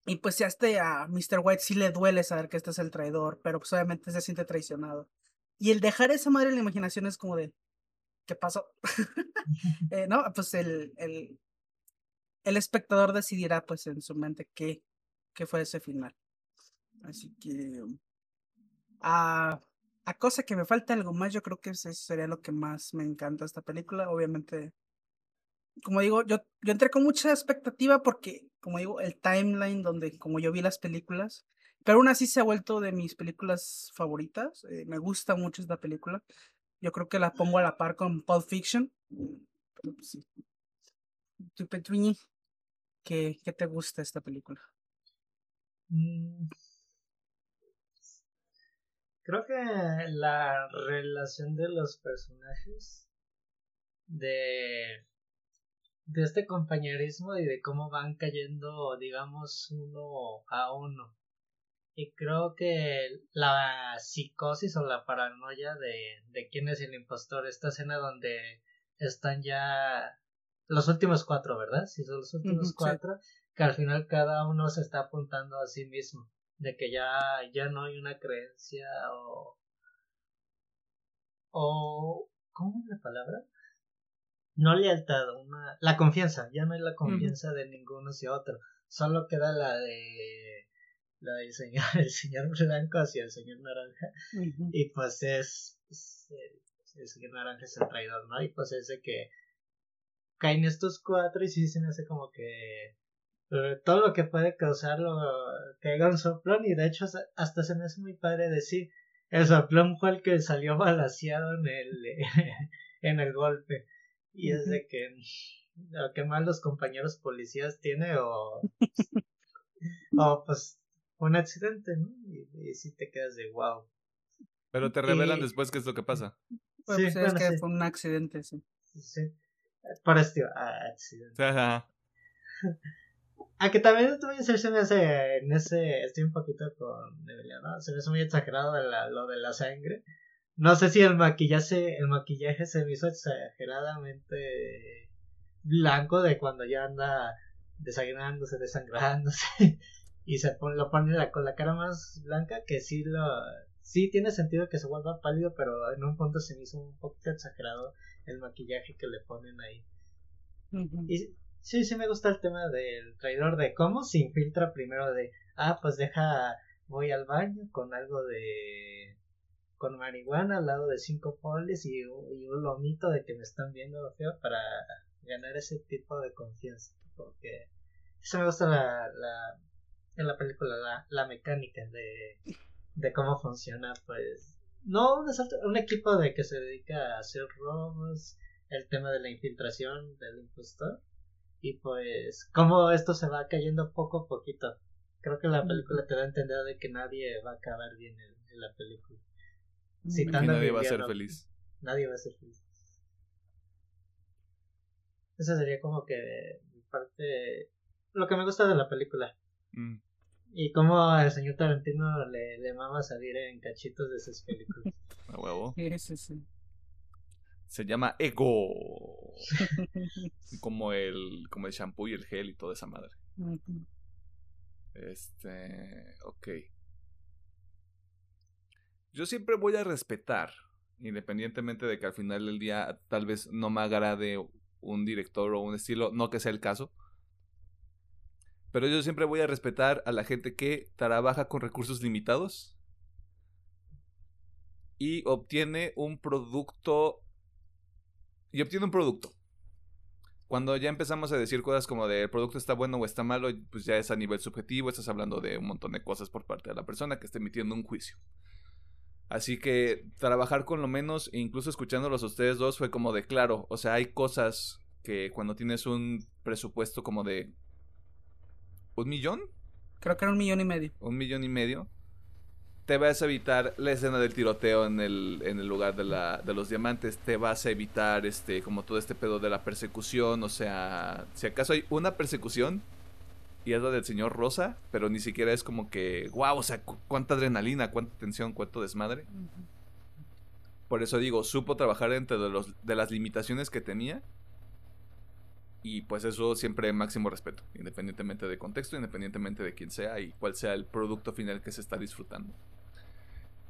Y pues ya este a Mr. White sí le duele saber que este es el traidor, pero pues obviamente se siente traicionado. Y el dejar esa madre en la imaginación es como de, ¿qué pasó? eh, no, pues el, el, el espectador decidirá pues en su mente qué, qué fue ese final. Así que a, a cosa que me falta algo más, yo creo que eso sería lo que más me encanta esta película. Obviamente como digo, yo, yo entré con mucha expectativa porque, como digo, el timeline donde como yo vi las películas, pero aún así se ha vuelto de mis películas favoritas. eh, me gusta mucho esta película. Yo creo que la pongo a la par con Pulp Fiction. Sí. ¿Tú, ¿qué, qué te gusta esta película? Creo que la relación de los personajes de de este compañerismo y de cómo van cayendo, digamos, uno a uno. Y creo que la psicosis o la paranoia de, de quién es el impostor, esta escena donde están ya los últimos cuatro, ¿verdad? Si son los últimos cuatro, que al final cada uno se está apuntando a sí mismo, de que ya, ya no hay una creencia o... o... ¿Cómo es la palabra? no lealtad, una, la confianza, ya no hay la confianza de ninguno hacia otro, solo queda la de la del señor, el señor blanco hacia el señor naranja, y pues es, es el, el señor naranja es el traidor, ¿no? Y pues es de que caen estos cuatro y sí se me hace como que todo lo que puede causarlo que haga un soplón y de hecho hasta se me hace muy padre decir el soplón fue el que salió balaseado en el en el golpe y es de que lo que más los compañeros policías tiene o o pues un accidente no y, y si te quedas de wow Pero te revelan Y- después qué es lo que pasa. Bueno, Sí, pues es bueno, que sí. fue un accidente, sí. sí para este accidente Ajá. A que también te voy a decir se me hace en ese estoy un poquito con Emiliano se me hace muy exagerado la- lo de la sangre. No sé si el maquillaje el maquillaje se me hizo exageradamente blanco de cuando ya anda desangrándose desangrándose y se pone, lo pone la- con la cara más blanca que sí lo sí tiene sentido que se vuelva pálido pero en un punto se me hizo un poquito exagerado el maquillaje que le ponen ahí. Ujú. y sí, sí me gusta el tema del traidor, de cómo se infiltra primero de, ah, pues deja, voy al baño con algo de, con marihuana al lado de cinco polis y, un lomito de que me están viendo feo para ganar ese tipo de confianza, porque eso me gusta la, la, en la película, la, la mecánica de, de cómo funciona, pues, no un, un equipo de que se dedica a hacer robos, el tema de la infiltración del impostor y pues cómo esto se va cayendo poco a poquito. Creo que la película te da a entender de que nadie va a acabar bien en, en la película. Nadie va a ser feliz. Nadie va a ser feliz. Esa sería como que parte lo que me gusta de la película Mm. y cómo al señor Tarantino le, le mama salir en cachitos de sus películas. A huevo. Sí, sí, sí. Se llama Ego. como el como el shampoo y el gel y toda esa madre. Este, ok. Yo siempre voy a respetar, independientemente de que al final del día tal vez no me agrade un director o un estilo, no que sea el caso. Pero yo siempre voy a respetar a la gente que trabaja con recursos limitados y obtiene un producto y obtiene un producto. Cuando ya empezamos a decir cosas como de el producto está bueno o está malo, pues ya es a nivel subjetivo, estás hablando de un montón de cosas por parte de la persona que está emitiendo un juicio. Así que trabajar con lo menos, e incluso escuchándolos a ustedes dos, fue como de claro, o sea, hay cosas que cuando tienes un presupuesto como de un millón, Creo que era un millón y medio. un millón y medio, te vas a evitar la escena del tiroteo en el, en el lugar de, la, de los diamantes, te vas a evitar este como todo este pedo de la persecución, o sea, si acaso hay una persecución y es la del señor Rosa, pero ni siquiera es como que, wow, o sea, cu- cuánta adrenalina, cuánta tensión, cuánto desmadre. Por eso digo, supo trabajar dentro de, los, de las limitaciones que tenía. Y pues eso siempre máximo respeto, independientemente de contexto, independientemente de quién sea y cuál sea el producto final que se está disfrutando.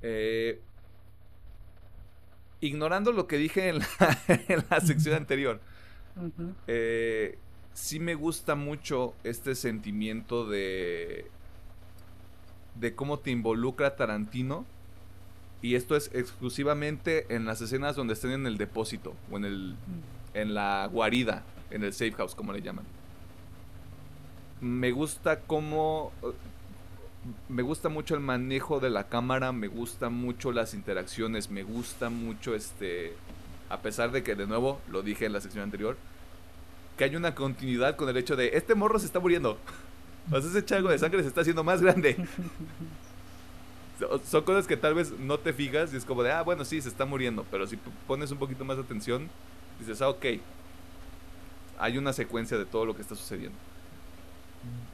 Eh, ignorando lo que dije en la, sección anterior, eh, sí me gusta mucho este sentimiento de de cómo te involucra Tarantino y esto es exclusivamente en las escenas donde estén en el depósito o en el en la guarida, en el safe house como le llaman. Me gusta cómo me gusta mucho el manejo de la cámara, me gusta mucho las interacciones, me gusta mucho este a pesar de que de nuevo lo dije en la sección anterior, que hay una continuidad con el hecho de este morro se está muriendo. O sea, ese chango de sangre se está haciendo más grande. Son cosas que tal vez no te fijas y es como de, ah, bueno, sí, se está muriendo. Pero si pones un poquito más de atención, dices, ah, ok. Hay una secuencia de todo lo que está sucediendo.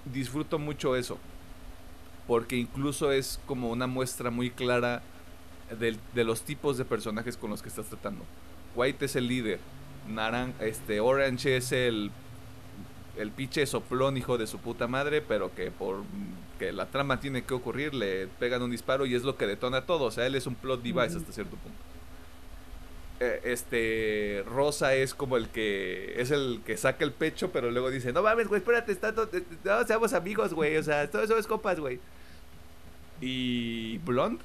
Disfruto mucho eso. Porque incluso es como una muestra muy clara de, de los tipos de personajes con los que estás tratando. White es el líder, Naran, este, Orange es el el pinche soplón hijo de su puta madre, pero que por que la trama tiene que ocurrir, le pegan un disparo y es lo que detona todo. O sea, él es un plot device hasta cierto punto. Eh, este Rosa es como el que es el que saca el pecho, pero luego dice, no mames, güey, espérate, está todo, no seamos amigos, güey, o sea, todo eso es copas, güey. Y Blonde.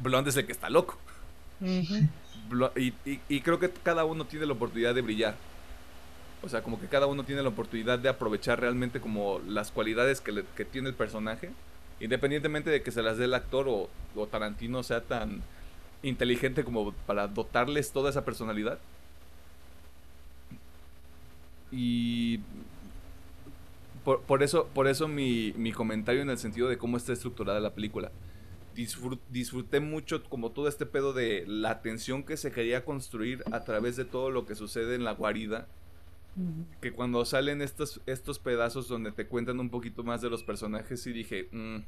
Blonde. es el que está loco y, creo que cada uno tiene la oportunidad de brillar. O sea, como que cada uno tiene la oportunidad de aprovechar realmente como las cualidades que, tiene el personaje. Independientemente de que se las dé el actor o, Tarantino sea tan inteligente como para dotarles toda esa personalidad. Y por, eso, por eso mi, mi, comentario en el sentido de cómo está estructurada la película disfruté mucho como todo este pedo de la tensión que se quería construir a través de todo lo que sucede en la guarida. Que cuando salen estos, estos pedazos donde te cuentan un poquito más de los personajes y dije, mm,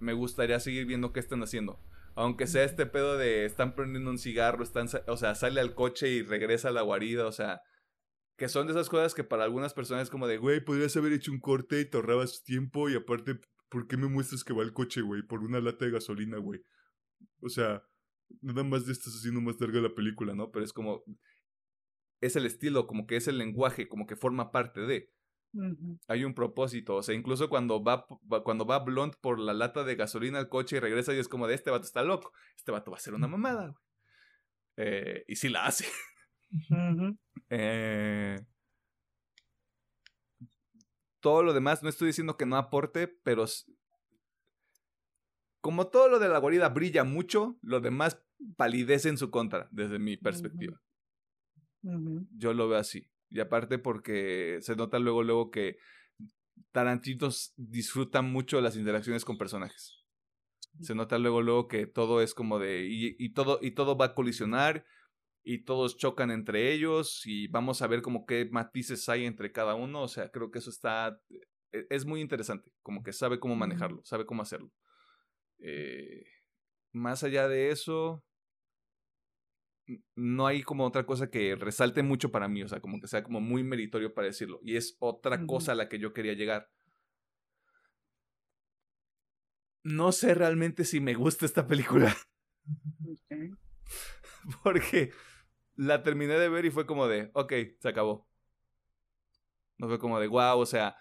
me gustaría seguir viendo qué están haciendo. Aunque sea este pedo de están prendiendo un cigarro, están, o sea, sale al coche y regresa a la guarida, o sea, que son de esas cosas que para algunas personas es como de, güey, podrías haber hecho un corte y te ahorrabas tiempo y aparte ¿por qué me muestras que va el coche, güey? Por una lata de gasolina, güey. O sea, nada más de estás haciendo más larga la película, ¿no? Pero es como. Es el estilo, como que es el lenguaje, como que forma parte de. Hay un propósito. O sea, incluso cuando va, cuando va Blond por la lata de gasolina al coche y regresa y es como de este vato está loco. Este vato va a ser una mamada, güey. Eh, y sí la hace. eh, todo lo demás, no estoy diciendo que no aporte, pero como todo lo de la guarida brilla mucho, lo demás palidece en su contra, desde mi perspectiva. Yo lo veo así. Y aparte porque se nota luego, luego que Tarantino disfruta mucho las interacciones con personajes. Se nota luego, luego que todo es como de. y, todo, y todo va a colisionar y todos chocan entre ellos y vamos a ver como qué matices hay entre cada uno. O sea, creo que eso está, e, es muy interesante, como que sabe cómo manejarlo, sabe cómo hacerlo. Eh, más allá de eso, no hay como otra cosa que resalte mucho para mí, o sea, como que sea como muy meritorio para decirlo. Y es otra cosa a la que yo quería llegar. No sé realmente si me gusta esta película. Porque la terminé de ver y fue como de, ok, se acabó. No fue como de, wow, o sea,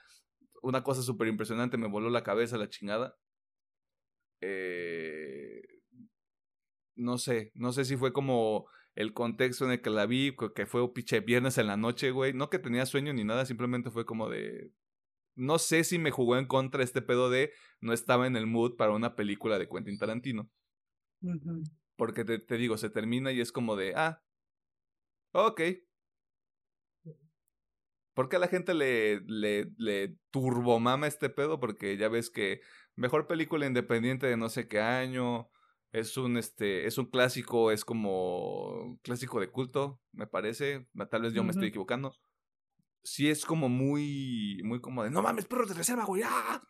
una cosa súper impresionante, me voló la cabeza la chingada. Eh, no sé, no sé si fue como el contexto en el que la vi, que fue piche viernes en la noche, güey. No que tenía sueño ni nada, simplemente fue como de... No sé si me jugó en contra este pedo de no estaba en el mood para una película de Quentin Tarantino. Porque te, te, digo, se termina y es como de, ah, Ok. ¿Por qué a la gente le, le, le turbomama este pedo? Porque ya ves que mejor película independiente de no sé qué año. Es un este. Es un clásico, es como. clásico de culto, me parece. Tal vez yo me estoy equivocando. Sí es como muy. muy como de. No mames, perros de reserva, güey. ¡Ah!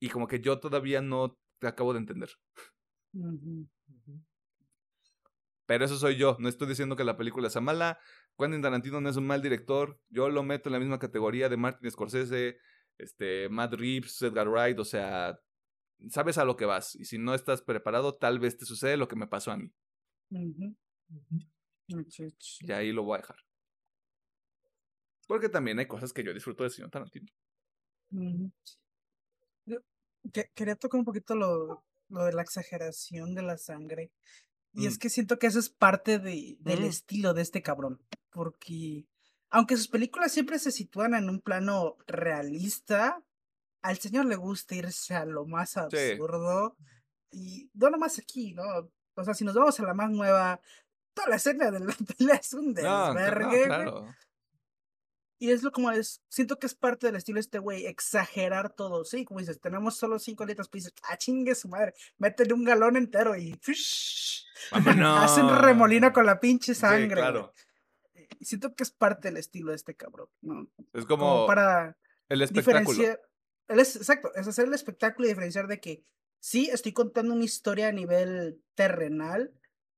Y como que yo todavía no te acabo de entender. Pero eso soy yo. No estoy diciendo que la película sea mala. Quentin Tarantino no es un mal director. Yo lo meto en la misma categoría de Martin Scorsese, este, Matt Reeves, Edgar Wright. O sea, sabes a lo que vas. Y si no estás preparado, tal vez te sucede lo que me pasó a mí. Y ahí lo voy a dejar. Porque también hay cosas que yo disfruto del señor Tarantino. Yo que- quería tocar un poquito lo, lo de la exageración de la sangre. Y es Mm. que siento que eso es parte de, del Mm. estilo de este cabrón. Porque aunque sus películas siempre se sitúan en un plano realista, al señor le gusta irse a lo más absurdo. Y no nomás aquí, ¿no? O sea, si nos vamos a la más nueva, toda la escena de la pelea es un No, cla- no, desvergue. claro. Y es lo como es, siento que es parte del estilo de este güey, exagerar todo, sí, como dices, tenemos solo cinco litros, pues dices, ah, chingue su madre, métele un galón entero y hacen remolino con la pinche sangre. claro. Siento que es parte del estilo de este cabrón, ¿no? Es Como, como para el espectáculo. diferenciar, él es, exacto, es hacer el espectáculo y diferenciar de que sí, estoy contando una historia a nivel terrenal,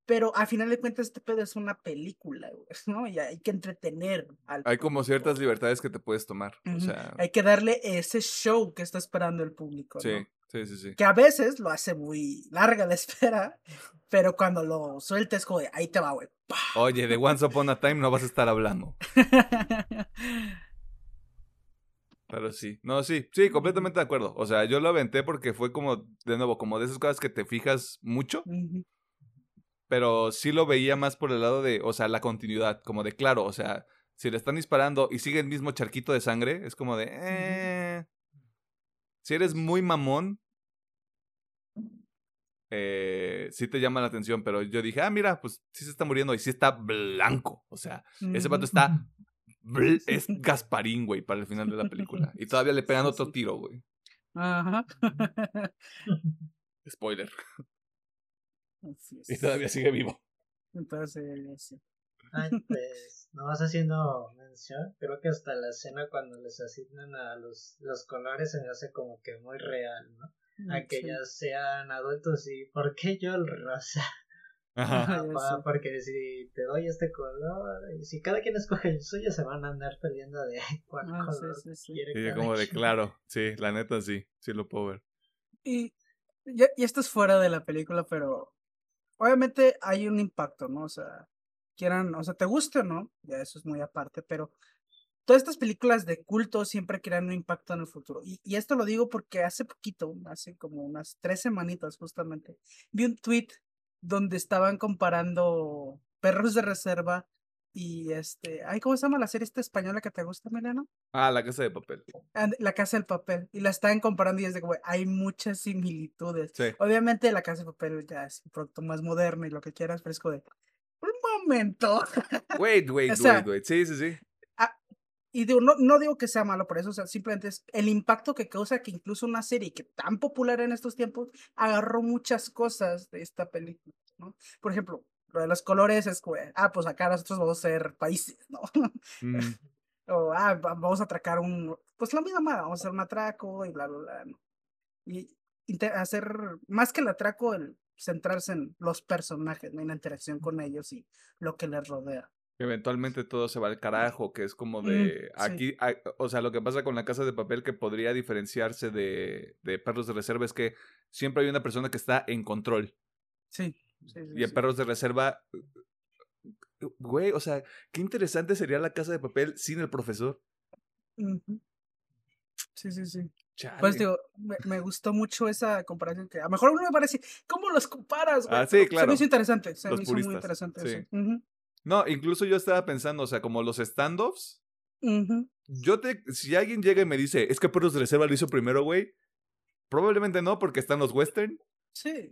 pero a final de cuentas este pedo es una película, ¿no? Y hay que entretener al Hay como ciertas libertades que te puedes tomar. O sea, Hay que darle ese show que está esperando el público, sí, ¿no? sí, sí, sí. Que a veces lo hace muy larga la espera, pero cuando lo sueltes, de, ahí te va, güey. Oye, de Once Upon a Time no vas a estar hablando. Pero sí, no, sí, sí, completamente de acuerdo. O sea, yo lo aventé porque fue como, de nuevo, como de esas cosas que te fijas mucho, pero sí lo veía más por el lado de, o sea, la continuidad, como de, claro, o sea, si le están disparando y sigue el mismo charquito de sangre, es como de, eh, si eres muy mamón, eh, sí te llama la atención, pero yo dije, ah, mira, pues sí se está muriendo y sí está blanco, o sea, ese ujú. está, es Gasparín, güey, para el final de la película, y todavía le pegan Sí, otro sí. tiro, güey. Ajá. Spoiler. Así Y todavía sigue vivo. Entonces, sí. Ay, pues, nomás haciendo mención, creo que hasta la escena cuando les asignan a los, los colores se me hace como que muy real, ¿no? A que Sí. ya sean adultos y ¿por qué yo el rosa? Ajá. Pa- porque si te doy este color, y si cada quien escoge el suyo, se van a andar peleando de cuál Ah, color sí, sí. quiere como de, claro, sí, la neta sí, sí lo puedo ver. Y, y, y esto es fuera de la película, pero obviamente hay un impacto, ¿no? O sea, quieran, o sea, te guste o no, ya eso es muy aparte, pero todas estas películas de culto siempre crean un impacto en el futuro. Y, y esto lo digo porque hace poquito, hace como unas tres semanitas justamente, vi un tweet donde estaban comparando Perros de Reserva y este, ay, ¿cómo se llama la serie esta española que te gusta, Milena? Ah, la casa de papel. La Casa del Papel. Y la estaban comparando y es de como, hay muchas similitudes. Sí. Obviamente la Casa de Papel ya es un producto más moderno y lo que quieras, pero es como de, un momento. Wait, wait, O sea, wait, wait. Sí, sí, sí. Y digo, no, no digo que sea malo por eso, o sea, simplemente es el impacto que causa que incluso una serie que tan popular en estos tiempos agarró muchas cosas de esta película, ¿no? Por ejemplo, lo de los colores es como, ah, pues acá nosotros vamos a ser países, ¿no? Mm, o, ah, va- vamos a atracar un, pues la misma madre, vamos a hacer un atraco y bla, bla, bla, ¿no? Y hacer, más que el atraco, el centrarse en los personajes, ¿no? En la interacción con ellos y lo que les rodea. Eventualmente todo se va al carajo, que es como Mm, de sí. aquí, a- o sea, lo que pasa con la casa de papel que podría diferenciarse de, de perros de reserva es que siempre hay una persona que está en control. Sí. sí, sí, Y en perros de reserva, güey, o sea, qué interesante sería la casa de papel sin el profesor. Sí, sí, sí. Chale. Pues digo, me, me gustó mucho esa comparación que a lo mejor uno me parece, ¿cómo los comparas? güey? Ah, sí, Pero Se claro. me hizo interesante, se Los me hizo muy interesante sí. eso. No, incluso yo estaba pensando, o sea, como los standoffs, ujú. Yo te, si alguien llega y me dice, es que Perros de Reserva lo hizo primero, güey, probablemente no, porque están los western. Sí.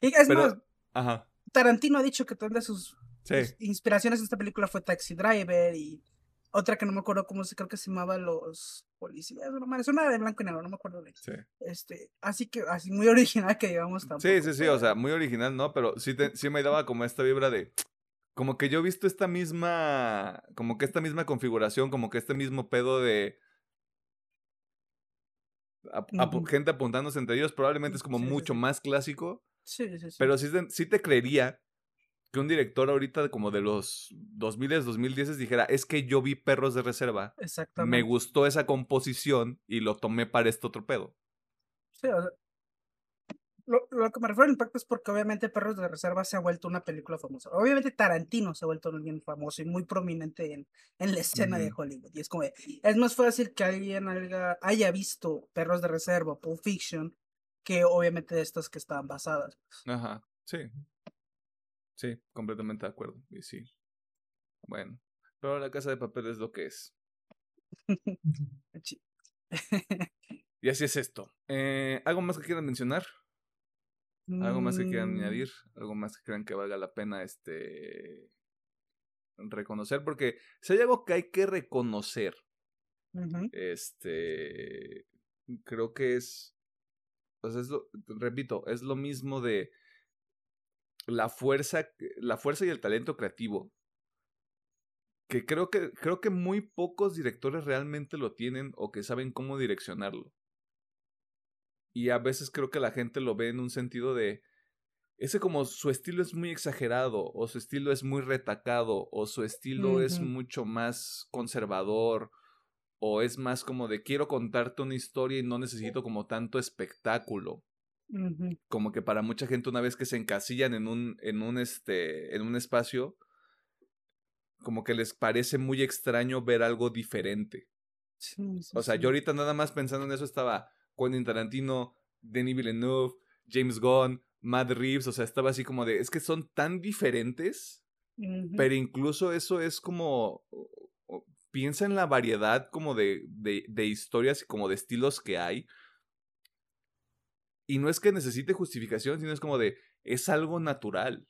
Y es Pero- más, Ajá, Tarantino ha dicho que todas de sus sí. sus inspiraciones de esta película fue Taxi Driver y otra que no me acuerdo cómo se creo que se llamaba Los Policías, no mames, una de blanco y negro, no me acuerdo de Sí. este, así que así muy original que digamos tampoco. sí, sí, sí, o sea, muy original, ¿no? Pero sí, te- sí me daba como esta vibra de, como que yo he visto esta misma, como que esta misma configuración, como que este mismo pedo de gente apuntándose entre ellos, probablemente es como Sí, mucho sí. más clásico, Sí, sí, sí. Pero sí, sí te creería que un director ahorita como de los 2000, 2010 dijera, es que yo vi Perros de Reserva, Exactamente. me gustó esa composición y lo tomé para este otro pedo. Sí, o sea, lo, lo que me refiero al impacto es porque obviamente Perros de Reserva se ha vuelto una película famosa. Obviamente Tarantino se ha vuelto alguien famoso y muy prominente en, en la escena de. Hollywood. Y es como, es más fácil que alguien haya, haya visto Perros de Reserva Pulp Fiction que obviamente de estas que estaban basadas. Ajá, sí. Sí, completamente de acuerdo. Y sí. Bueno, pero la casa de papel es lo que es. Y así es esto. Eh, ¿Algo más que quieran mencionar? ¿Algo más que quieran Mm, añadir? ¿Algo más que crean que valga la pena este reconocer? Porque si hay algo que hay que reconocer, este creo que es sea, es lo, repito, es lo mismo de la fuerza, la fuerza y el talento creativo. Que creo que creo que muy pocos directores realmente lo tienen o que saben cómo direccionarlo. Y a veces creo que la gente lo ve en un sentido de ese como su estilo es muy exagerado o su estilo es muy retacado o su estilo es mucho más conservador o es más como de quiero contarte una historia y no necesito como tanto espectáculo como que para mucha gente una vez que se encasillan en un en un este en un espacio como que les parece muy extraño ver algo diferente. sí, sí, O sea, sí. yo ahorita nada más pensando en eso estaba Quentin Tarantino, Denis Villeneuve, James Gunn, Matt Reeves, o sea, estaba así como de es que son tan diferentes, pero incluso eso es como piensa en la variedad como de, de, de historias y como de estilos que hay. Y no es que necesite justificación, sino es como de, es algo natural.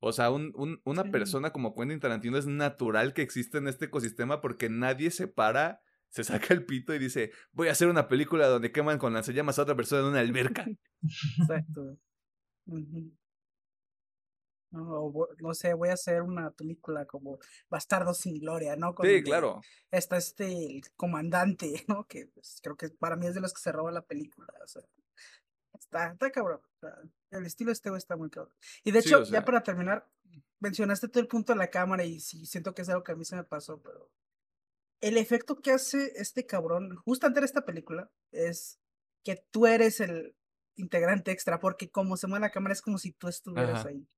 O sea, un, un- una Sí. persona como Quentin Tarantino es natural que exista en este ecosistema porque nadie se para, se saca el pito y dice, voy a hacer una película donde queman con lanzallamas a otra persona en una alberca. Exacto. No, no sé, voy a hacer una película como Bastardo sin Gloria, ¿no? Con Sí, claro. Está este el comandante, ¿no? Que pues, creo que para mí es de los que se roba la película. O sea, está, está cabrón. el estilo este está muy cabrón. Y de Sí, hecho, o sea- ya para terminar, mencionaste todo el punto de la cámara y sí siento que es algo que a mí se me pasó, pero el efecto que hace este cabrón, justo antes de esta película, es que tú eres el integrante extra, porque como se mueve la cámara es como si tú estuvieras Ajá. ahí.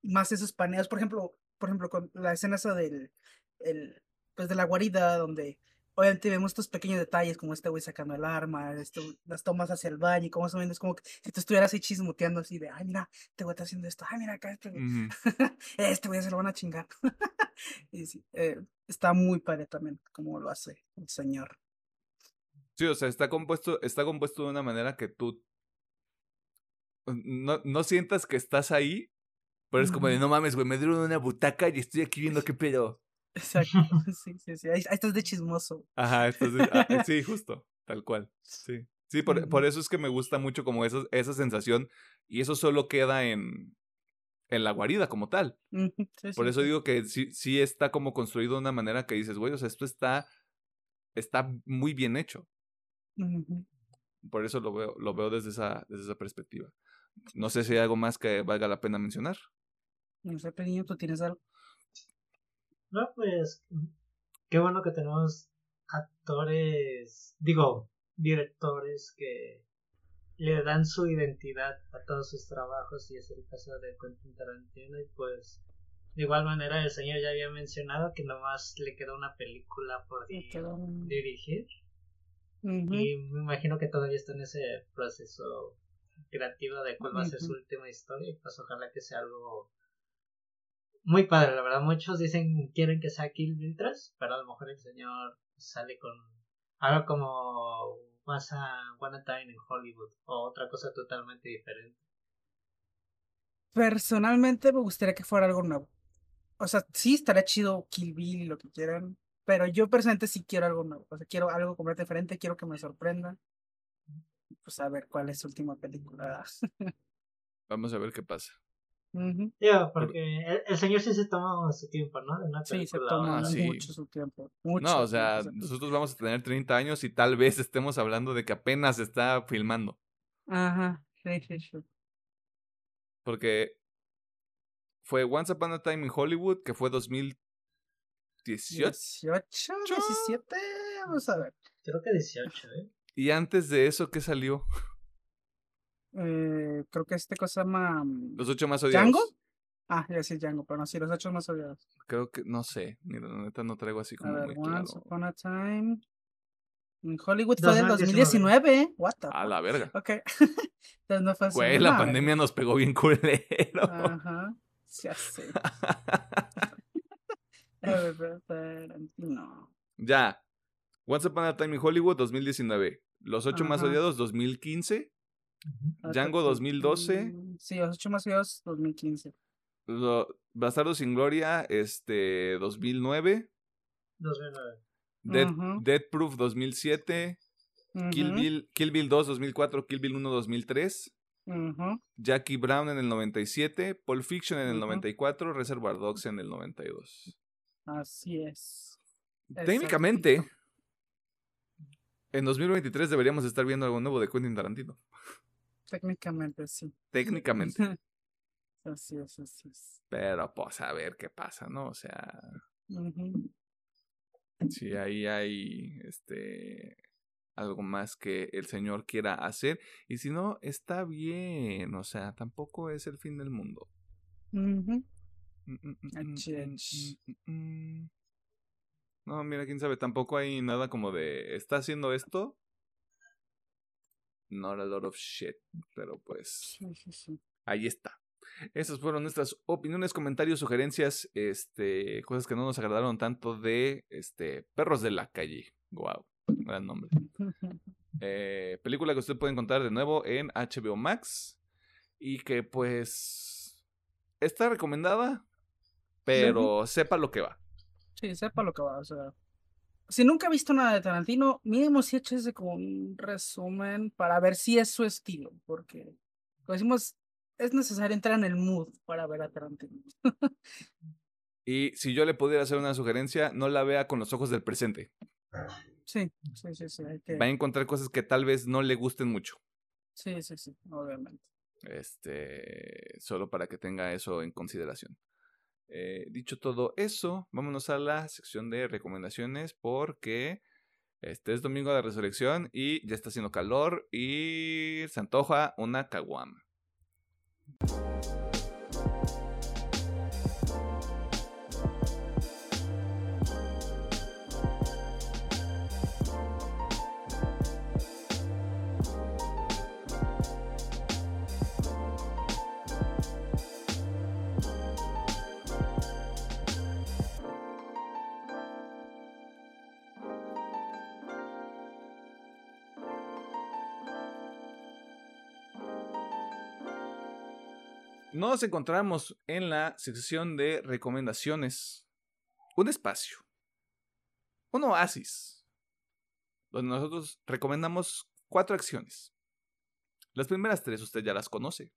Más esos paneos, por ejemplo, por ejemplo, con la escena esa del, el, pues de la guarida, donde obviamente vemos estos pequeños detalles, como este güey sacando el arma, este, las tomas hacia el baño, y como ven, es como que si tú estuvieras ahí chismoteando así de, ay, mira, este güey está haciendo esto, ay, mira acá, este güey, Ujú. este güey se lo van a chingar. y sí, eh, está muy padre también como lo hace el señor. Sí, o sea, está compuesto, está compuesto de una manera que tú no, no sientas que estás ahí, pero es como de no mames, güey, me dieron una butaca y estoy aquí viendo qué pedo. Exacto, sí, sí, sí, ahí, ahí estás de chismoso. Ajá, entonces, ah, sí, justo, tal cual. Sí. Sí, por, por eso es que me gusta mucho como esa, esa sensación y eso solo queda en, en la guarida como tal. Sí, Por sí, eso sí. digo que sí, sí está como construido de una manera que dices, güey, o sea, esto está, está muy bien hecho. Por eso lo veo, lo veo desde esa, desde esa perspectiva. No sé si hay algo más que valga la pena mencionar. No sé, Pedriño, ¿tú tienes algo? No, pues qué bueno que tenemos actores, digo, directores que le dan su identidad a todos sus trabajos y es el caso de Quentin Tarantino y pues de igual manera el señor ya había mencionado que nomás le quedó una película por quedó dirigir. Y me imagino que todavía está en ese proceso creativo de cuál va a ser su última historia y pues ojalá que sea algo muy padre, la verdad. Muchos dicen quieren que sea Kill Bill 3, pero a lo mejor el señor sale con algo como Once a One Time en Hollywood o otra cosa totalmente diferente. Personalmente me gustaría que fuera algo nuevo. O sea, sí estaría chido Kill Bill y lo que quieran, pero yo personalmente sí quiero algo nuevo. O sea, quiero algo completamente diferente, quiero que me sorprenda. Pues a ver cuál es su última película. Vamos a ver qué pasa. Ujú. Digo, porque el, el señor sí se toma su tiempo, ¿no? De una Sí, se toma Ah, sí. mucho su tiempo. Mucho No, o sea, nosotros vamos a tener 30 años y tal vez estemos hablando de que apenas está filmando. Ajá, sí, sí, sí. Porque fue Once Upon a Time in Hollywood, que fue 2018. 18, 17, vamos a ver. Creo que 18, ¿eh? Y antes de eso, ¿qué salió? Eh, creo que este cosa se llama mm, Los ocho más odiados. ¿Django? Ah, ya sí, Django, pero no, sí, los ocho más odiados. Creo que, no sé, mira, la neta no traigo así A como ver, muy Once claro. Upon a Time en Hollywood fue del 2019. 2019. What the A la verga. Ok. Entonces no fue hace Güey, la nada. pandemia nos pegó bien culero. Ajá. Ya sé. A Tarantino. ya. Once Upon a Time in Hollywood 2019. Los ocho más Ajá. odiados 2015. Django 2012. Sí, los ocho más odiados 2015. Lo- Bastardo sin Gloria este 2009. 2009. Dead, Ujú. Dead Proof 2007. Kill, Ujú, Bill, Kill Bill 2 2004. Kill Bill 1 2003. ujú. Jackie Brown en el 97. Pulp Fiction en el Ujú. 94. Reservoir Dogs en el 92. Así es. Técnicamente, Exactito. en 2023 deberíamos estar viendo algo nuevo de Quentin Tarantino. Técnicamente sí. Técnicamente. Así es, así es. Pero pues a ver qué pasa, ¿no? O sea, si ahí hay este algo más que el señor quiera hacer. Y si no, está bien. O sea, tampoco es el fin del mundo. Mm, mm, mm. No, mira, quién sabe, tampoco hay nada como de, ¿está haciendo esto? Not a lot of shit, pero pues Sí, sí, sí. ahí está. Esas fueron nuestras opiniones, comentarios, sugerencias, este, cosas que no nos agradaron tanto de, este, Perros de la Calle. Wow, gran nombre. Eh, película que usted puede encontrar de nuevo en HBO Max y que pues está recomendada, pero sepa lo que va. Sí, sepa lo que va. O sea, si nunca ha visto nada de Tarantino, mínimo si ese como un resumen para ver si es su estilo. Porque, como decimos, es necesario entrar en el mood para ver a Tarantino. Y si yo le pudiera hacer una sugerencia, no la vea con los ojos del presente. Sí, sí, sí, sí. Que... Va a encontrar cosas que tal vez no le gusten mucho. Sí, sí, sí, obviamente. Este, solo para que tenga eso en consideración. Eh, dicho todo eso, vámonos a la sección de recomendaciones porque este es domingo de resurrección y ya está haciendo calor y se antoja una caguama. Nos encontramos en la sección de recomendaciones. Un espacio. Un oasis. Donde nosotros recomendamos cuatro acciones. Las primeras tres usted ya las conoce.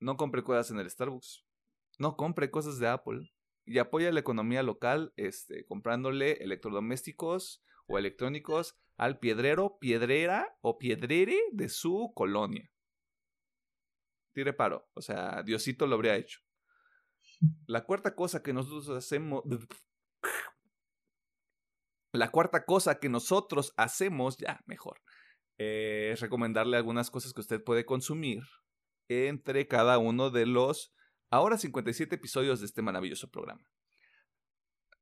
No compre cosas en el Starbucks. No compre cosas de Apple. Y apoya la economía local este, comprándole electrodomésticos o electrónicos al piedrero, piedrera o piedrere de su colonia tire paro. O sea, Diosito lo habría hecho. La cuarta cosa que nosotros hacemos. La cuarta cosa que nosotros hacemos, ya, mejor, eh, es recomendarle algunas cosas que usted puede consumir entre cada uno de los ahora 57 episodios de este maravilloso programa.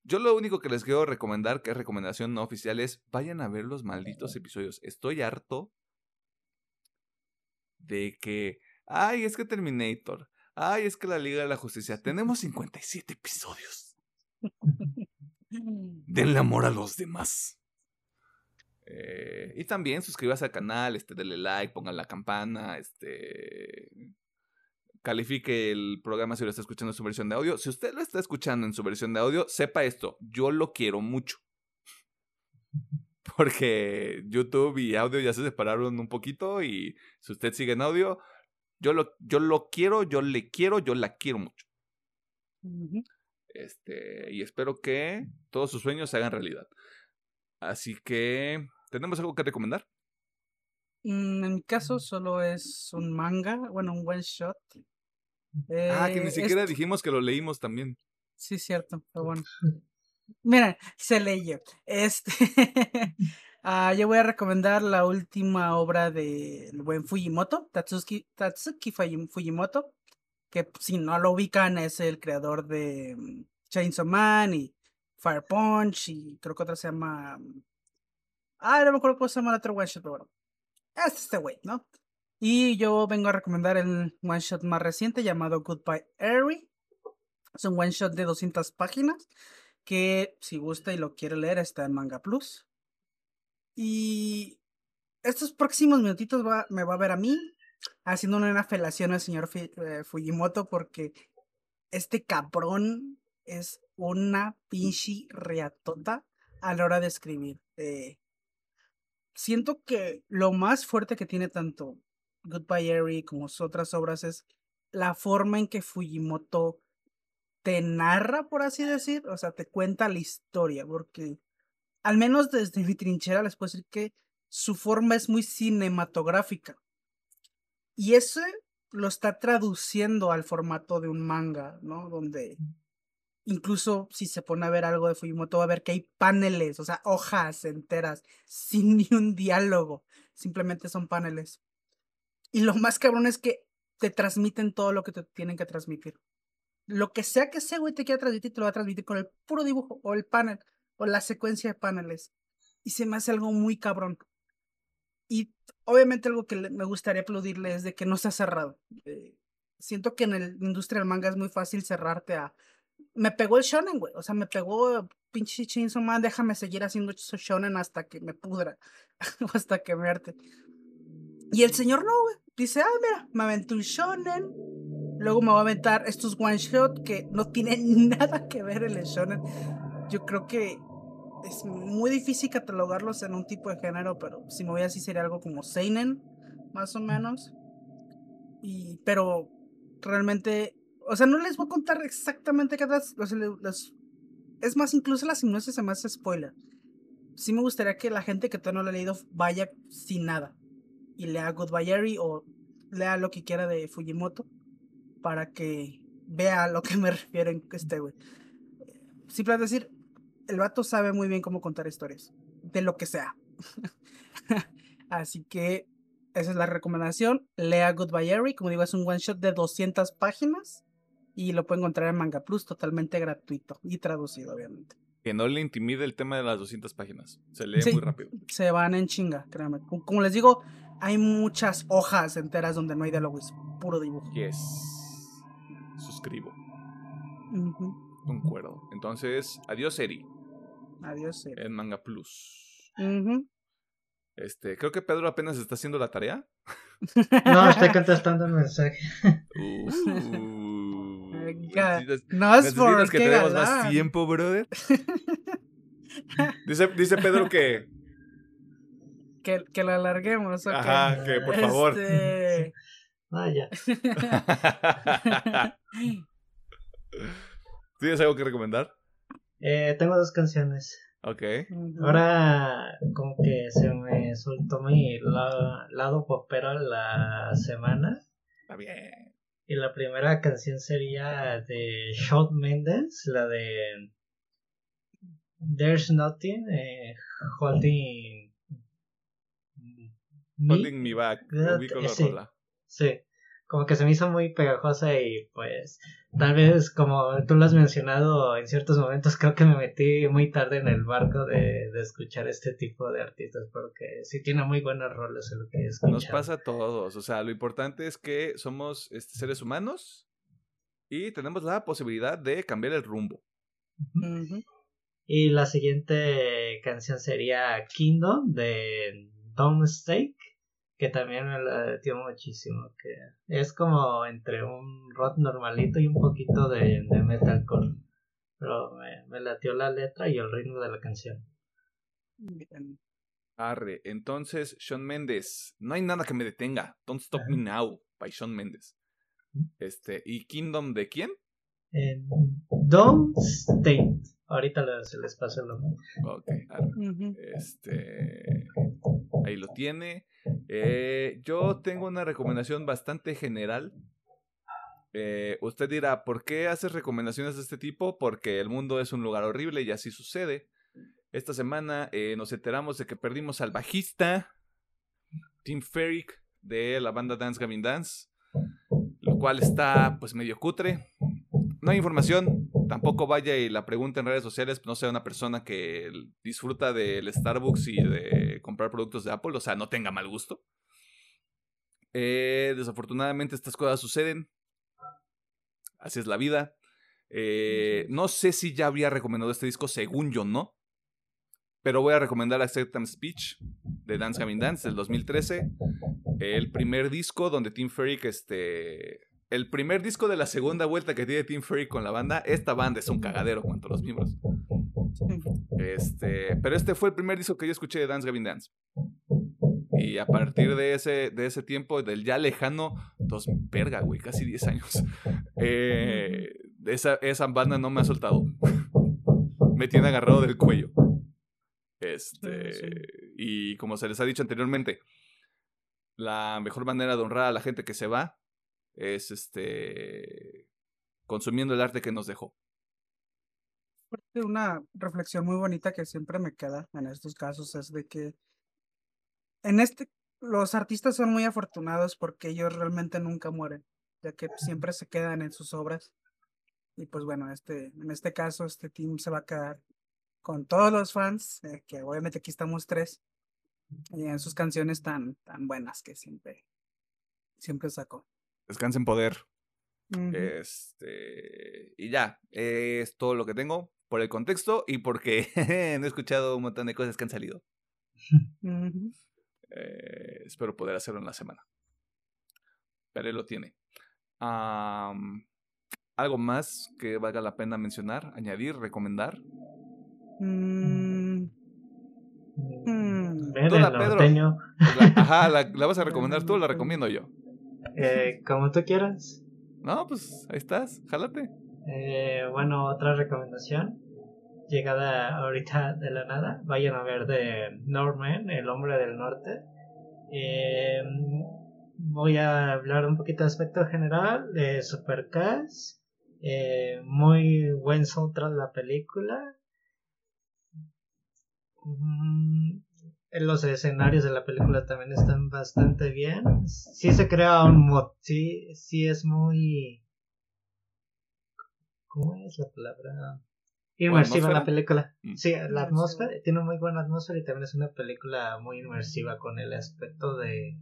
Yo lo único que les quiero recomendar, que es recomendación no oficial, es vayan a ver los malditos episodios. Estoy harto de que Ay, es que Terminator. Ay, es que la Liga de la Justicia. Tenemos 57 episodios. Denle amor a los demás. Eh, y también suscríbase al canal, este, denle like, pongan la campana, este. Califique el programa si lo está escuchando en su versión de audio. Si usted lo está escuchando en su versión de audio, sepa esto. Yo lo quiero mucho. Porque YouTube y audio ya se separaron un poquito. Y si usted sigue en audio, yo lo, yo lo quiero, yo le quiero, yo la quiero mucho. Este, y espero que todos sus sueños se hagan realidad. Así que, ¿tenemos algo que recomendar? Mm, En mi caso solo es un manga, bueno, un one shot. Ah, que Eh, ni es- siquiera dijimos que lo leímos también. Sí, cierto, pero bueno. Mira, se leyó. Este, ah, yo voy a recomendar la última obra del buen Fujimoto, Tatsuki, Tatsuki Fuji- Fujimoto, que si no lo ubican es el creador de mm, Chainsaw Man y Fire Punch y creo que otra se llama... Ah, no me acuerdo cómo se llama el otro one shot, pero bueno. Es este güey, ¿no? Y yo vengo a recomendar el one shot más reciente llamado Goodbye Eri. Es un one shot de 200 páginas que si gusta y lo quiere leer está en Manga Plus. Y estos próximos minutitos va- me va a ver a mí haciendo una felación al señor eh, Fujimoto porque este cabrón es una pinche reatota a la hora de escribir. Eh, siento que lo más fuerte que tiene tanto Goodbye Eri como sus otras obras es la forma en que Fujimoto te narra, por así decir, o sea, te cuenta la historia, porque al menos desde mi trinchera les puedo decir que su forma es muy cinematográfica. Y ese lo está traduciendo al formato de un manga, ¿no? Donde incluso si se pone a ver algo de Fujimoto va a ver que hay paneles, o sea, hojas enteras, sin ni un diálogo, simplemente son paneles. Y lo más cabrón es que te transmiten todo lo que te tienen que transmitir lo que sea que ese güey te quiera transmitir, te lo va a transmitir con el puro dibujo o el panel o la secuencia de paneles. Y se me hace algo muy cabrón. Y obviamente algo que me gustaría aplaudirle es de que no se ha cerrado. Eh, siento que en la industria del manga es muy fácil cerrarte a... Me pegó el shonen, güey. O sea, me pegó pinche Chainsaw Man, déjame seguir haciendo sh- shonen hasta que me pudra. o hasta que me arte. Y el señor no, güey. Dice, ah, mira, me aventé un shonen, Luego me voy a aventar estos one shot que no tienen nada que ver el shonen. Yo creo que es muy difícil catalogarlos en un tipo de género, pero si me voy así sería algo como seinen, más o menos. Y pero realmente, o sea, no les voy a contar exactamente qué sea, le- los- es más, incluso la hipnosis se me hace spoiler. Sí me gustaría que la gente que todavía no lo ha leído vaya sin nada y lea Goodbye Eri o lea lo que quiera de Fujimoto para que vea a lo que me refiero en este güey. Simplemente decir, el vato sabe muy bien cómo contar historias, de lo que sea. Así que esa es la recomendación. Lea Goodbye Eri, como digo, es un one shot de 200 páginas y lo puede encontrar en Manga Plus totalmente gratuito y traducido, obviamente. Que no le intimide el tema de las 200 páginas. Se lee Sí. muy rápido. Se van en chinga, créanme. Como, les digo, hay muchas hojas enteras donde no hay diálogo, es puro dibujo. Yes. Suscribo. Ujú. Concuerdo. Entonces, adiós, Eri. Adiós. Eri. En Manga Plus. Este, creo que Pedro apenas está haciendo la tarea. No, estoy contestando el mensaje. Uh, necesitas, No es por que tenemos más tiempo, brother. Dice, dice Pedro que. Que, que la alarguemos. ok. Ajá, que por favor. Este, Ah, ya. ¿Tienes algo que recomendar? Eh, tengo dos canciones. Ok. Ahora como que se me soltó mi la- lado popero la semana. Está bien. Y la primera canción sería de Shawn Mendes, la de There's Nothing, eh, Holding Me. Holding me back. Ubico la sí. rola. Sí, como que se me hizo muy pegajosa y pues tal vez como tú lo has mencionado en ciertos momentos creo que me metí muy tarde en el barco de, de escuchar este tipo de artistas porque sí tiene muy buenos roles en lo que escuchado. Nos pasa a todos. O sea, lo importante es que somos este, seres humanos y tenemos la posibilidad de cambiar el rumbo. Y la siguiente canción sería Kingdom de Don't Mistake, que también me la metió muchísimo, que es como entre un rock normalito y un poquito de, de metalcore. Pero me, me latió la letra y el ritmo de la canción. Bien. Arre. Entonces, Sean Méndez. No hay nada que me detenga. Don't Stop Me Now. By Sean Méndez. Este. ¿Y Kingdom de quién? En Don't State. Ahorita se les pasa el nombre. Ok, arre. Este. Ahí lo tiene. Eh, yo tengo una recomendación bastante general. Eh, usted dirá, ¿por qué haces recomendaciones de este tipo? Porque el mundo es un lugar horrible y así sucede. Esta semana eh, nos enteramos de que perdimos al bajista Tim Ferrick de la banda Dance Gavin Dance, lo cual está pues medio cutre. No hay información, tampoco vaya y la pregunta en redes sociales, no sea una persona que disfruta del Starbucks y de comprar productos de Apple, o sea, no tenga mal gusto. Eh, desafortunadamente estas cosas suceden, así es la vida. Eh, no sé si ya había recomendado este disco, según yo no. Pero voy a recomendar Acceptance Speech de Dance Having Dance del 2013. El primer disco donde Tim Ferrick, este. El primer disco de la segunda vuelta que tiene Tim Ferrick con la banda. Esta banda es un cagadero cuanto a los miembros. Este. Pero este fue el primer disco que yo escuché de Dance Having Dance. Y a partir de ese, de ese tiempo, del ya lejano, dos, verga, güey, casi 10 años. Eh, esa, esa banda no me ha soltado. me tiene agarrado del cuello. Este, y como se les ha dicho anteriormente, la mejor manera de honrar a la gente que se va es este consumiendo el arte que nos dejó. Una reflexión muy bonita que siempre me queda en estos casos es de que en este los artistas son muy afortunados porque ellos realmente nunca mueren, ya que siempre se quedan en sus obras. Y pues bueno, este, en este caso, este team se va a quedar con todos los fans, eh, que obviamente aquí estamos tres, y en sus canciones tan, tan buenas que siempre, siempre sacó. Descansen poder. Este. Y ya, es todo lo que tengo por el contexto y porque no he escuchado un montón de cosas que han salido. Eh, espero poder hacerlo en la semana. Pero él lo tiene. ¿Algo más que valga la pena mencionar, añadir, recomendar? Mm. Mm. Pedro. ajá, la, vas a recomendar tú o la recomiendo yo? Eh, como tú quieras. No, pues ahí estás, jálate. Eh, bueno, otra recomendación. Llegada ahorita de la nada, vayan a ver de Norman, el hombre del norte. Eh, voy a hablar un poquito de aspecto general de Supercast. Eh, muy buen soundtrack la película. Los escenarios de la película también están bastante bien. Sí se crea un mod, sí, sí es muy... ¿Cómo es la palabra? Inmersiva la película. Mm. Sí, la atmósfera, tiene muy buena atmósfera y también es una película muy inmersiva con el aspecto de,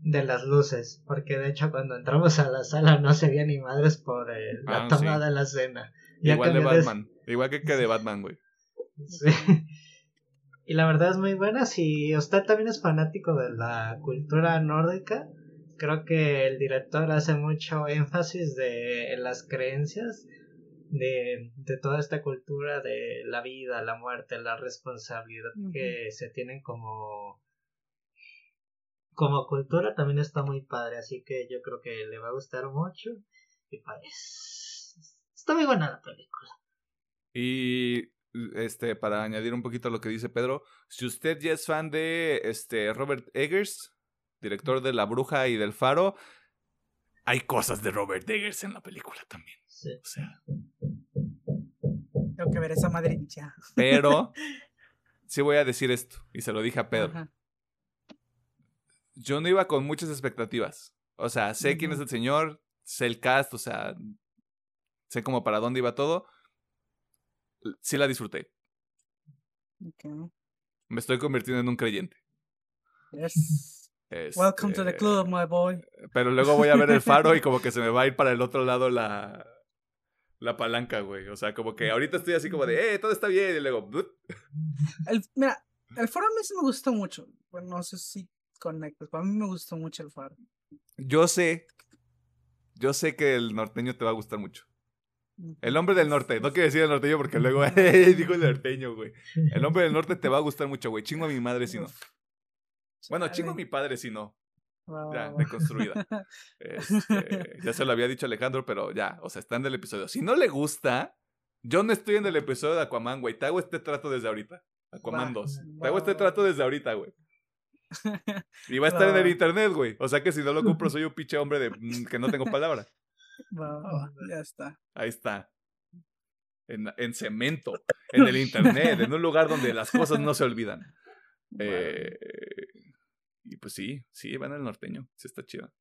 de las luces. Porque de hecho cuando entramos a la sala no se veía ni madres por la ah, toma de la escena. Igual de Batman. Igual que, que de Batman, güey. Sí. Y la verdad es muy buena. Si usted también es fanático de la cultura nórdica, creo que el director hace mucho énfasis de en las creencias de, de, toda esta cultura de la vida, la muerte, la responsabilidad que se tienen como como cultura también está muy padre, así que yo creo que le va a gustar mucho y pues está muy buena la película. Y este, para añadir un poquito a lo que dice Pedro, si usted ya es fan de este, Robert Eggers, director de La Bruja y del Faro, hay cosas de Robert Eggers en la película también. Sí. O sea. Tengo que ver esa madrilla. Pero, sí voy a decir esto, y se lo dije a Pedro. Yo no iba con muchas expectativas. O sea, sé quién es el señor, sé el cast, o sea, sé como para dónde iba todo sí la disfruté. Me estoy convirtiendo en un creyente. Yes. Welcome to the este, club, my boy. Pero luego voy a ver el faro y como que se me va a ir para el otro lado la, la palanca, güey. O sea, como que ahorita estoy así como de, eh, todo está bien. Y luego, el, mira, el faro a mí sí me gustó mucho. Bueno, no sé si conectas, pero a mí me gustó mucho el faro. Yo sé, yo sé que el norteño te va a gustar mucho. El hombre del norte, no quiero decir el norteño porque luego digo el norteño, güey. El hombre del norte te va a gustar mucho, güey. Chingo a mi madre si no. Bueno, chingo a mi padre si no. Ya, deconstruida. Este, ya se lo había dicho Alejandro, pero ya, o sea, está en el episodio. Si no le gusta, yo no estoy en el episodio de Aquaman, güey. Te hago este trato desde ahorita. Aquaman 2. Te hago este trato desde ahorita, güey. Y va a estar en el internet, güey. O sea que si no lo compro, soy un pinche hombre de mm, que no tengo palabra. Va, ya está. Ahí está. En, en cemento, en el internet, en un lugar donde las cosas no se olvidan. Eh, y pues sí, sí, van al norteño. Sí está chido.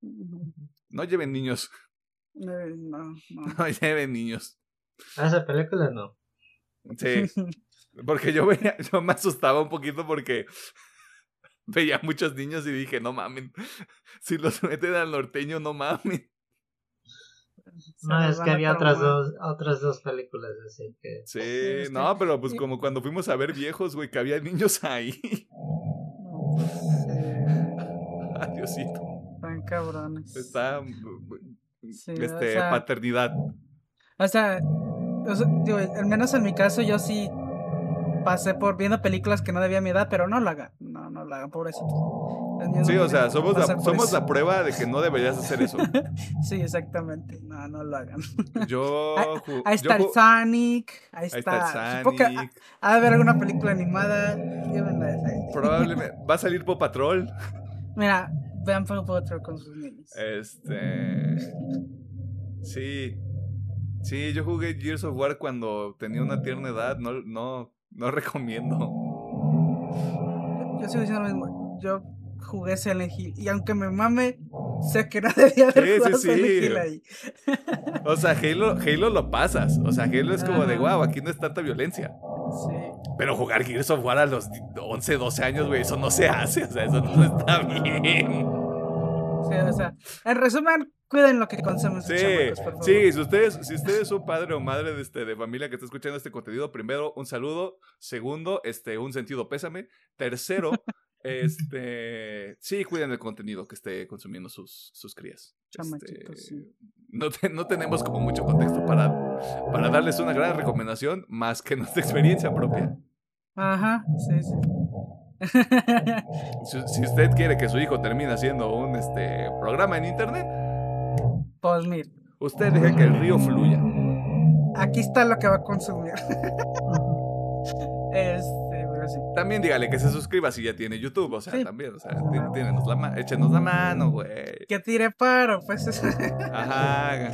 No lleven niños. Eh, No, no. No lleven niños. Ah, esa película no. Sí. Porque yo veía, yo me asustaba un poquito porque veía muchos niños y dije, no mamen. Si los meten al norteño, no mamen. No, es que había otras dos, otras dos películas así que. Sí, que- no, pero pues como cuando fuimos a ver viejos, güey, que había niños ahí. No, Adiosito. están cabrones. Está. Sí, este, o sea- paternidad. O sea, o sea, digo, al menos en mi caso yo sí pasé por viendo películas que no debía mi edad, pero no lo hagan. No, no lo hagan, niños Sí, o sea, que somos, la, somos eso. la prueba de que no deberías hacer eso. Sí, exactamente. No, no lo hagan. Yo. Ahí- Ahí yo está el Sonic. Ahí Ahí está. está que Sonic. ha ha de haber alguna película animada. Probablemente. Va a salir Pop Patrol. Mira, vean Paw Patrol con sus niños. Este. Sí. Sí, yo jugué Gears of War cuando tenía una tierna edad. No, no, no recomiendo. Yo, yo sigo diciendo lo mismo. Yo jugué Silent Hill. Y aunque me mame, sé que no debía haber Sí, sí, jugado sí. Silent Hill ahí. O sea, Halo, Halo lo pasas. O sea, Halo es como de Ajá. wow, aquí no es tanta violencia. Sí. Pero jugar Gears of War a los 11, 12 años, güey, eso no se hace. O sea, eso no está bien. Sí, o sea, en resumen, cuiden lo que consumen Sí, sí, si ustedes, si ustedes son padre o madre de, este, de familia que está escuchando este contenido, primero, un saludo. Segundo, este, un sentido pésame. Tercero, este, sí, cuiden el contenido que esté consumiendo sus, sus crías. Este, sí. no, te- no tenemos como mucho contexto para, para darles una gran recomendación, más que nuestra experiencia propia. Ajá, sí, sí. Si, si usted quiere que su hijo termine haciendo un este, programa en internet, pues mira, usted deje que el río fluya. aquí está lo que va a consumir. este, pero sí. También dígale que se suscriba si ya tiene YouTube, o sea, Sí. también, o sea, tí- tírenos la ma- échenos la mano, güey. Que tire paro, pues. Ajá.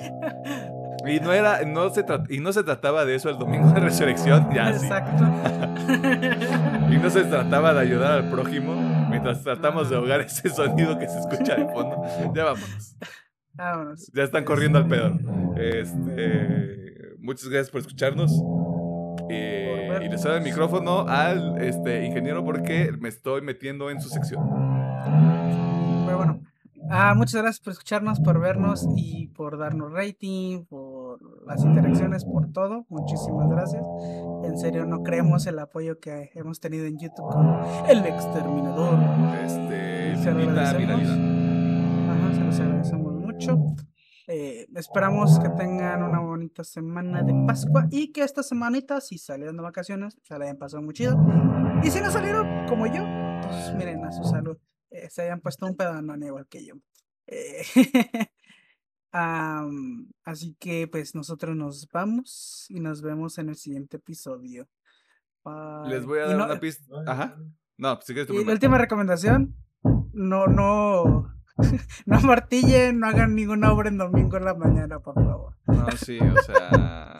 Y no era, no se y no se trataba de eso el domingo de resurrección, ya sí. Exacto. Y no se trataba de ayudar al prójimo mientras tratamos de ahogar ese sonido que se escucha de fondo. Ya vámonos. Vámonos. Ya están corriendo al pedo. Este, muchas gracias por escucharnos. Eh, y le cedo el micrófono al este, ingeniero porque me estoy metiendo en su sección. Pero bueno, ah, muchas gracias por escucharnos, por vernos y por darnos rating, por las interacciones, por todo. Muchísimas gracias. En serio, no creemos el apoyo que hemos tenido en YouTube con El Exterminador. Este, Se lo agradecemos. Ajá, se los agradecemos mucho. Eh, esperamos que tengan una bonita semana de Pascua y que esta semanita, si salieron de vacaciones, se la hayan pasado muy chido. Y si no salieron como yo, pues miren a su salud. eh, se hayan puesto un pedanón igual que yo. Eh, am, así que pues nosotros nos vamos y nos vemos en el siguiente episodio. Les Bye. voy a Y dar no- una pista. Ajá. No, pues si quieres tú y la última recomendación, no, no, no martillen, no hagan ninguna obra en domingo en la mañana, por favor. No, sí, o sea.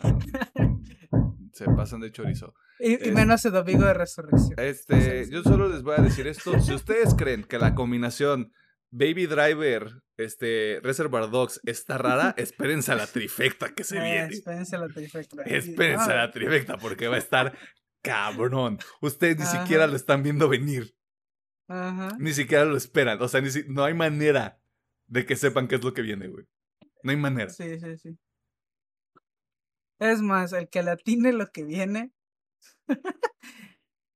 se pasan de chorizo. Y, menos el domingo de resurrección. Este, yo solo les voy a decir esto. Si ustedes creen que la combinación Baby Driver, este, Reservoir Dogs está rara, espérense a la trifecta que se Eh, viene. espérense la trifecta. Espérense a la trifecta porque va a estar cabrón. Ustedes ni Ajá. siquiera lo están viendo venir. Ajá. Ni siquiera lo esperan. O sea, ni si- no hay manera de que sepan qué es lo que viene, güey. No hay manera. Sí, sí, sí. Es más, el que le atine lo que viene.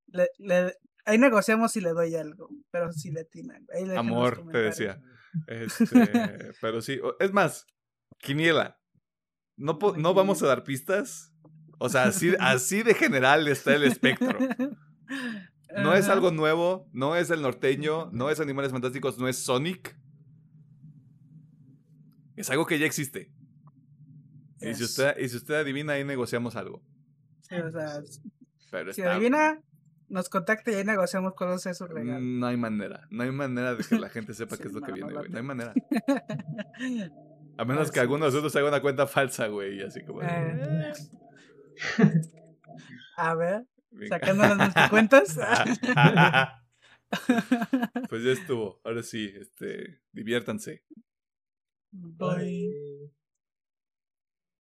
le, le- ahí negociamos si le doy algo, pero si le atinan. Ahí los Amor, te decía. Este, pero sí, es más, Quiniela. No, po- no vamos a dar pistas. O sea, así, así de general está el espectro. No es algo nuevo, no es el norteño, no es Animales Fantásticos, no es Sonic. Es algo que ya existe. Y, si usted, y si usted adivina, ahí negociamos algo. Si adivina, nos contacta y ahí negociamos con es su. Mm, no hay manera, no hay manera de que la gente sepa qué es lo que viene, güey. No hay manera. A menos que alguno de nosotros haga una cuenta falsa, güey, así como... Ah. Eh". A ver. Sacando las cuentas. pues ya estuvo. Ahora sí, este, diviértanse. Bye.